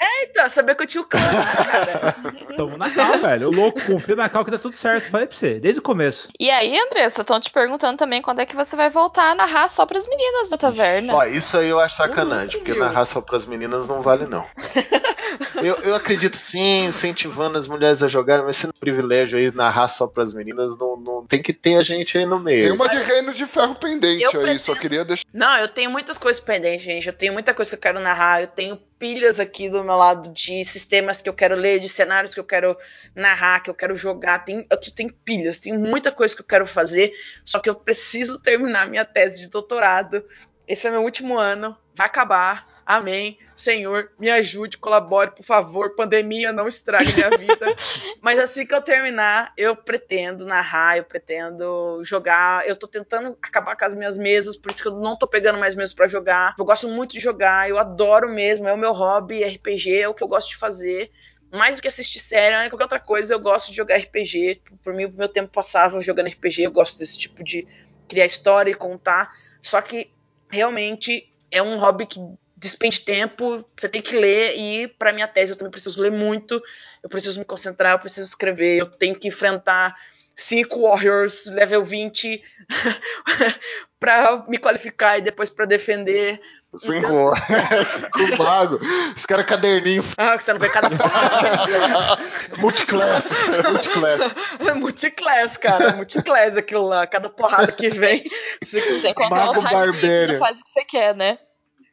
Eita, saber que eu tinha o clã, cara. Tamo na cal, velho. O louco confia na cal que dá tudo certo. Falei pra você, desde o começo. E aí, Andressa, estão te perguntando também quando é que você vai voltar a narrar só pras meninas da taverna. Ó, isso aí eu acho sacanagem, porque narrar só pras meninas não vale, não. Eu, eu acredito sim, incentivando as mulheres a jogarem, mas sendo um privilégio aí narrar só pras meninas, não, não tem que ter a gente aí no Tem meio. uma de reino de ferro pendente Eu aí, pretendo- só queria deixar. Não, eu tenho muitas coisas pendentes, gente. Eu tenho muita coisa que eu quero narrar. Eu tenho pilhas aqui do meu lado de sistemas que eu quero ler, de cenários que eu quero narrar, que eu quero jogar. Tem, aqui tem pilhas, tem muita coisa que eu quero fazer. Só que eu preciso terminar minha tese de doutorado. Esse é meu último ano. Vai acabar. Amém. Senhor, me ajude, colabore, por favor. Pandemia, não estrague minha vida. Mas assim que eu terminar, eu pretendo narrar, eu pretendo jogar. Eu tô tentando acabar com as minhas mesas, por isso que eu não tô pegando mais mesas pra jogar. Eu gosto muito de jogar, eu adoro mesmo, é o meu hobby, RPG é o que eu gosto de fazer. Mais do que assistir série, né, qualquer outra coisa, eu gosto de jogar RPG. Por mim, o meu tempo passava jogando RPG, eu gosto desse tipo de criar história e contar. Só que realmente é um hobby que despende tempo, você tem que ler e para minha tese eu também preciso ler muito, eu preciso me concentrar, eu preciso escrever, eu tenho que enfrentar cinco Warriors level 20 para me qualificar e depois para defender. Cinco, cinco mago. Os caras caderninho Ah, que você não vê cada multiclass. multiclass. é multiclass, cara, multiclass aquilo lá, cada porrada que vem. Você Sem contar Mago o Barbarian. da fase que você quer, né?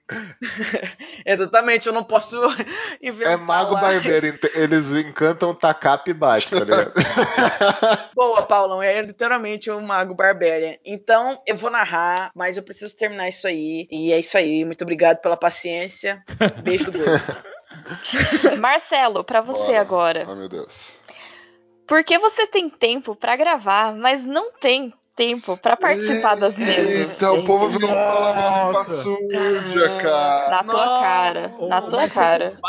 Exatamente, eu não posso inventar. É mago lá. barbeiro, eles encantam tacape e bate, tá ligado? Boa, Paulão, é literalmente o Mago Barbarian. Então, eu vou narrar, mas eu preciso terminar isso aí. E é isso aí. Muito obrigado pela paciência. Beijo do gordo. Marcelo, pra você Bora. agora. Ai, meu Deus. Por que você tem tempo pra gravar, mas não tem tempo pra participar das mesas? Eita, o povo não fala uma roupa Nossa. suja, cara. Na tua cara, na tua cara.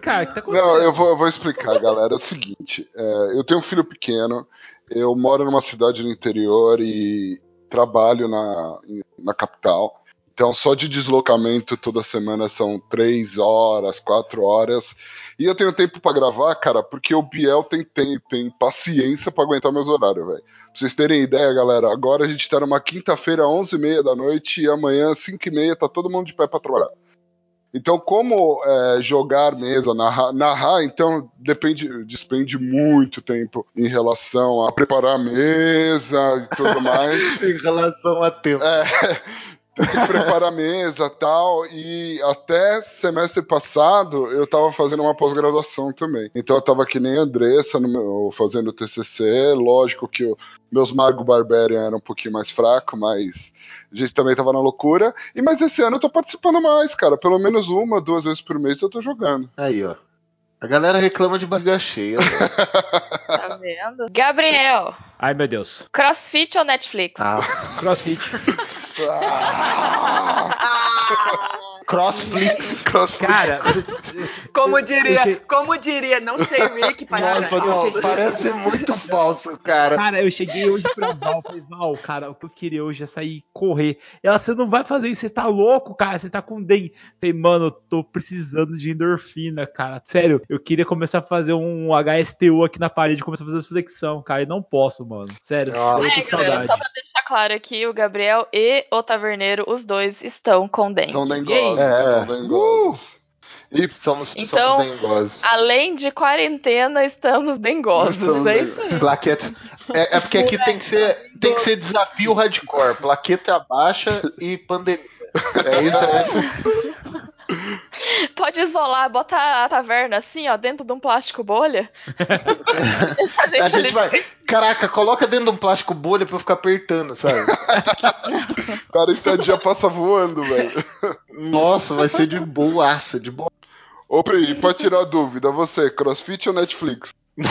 Cara, que tá? Não, eu vou, eu vou explicar, galera. É o seguinte: é, eu tenho um filho pequeno, eu moro numa cidade no interior e trabalho na, na capital. Então, só de deslocamento toda semana são três horas, quatro horas. E eu tenho tempo pra gravar, cara, porque o Biel tem, tem, tem paciência pra aguentar meus horários, velho. Pra vocês terem ideia, galera, agora a gente tá numa quinta-feira, 11h30 da noite, e amanhã, 5h30, tá todo mundo de pé pra trabalhar. Então, como é, jogar mesa, narrar, narrar, então depende, despende muito tempo em relação a preparar a mesa e tudo mais. em relação a tempo. É, tem que preparar a mesa tal. E até semestre passado eu tava fazendo uma pós-graduação também. Então eu tava que nem a Andressa no meu- fazendo TCC. Lógico que o, meus Mago Barbarian eram um pouquinho mais fraco, mas a gente também tava na loucura. E mas esse ano eu tô participando mais, cara. Pelo menos uma, duas vezes por mês eu tô jogando. Aí, ó. A galera reclama de barriga cheia. Tá vendo? Gabriel, Ai, meu Deus. CrossFit ou Netflix? ah, Crossfit. Crossflix. Cara, Como diria, como diria, não sei Rick, para. Nossa, não, parece muito falso, cara. cara, eu cheguei hoje pra Val, falei, Val, cara, o que eu queria hoje é sair e correr. Ela, você não vai fazer isso, você tá louco, cara, você tá com dengue. Falei, mano, eu tô precisando de endorfina, cara. Sério, eu queria começar a fazer um HSPU aqui na parede, começar a fazer flexão, cara, e não posso, mano. Sério, Nossa. eu tô É, galera, só pra deixar claro aqui, o Gabriel e o Taverneiro, os dois estão com dengue. Então E aí? Dengosos. É. Então dengosos. E Somos, Então, somos dengosos. Além de quarentena, estamos dengosos. Estamos é isso aí. Plaqueta. É, é porque aqui tem que ser, tem que ser desafio hardcore. Plaqueta baixa e pandemia. É isso, é isso. Pode isolar, botar a taverna assim, ó, dentro de um plástico bolha. Deixa a gente, A gente vai. Caraca, coloca dentro de um plástico bolha pra eu ficar apertando, sabe? o cara em dia passa voando, velho. Nossa, vai ser de boaça, de boa. Ô, Pri, pra tirar a dúvida, você, CrossFit ou Netflix?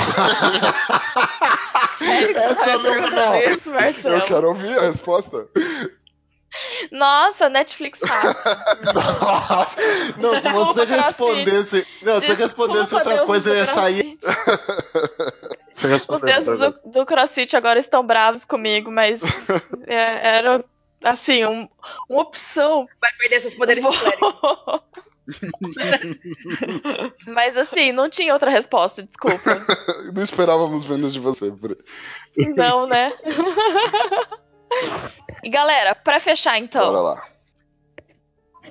Sério Essa não, não. isso, Marcelo? Eu quero ouvir a resposta. Nossa, Netflix fácil. Nossa. Não, se você respondesse. Não, se você respondesse outra coisa, eu ia sair. Os deuses do, do CrossFit agora estão bravos comigo, mas é, era assim, um- uma opção. Vai perder seus poderes de clérigo. Mas assim, não tinha outra resposta, desculpa. Não esperávamos menos de você. Não, né? E galera, pra fechar Bora então, lá.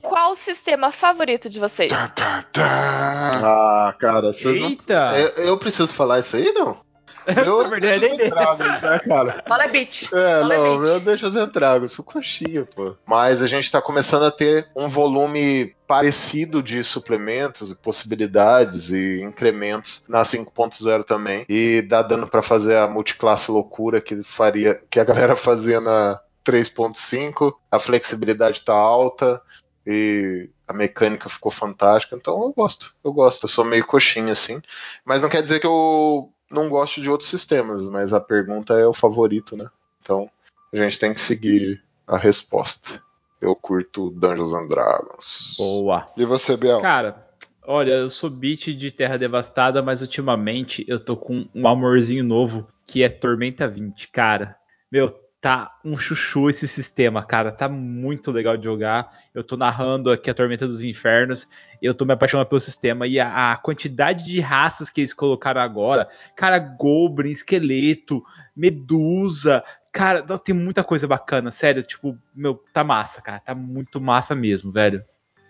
qual o sistema favorito de vocês? Tá, tá, tá. Ah, cara, vocês não. Eita! Eu, eu preciso falar isso aí, não? Eu Na verdade, entrava, né, cara? Fala, bitch. É, Fala, não, bitch. eu deixo os entragos, sou coxinha, pô. Mas a gente tá começando a ter um volume parecido de suplementos e possibilidades e incrementos na 5.0 também. E dá dando pra fazer a multiclasse loucura que faria que a galera fazia na 3.5. A flexibilidade tá alta e a mecânica ficou fantástica, então eu gosto. Eu gosto, eu sou meio coxinha assim, mas não quer dizer que eu não gosto de outros sistemas, mas a pergunta é o favorito, né? Então a gente tem que seguir a resposta. Eu curto Dungeons and Dragons. Boa. E você, Biel? Cara, olha, eu sou beat de Terra Devastada, mas ultimamente eu tô com um amorzinho novo que é Tormenta 20. Cara, meu, tá um chuchu esse sistema, cara. Tá muito legal de jogar. Eu tô narrando aqui a Tormenta dos Infernos. Eu tô me apaixonando pelo sistema. E a, a quantidade de raças que eles colocaram agora, cara, Goblin, Esqueleto, Medusa. Cara, tem muita coisa bacana, sério. Tipo, meu, tá massa, cara. Tá muito massa mesmo, velho.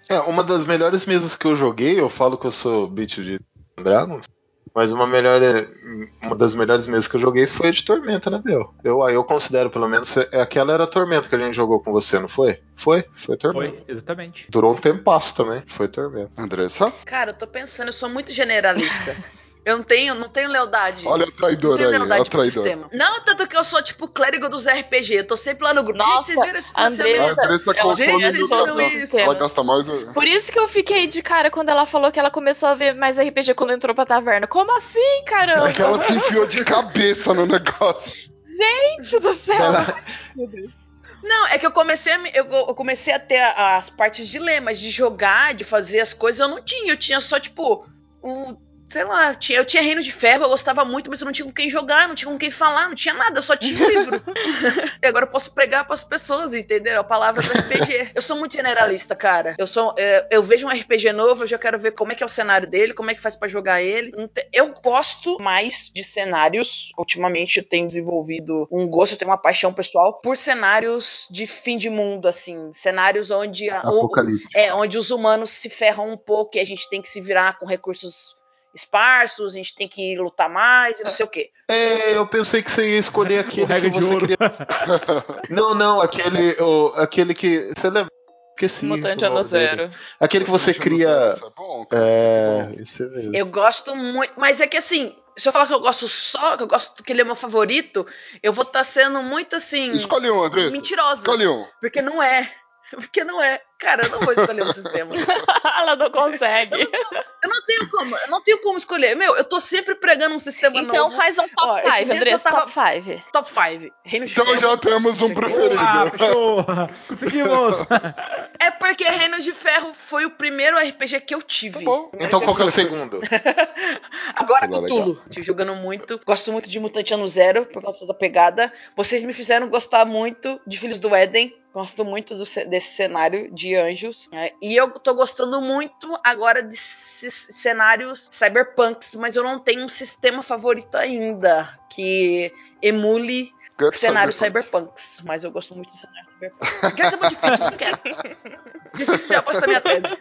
É, uma das melhores mesas que eu joguei, eu falo que eu sou beat de Dragons, mas uma melhor uma das melhores mesas que eu joguei foi a de Tormenta, né, Biel? Eu, eu considero, pelo menos, é aquela era a Tormenta que a gente jogou com você, não foi? Foi, foi Tormenta. Foi, exatamente. Durou um tempasso também. Foi Tormenta. Andressa? Cara, eu tô pensando, eu sou muito generalista. Eu não tenho, não tenho lealdade. Olha a não traidora tenho aí, lealdade a traidora. sistema. Não, tanto que eu sou tipo clérigo dos RPG. Eu tô sempre lá no grupo. Nossa, Gente, vocês viram esse A Andressa- consome Gente, mil vocês viram vezes. isso? Ela gasta mais. Por isso que eu fiquei de cara quando ela falou que ela começou a ver mais RPG quando entrou pra taverna. Como assim, caramba? É que ela se enfiou de cabeça no negócio. Gente do céu! Não, é que eu comecei a, me- eu, eu comecei a ter as partes de ler, mas de jogar, de fazer as coisas, eu não tinha. Eu tinha só, tipo, um. Sei lá, eu tinha, eu tinha Reino de Ferro, eu gostava muito, mas eu não tinha com quem jogar, não tinha com quem falar, não tinha nada, eu só tinha livro. e agora eu posso pregar pras pessoas, entendeu? A palavra do RPG. Eu sou muito generalista, cara. Eu sou. é, eu vejo um RPG novo, eu já quero ver como é que é o cenário dele, como é que faz pra jogar ele. Eu gosto mais de cenários. Ultimamente eu tenho desenvolvido um gosto, eu tenho uma paixão pessoal por cenários de fim de mundo, assim. Cenários onde. a- o- é, onde os humanos se ferram um pouco e a gente tem que se virar com recursos esparsos, a gente tem que lutar mais e não sei o quê. É, eu pensei que você ia escolher aquele que você queria. Não, não, aquele, o, aquele que. Você lembra? Esqueci. Mutante ano zero. Aquele que você cria. Isso é bom, cara. É, isso mesmo. Eu gosto muito, mas é que assim, se eu falar que eu gosto só, que eu gosto que ele é meu favorito, eu vou estar sendo muito assim. Escolhe um, Andressa. Mentirosa. Escolhe um. Porque não é. Porque não é. Cara, eu não vou escolher um sistema. ela não consegue. Eu não tenho como, eu não tenho como escolher. Meu, eu tô sempre pregando um sistema Então novo. faz um top esses 5, dias Andressa, eu tava- top 5. Top 5. Reino de Então Ferro. já temos um preferido. Ah! Conseguimos! É porque Reino de Ferro foi o primeiro RPG que eu tive. Tá bom. Então qual que é o segundo? Agora Tudo Cthulhu. Tô jogando muito. Gosto muito de Mutante Ano Zero, por causa da pegada. Vocês me fizeram gostar muito de Filhos do Éden. Gosto muito do desse cenário de anjos. né? E eu tô gostando muito agora de cenários cyberpunks, mas eu não tenho um sistema favorito ainda que emule GURPS cenários Cyberpunk. cyberpunks. Mas eu gosto muito de cenários cyberpunks. Quer ser muito difícil, não quero. Difícil de apostar minha tese.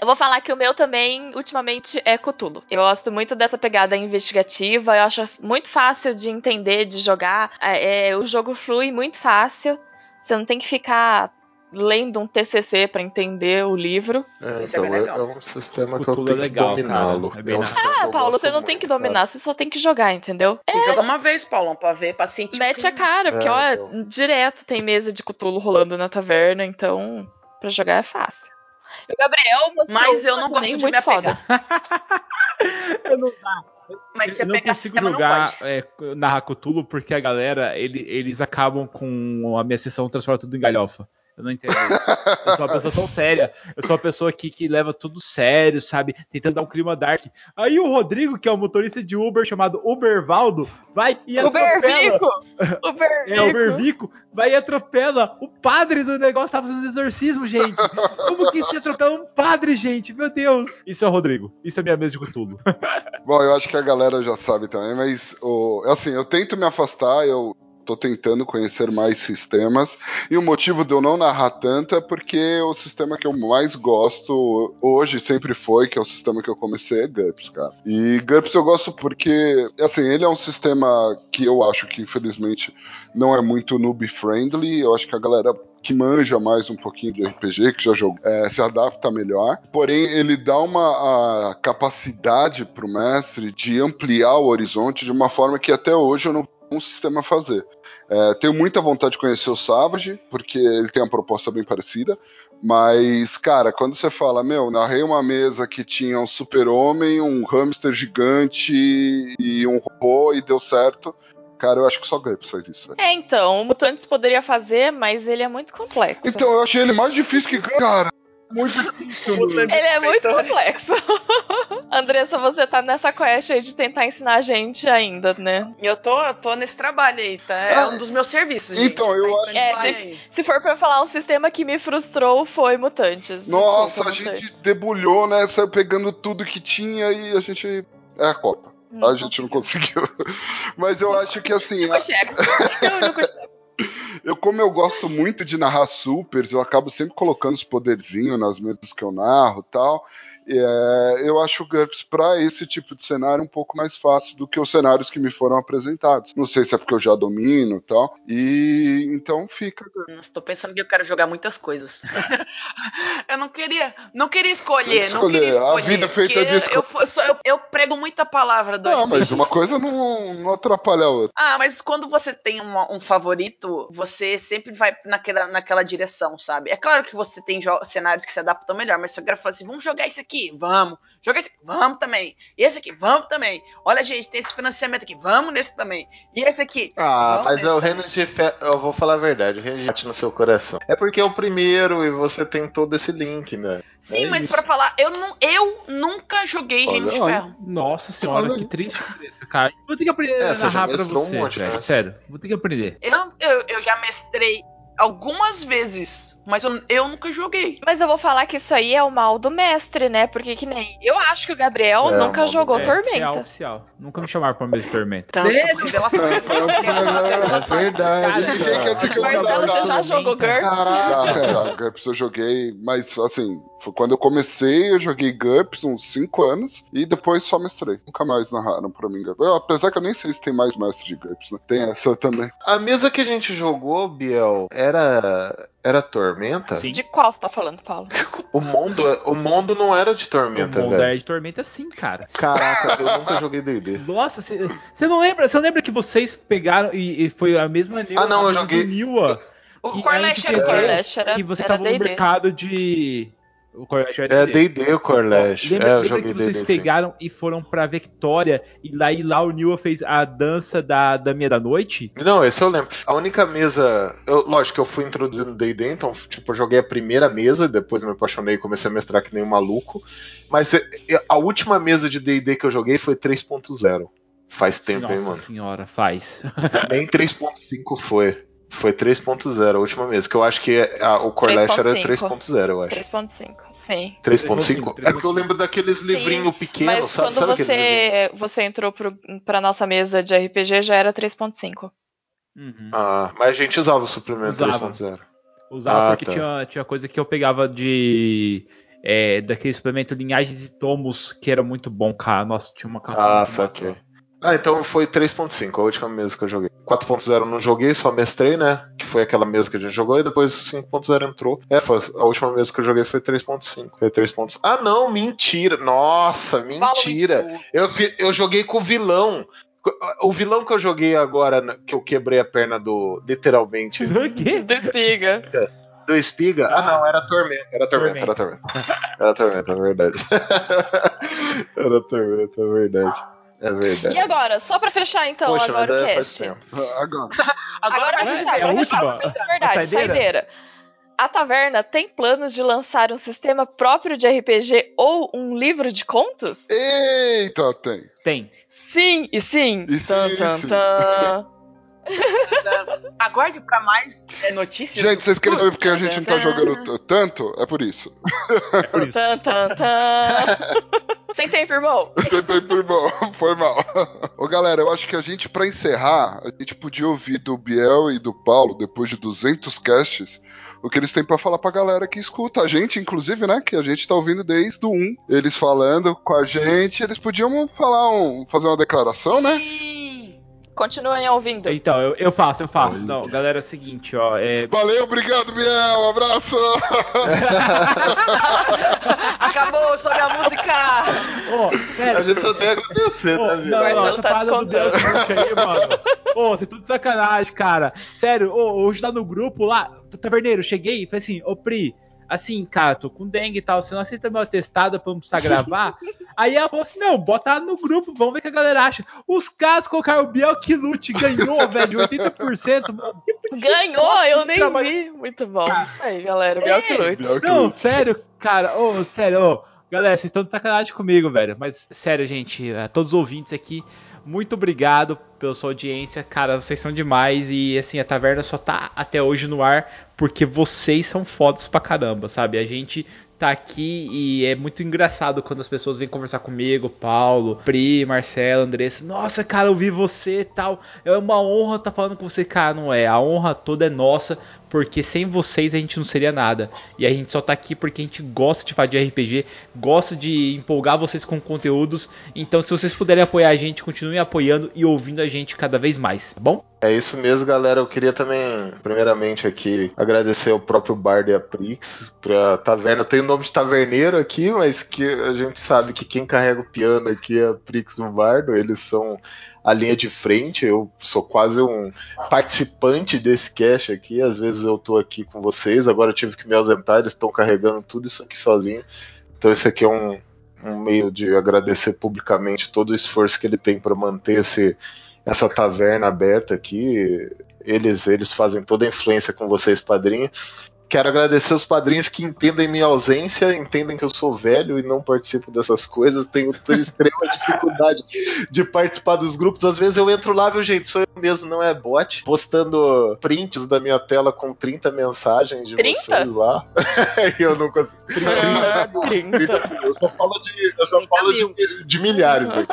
Eu vou falar que o meu também, ultimamente, é Cthulhu. Eu gosto muito dessa pegada investigativa, eu acho muito fácil de entender, de jogar. É, é, o jogo flui muito fácil. Você não tem que ficar lendo um TCC pra entender o livro. É, Isso é então, é, legal. é um sistema que eu tenho é legal, que dominá-lo. É bem um na- Ah, eu Paulo, você não tem que cara. dominar, você só tem que jogar, entendeu? Tem que jogar uma vez, Paulão, pra ver, pra sentir. Mete a cara, porque, É, ó, então. direto tem mesa de Cthulhu rolando na taverna, então pra jogar é fácil. O Gabriel mostrou Mas eu não gosto de me muito foda. apegar. Mas você eu não consigo jogar não é, narrar Cthulhu porque a galera, ele- eles acabam com a minha sessão transforma tudo em galhofa. Eu não entendo isso. Eu sou uma pessoa tão séria. Eu sou uma pessoa que, que leva tudo sério, sabe? Tentando dar um clima dark. Aí o Rodrigo, que é um motorista de Uber chamado Ubervaldo, vai e atropela. Ubervico! Ubervico! É, o Bervico vai e atropela o padre do negócio, tava fazendo exorcismo, gente. Como que se atropela um padre, gente? Meu Deus. Isso é o Rodrigo. Isso é minha mesa de Cthulhu. Bom, eu acho que a galera já sabe também, mas o, assim, eu tento me afastar, eu tô tentando conhecer mais sistemas, e o motivo de eu não narrar tanto é porque o sistema que eu mais gosto hoje sempre foi, que é o sistema que eu comecei, é GURPS, cara. E GURPS eu gosto porque, assim, ele é um sistema que eu acho que infelizmente não é muito noob-friendly, eu acho que a galera que manja mais um pouquinho de RPG, que já jogou, é, se adapta melhor. Porém, ele dá uma capacidade para o mestre de ampliar o horizonte de uma forma que até hoje eu não um sistema fazer. É, tenho muita vontade de conhecer o Savage, porque ele tem uma proposta bem parecida. Mas, cara, quando você fala, meu, narrei uma mesa que tinha um super-homem, um hamster gigante e um robô e deu certo. Cara, eu acho que só GURPS faz isso, velho. É, então, o Mutantes poderia fazer, mas ele é muito complexo. Então, eu achei ele mais difícil que cara. Muito difícil. Ele é muito complexo. Andressa, você tá nessa quest aí de tentar ensinar a gente ainda, né? Eu tô, eu tô nesse trabalho aí, tá? É um dos meus serviços, gente. então, eu tá acho- É, se-. Se for pra falar um sistema que me frustrou, foi Mutantes. Nossa, a gente Mutantes. debulhou, né? Saiu pegando tudo que tinha e a gente. É a Copa. a gente não conseguiu. Mas eu acho que assim. Não chega. Eu como eu gosto muito de narrar supers, eu acabo sempre colocando os poderzinhos nas mesas que eu narro tal. É, eu acho o GURPS para esse tipo de cenário um pouco mais fácil do que os cenários que me foram apresentados. Não sei se é porque eu já domino e tal. E então fica. Estou pensando que eu quero jogar muitas coisas. eu não queria, não queria escolher, que não queria escolher. A escolher. vida feita de escolha. eu, eu, eu- eu prego muita palavra do Não, mas uma coisa não, não atrapalha a outra. Ah, mas quando você tem uma- um favorito, você sempre vai naquela, naquela direção, sabe? É claro que você tem cenários que se adaptam melhor, mas se eu quero falar assim, vamos jogar esse aqui, vamos. Jogar esse aqui, vamos também. E esse aqui, vamos também. Olha, gente, tem esse financiamento aqui, vamos nesse também. E esse aqui. Ah, mas é o. Reino de Fe... Eu vou falar a verdade, o Reino de bate no seu coração. É porque é o primeiro e você tem todo esse link, né? Sim, É mas pra falar, eu, não, eu nunca joguei Olha, Reino de olha. Ferro. Nossa senhora, Olha que triste isso, cara. Vou ter que aprender É, a você já narrar pra mestrou um você, monte, né? Sério, vou ter que aprender. Eu, eu, eu já mestrei algumas vezes, mas eu, eu nunca joguei. Mas eu vou falar que isso aí é o mal do mestre, né? Porque que nem. Eu acho que o Gabriel É, o nunca do jogou mestre. Tormenta. oficial. Nunca me chamaram pra mesa de tormenta. Tanto revelação. É verdade. Cara, Ninguém quer ser Marcelo, você já jogou GURPS? Já, já, GURPS eu joguei, mas assim, foi quando eu comecei, eu joguei GURPS uns 5 anos e depois só mestrei. Nunca mais narraram pra mim GURPS. Eu, apesar que eu nem sei se tem mais mestre de GURPS, né? Tem essa também. A mesa que a gente jogou, Biel, era. Era Tormenta? Sim. De qual você tá falando, Paulo? O mundo, o mundo não era de O Tormenta, mundo velho. é de tormenta sim, cara. Caraca, eu nunca joguei D&D. Nossa, você não lembra? Você não lembra que vocês pegaram e, e foi a mesma Ah, não, eu joguei- O Corlash era o? Corlash era, que você era tava no mercado de o Corlash era É D&D. D&D o Corlash. Lembra, é, eu lembra joguei que vocês D&D sim. pegaram e foram pra Victoria e lá, e lá o Niwa fez a dança da, da meia da noite? Não, esse eu lembro. A única mesa. Eu, lógico que eu fui introduzindo D&D, então, tipo, eu joguei a primeira mesa, depois me apaixonei e comecei a mestrar que nem um maluco. Mas é, é, a última mesa de D&D que eu joguei foi 3.0. Faz tempo, Nossa hein, mano? senhora, faz. Nem 3.5 foi. Foi 3.0 a última mesa, que eu acho que é- a- o Corlash era 3.5. 3.0, eu acho. 3.5, sim. 3.5? 3.5. É porque eu lembro daqueles livrinhos pequenos, Mas sabe? quando sabe você, você entrou pro, pra nossa mesa de RPG já era 3.5. Uhum. Ah, mas a gente usava o suplemento Usava. 3.0. Usava Ah, porque tá. tinha, tinha coisa que eu pegava de. É, daquele suplemento Linhagens e Tomos, que era muito bom, cara. Nossa, tinha uma canção Ah, saquei. Ah, então foi 3.5, a última mesa que eu joguei. 4.0 eu não joguei, só mestrei, né? Que foi aquela mesa que a gente jogou, e depois 5.0 entrou. É, foi, a última mesa que eu joguei foi 3.5. Foi 3.5. Ah, não, mentira. Nossa, mentira. Eu, eu joguei com o vilão. O vilão que eu joguei agora, né, que eu quebrei a perna do. Literalmente. O quê? Do espiga. Do Espiga? Ah, não, era Tormenta. Era Tormenta, era Tormenta. Era Tormenta, é verdade. era Tormenta, é verdade. É verdade. E agora, só pra fechar então Poxa, agora mas o é, faz cast. tempo. Agora. Agora a vai gente fechar, é a agora última? fechar. É verdade, A saideira? saideira. A taverna tem planos de lançar um sistema próprio de RPG ou um livro de contos? Eita, tem. Tem. Sim e sim. E sim, Tan, e tan, sim. tan. Aguarde pra mais é, notícias. Gente, vocês querem saber por que a gente não tá jogando tanto? É por isso. É por isso. Tan, tan, tan. Sem tempo, irmão. Foi por mal, foi mal. Ô galera, eu acho que a gente, pra encerrar, a gente podia ouvir do Biel e do Paulo, depois de 200 casts, o que eles têm pra falar pra galera que escuta. A gente, inclusive, né, que a gente tá ouvindo desde o 1. Eles falando com a gente, eles podiam falar um, fazer uma declaração, né? Sim. Continuem ouvindo. Então, eu, eu faço, eu faço. Não, galera, é o seguinte, ó. É, Valeu, obrigado, Biel, um abraço! Acabou sobre a música. Ô, A sério. gente só tem a tá não, vendo? não, Marcelo essa tá parada do Deus descontando. aí, mano. Ô, você é tudo de sacanagem, cara. Sério, ô, hoje tá no grupo lá, taverneiro, cheguei e falei assim, ô Pri, assim, cara, tô com dengue e tal, você não aceita meu atestado pra não precisar gravar? Aí ela falou assim, não, bota no grupo, vamos ver o que a galera acha. Os caras colocaram o Biel que lute, ganhou, velho, 80%. Mano. Ganhou, eu nem trabalho- vi. Muito bom. Isso aí, galera. Biel que lute. Não, sério, cara, ô, sério, ô. Galera, vocês estão de sacanagem comigo, velho. Mas, sério, gente, a todos os ouvintes aqui, muito obrigado pela sua audiência. Cara, vocês são demais. E, assim, a taverna só tá até hoje no ar porque vocês são fodas pra caramba, sabe? A gente tá aqui e é muito engraçado quando as pessoas vêm conversar comigo, Paulo, Pri, Marcelo, Andressa. Nossa, cara, eu vi você tal. É uma honra estar tá falando com você, cara. Não é. A honra toda é nossa, porque sem vocês a gente não seria nada. E a gente só tá aqui porque a gente gosta de fazer RPG, gosta de empolgar vocês com conteúdos. Então, se vocês puderem apoiar a gente, continuem apoiando e ouvindo a gente cada vez mais, tá bom? É isso mesmo, galera. Eu queria também, primeiramente aqui, agradecer ao próprio Bard e a Prix pra taverna. Eu tenho o nome de taverneiro aqui, mas que a gente sabe que quem carrega o piano aqui é a Prix e o Bardo. Eles são a linha de frente. Eu sou quase um participante desse cast aqui. Às vezes eu tô aqui com vocês, agora eu tive que me ausentar, eles estão carregando tudo isso aqui sozinho. Então esse aqui é um, um meio de agradecer publicamente todo o esforço que ele tem para manter esse, essa taverna aberta aqui. Eles, eles fazem toda a influência com vocês, padrinho. Quero agradecer os padrinhos que entendem minha ausência, entendem que eu sou velho e não participo dessas coisas. Tenho extrema dificuldade de participar dos grupos. Às vezes eu entro lá, viu, gente? Sou eu mesmo, não é bot. Postando prints da minha tela com 30 mensagens de 30? vocês lá. e eu não consigo. 30, 30, 30 Eu só falo de, eu só falo de, de milhares aqui.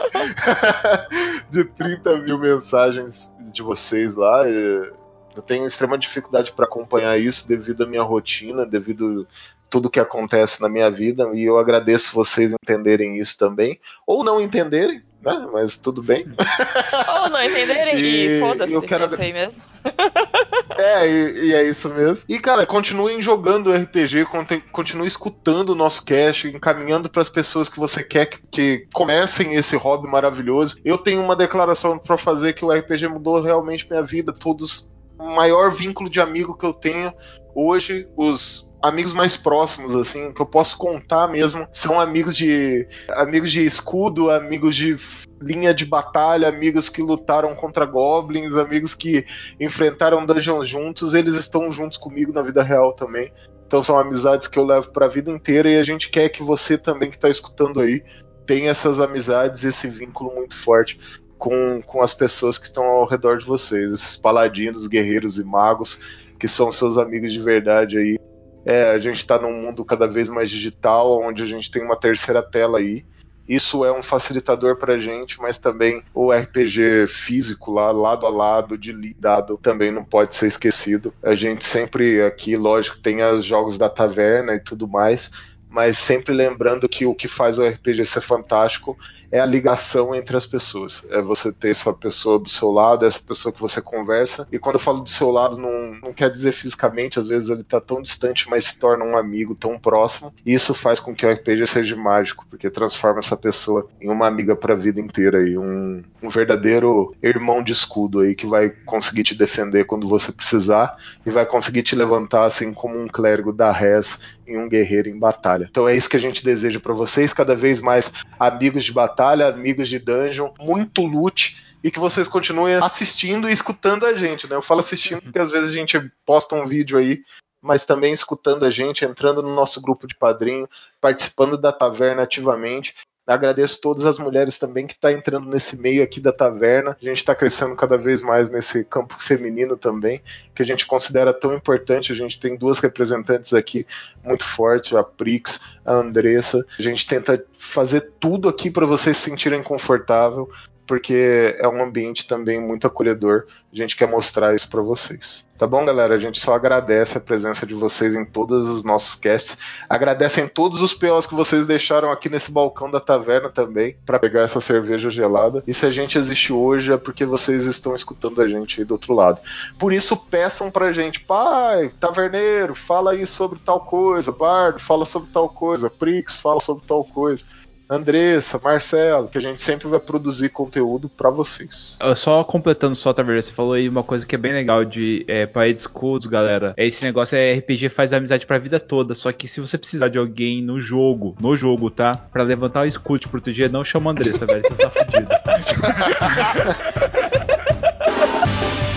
de 30 mil mensagens de vocês lá. E eu tenho extrema dificuldade para acompanhar isso devido à minha rotina, devido tudo que acontece na minha vida, e eu agradeço vocês entenderem isso também, ou não entenderem, né? Mas tudo bem. Ou não entenderem e, e foda-se, eu quero... é mesmo. é, e, e, é isso mesmo. E, cara, continuem jogando RPG, continuem escutando o nosso cast, encaminhando para as pessoas que você quer que, que, comecem esse hobby maravilhoso. Eu tenho uma declaração para fazer que o RPG mudou realmente minha vida. Todos maior vínculo de amigo que eu tenho hoje, os amigos mais próximos, assim, que eu posso contar mesmo, são amigos de amigos de escudo, amigos de linha de batalha, amigos que lutaram contra goblins, amigos que enfrentaram dungeons juntos, eles estão juntos comigo na vida real também. Então são amizades que eu levo para a vida inteira e a gente quer que você também que está escutando aí tenha essas amizades, esse vínculo muito forte com, com as pessoas que estão ao redor de vocês, esses paladinos, guerreiros e magos que são seus amigos de verdade aí. É, a gente está num mundo cada vez mais digital, onde a gente tem uma terceira tela aí. Isso é um facilitador para a gente, mas também o RPG físico lá, lado a lado, de lidado, também não pode ser esquecido. A gente sempre aqui, lógico, tem os jogos da taverna e tudo mais, mas sempre lembrando que o que faz o RPG ser fantástico é a ligação entre as pessoas. É você ter essa pessoa do seu lado, essa pessoa que você conversa. E quando eu falo do seu lado, não, não quer dizer fisicamente, às vezes ele tá tão distante, mas se torna um amigo tão próximo. E isso faz com que o RPG seja mágico, porque transforma essa pessoa em uma amiga pra vida inteira e um, um verdadeiro irmão de escudo aí que vai conseguir te defender quando você precisar e vai conseguir te levantar assim como um clérigo da res em um guerreiro em batalha. Então é isso que a gente deseja para vocês, cada vez mais amigos de batalha, amigos de dungeon, muito loot e que vocês continuem assistindo e escutando a gente, né? Eu falo assistindo porque às vezes a gente posta um vídeo aí, mas também escutando a gente, entrando no nosso grupo de padrinho, participando da taverna ativamente Agradeço todas as mulheres também que estão tá entrando nesse meio aqui da taverna. A gente está crescendo cada vez mais nesse campo feminino também, que a gente considera tão importante. A gente tem duas representantes aqui muito fortes, a Prix, a Andressa. A gente tenta fazer tudo aqui para vocês se sentirem confortável, porque é um ambiente também muito acolhedor. A gente quer mostrar isso para vocês. Tá bom, galera? A gente só agradece a presença de vocês em todos os nossos casts. Agradecem todos os POs que vocês deixaram aqui nesse balcão da taverna também, para pegar essa cerveja gelada. E se a gente existe hoje é porque vocês estão escutando a gente aí do outro lado. Por isso, peçam pra gente, pai, taverneiro, fala aí sobre tal coisa, Bardo, fala sobre tal coisa, Prix, fala sobre tal coisa. Andressa, Marcelo, que a gente sempre vai produzir conteúdo para vocês. Só completando só, Taveira, você falou aí uma coisa que é bem legal de é, Schools, galera. Esse negócio é RPG faz amizade pra vida toda. Só que se você precisar de alguém no jogo, no jogo, tá? Pra levantar o escudo e proteger, não chama Andressa, velho. Você tá fudido.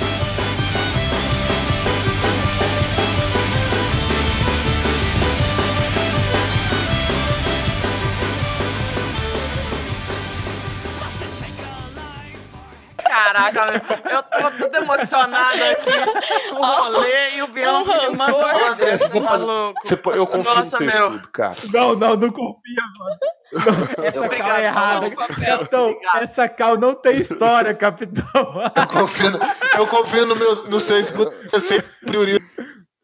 Caraca, eu tô tudo emocionado aqui com o rolê e o Bianco me mandou pode- maluco. Você eu confio no Nossa, teu meu. escudo, cara. Não, não, não confia, mano. Não, essa Obrigado, cal é errada. papel, Capitão, obrigado. essa cal não tem história, capitão. Eu confio, no- eu confio no, meu, no seu escudo, eu sempre priorizo.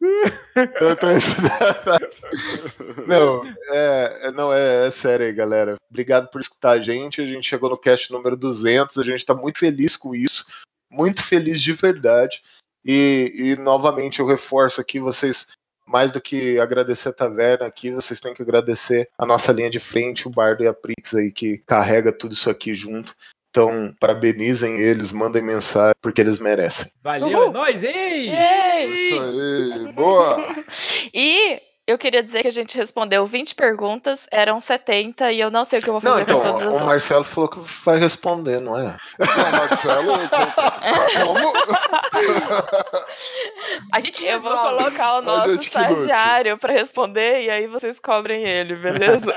Não, é, é- não é, é sério aí, galera. Obrigado por escutar a gente. A gente chegou no cast número 200. A gente tá muito feliz com isso. Muito feliz de verdade. E, e novamente eu reforço aqui, vocês, mais do que agradecer a taverna aqui, vocês têm que agradecer a nossa linha de frente, o Bardo e a Prix aí, que carrega tudo isso aqui junto. Então, parabenizem eles, mandem mensagem, porque eles merecem. Valeu, Uhul. é nóis, ei! Aí, boa! E eu queria dizer que a gente respondeu 20 perguntas, eram 70 e eu não sei o que eu vou Não, fazer então, com todas as o outras. Marcelo falou que vai responder, não é? Não, Marcelo, como? A gente Eu vou colocar o nosso estagiário pra responder e aí vocês cobrem ele, beleza?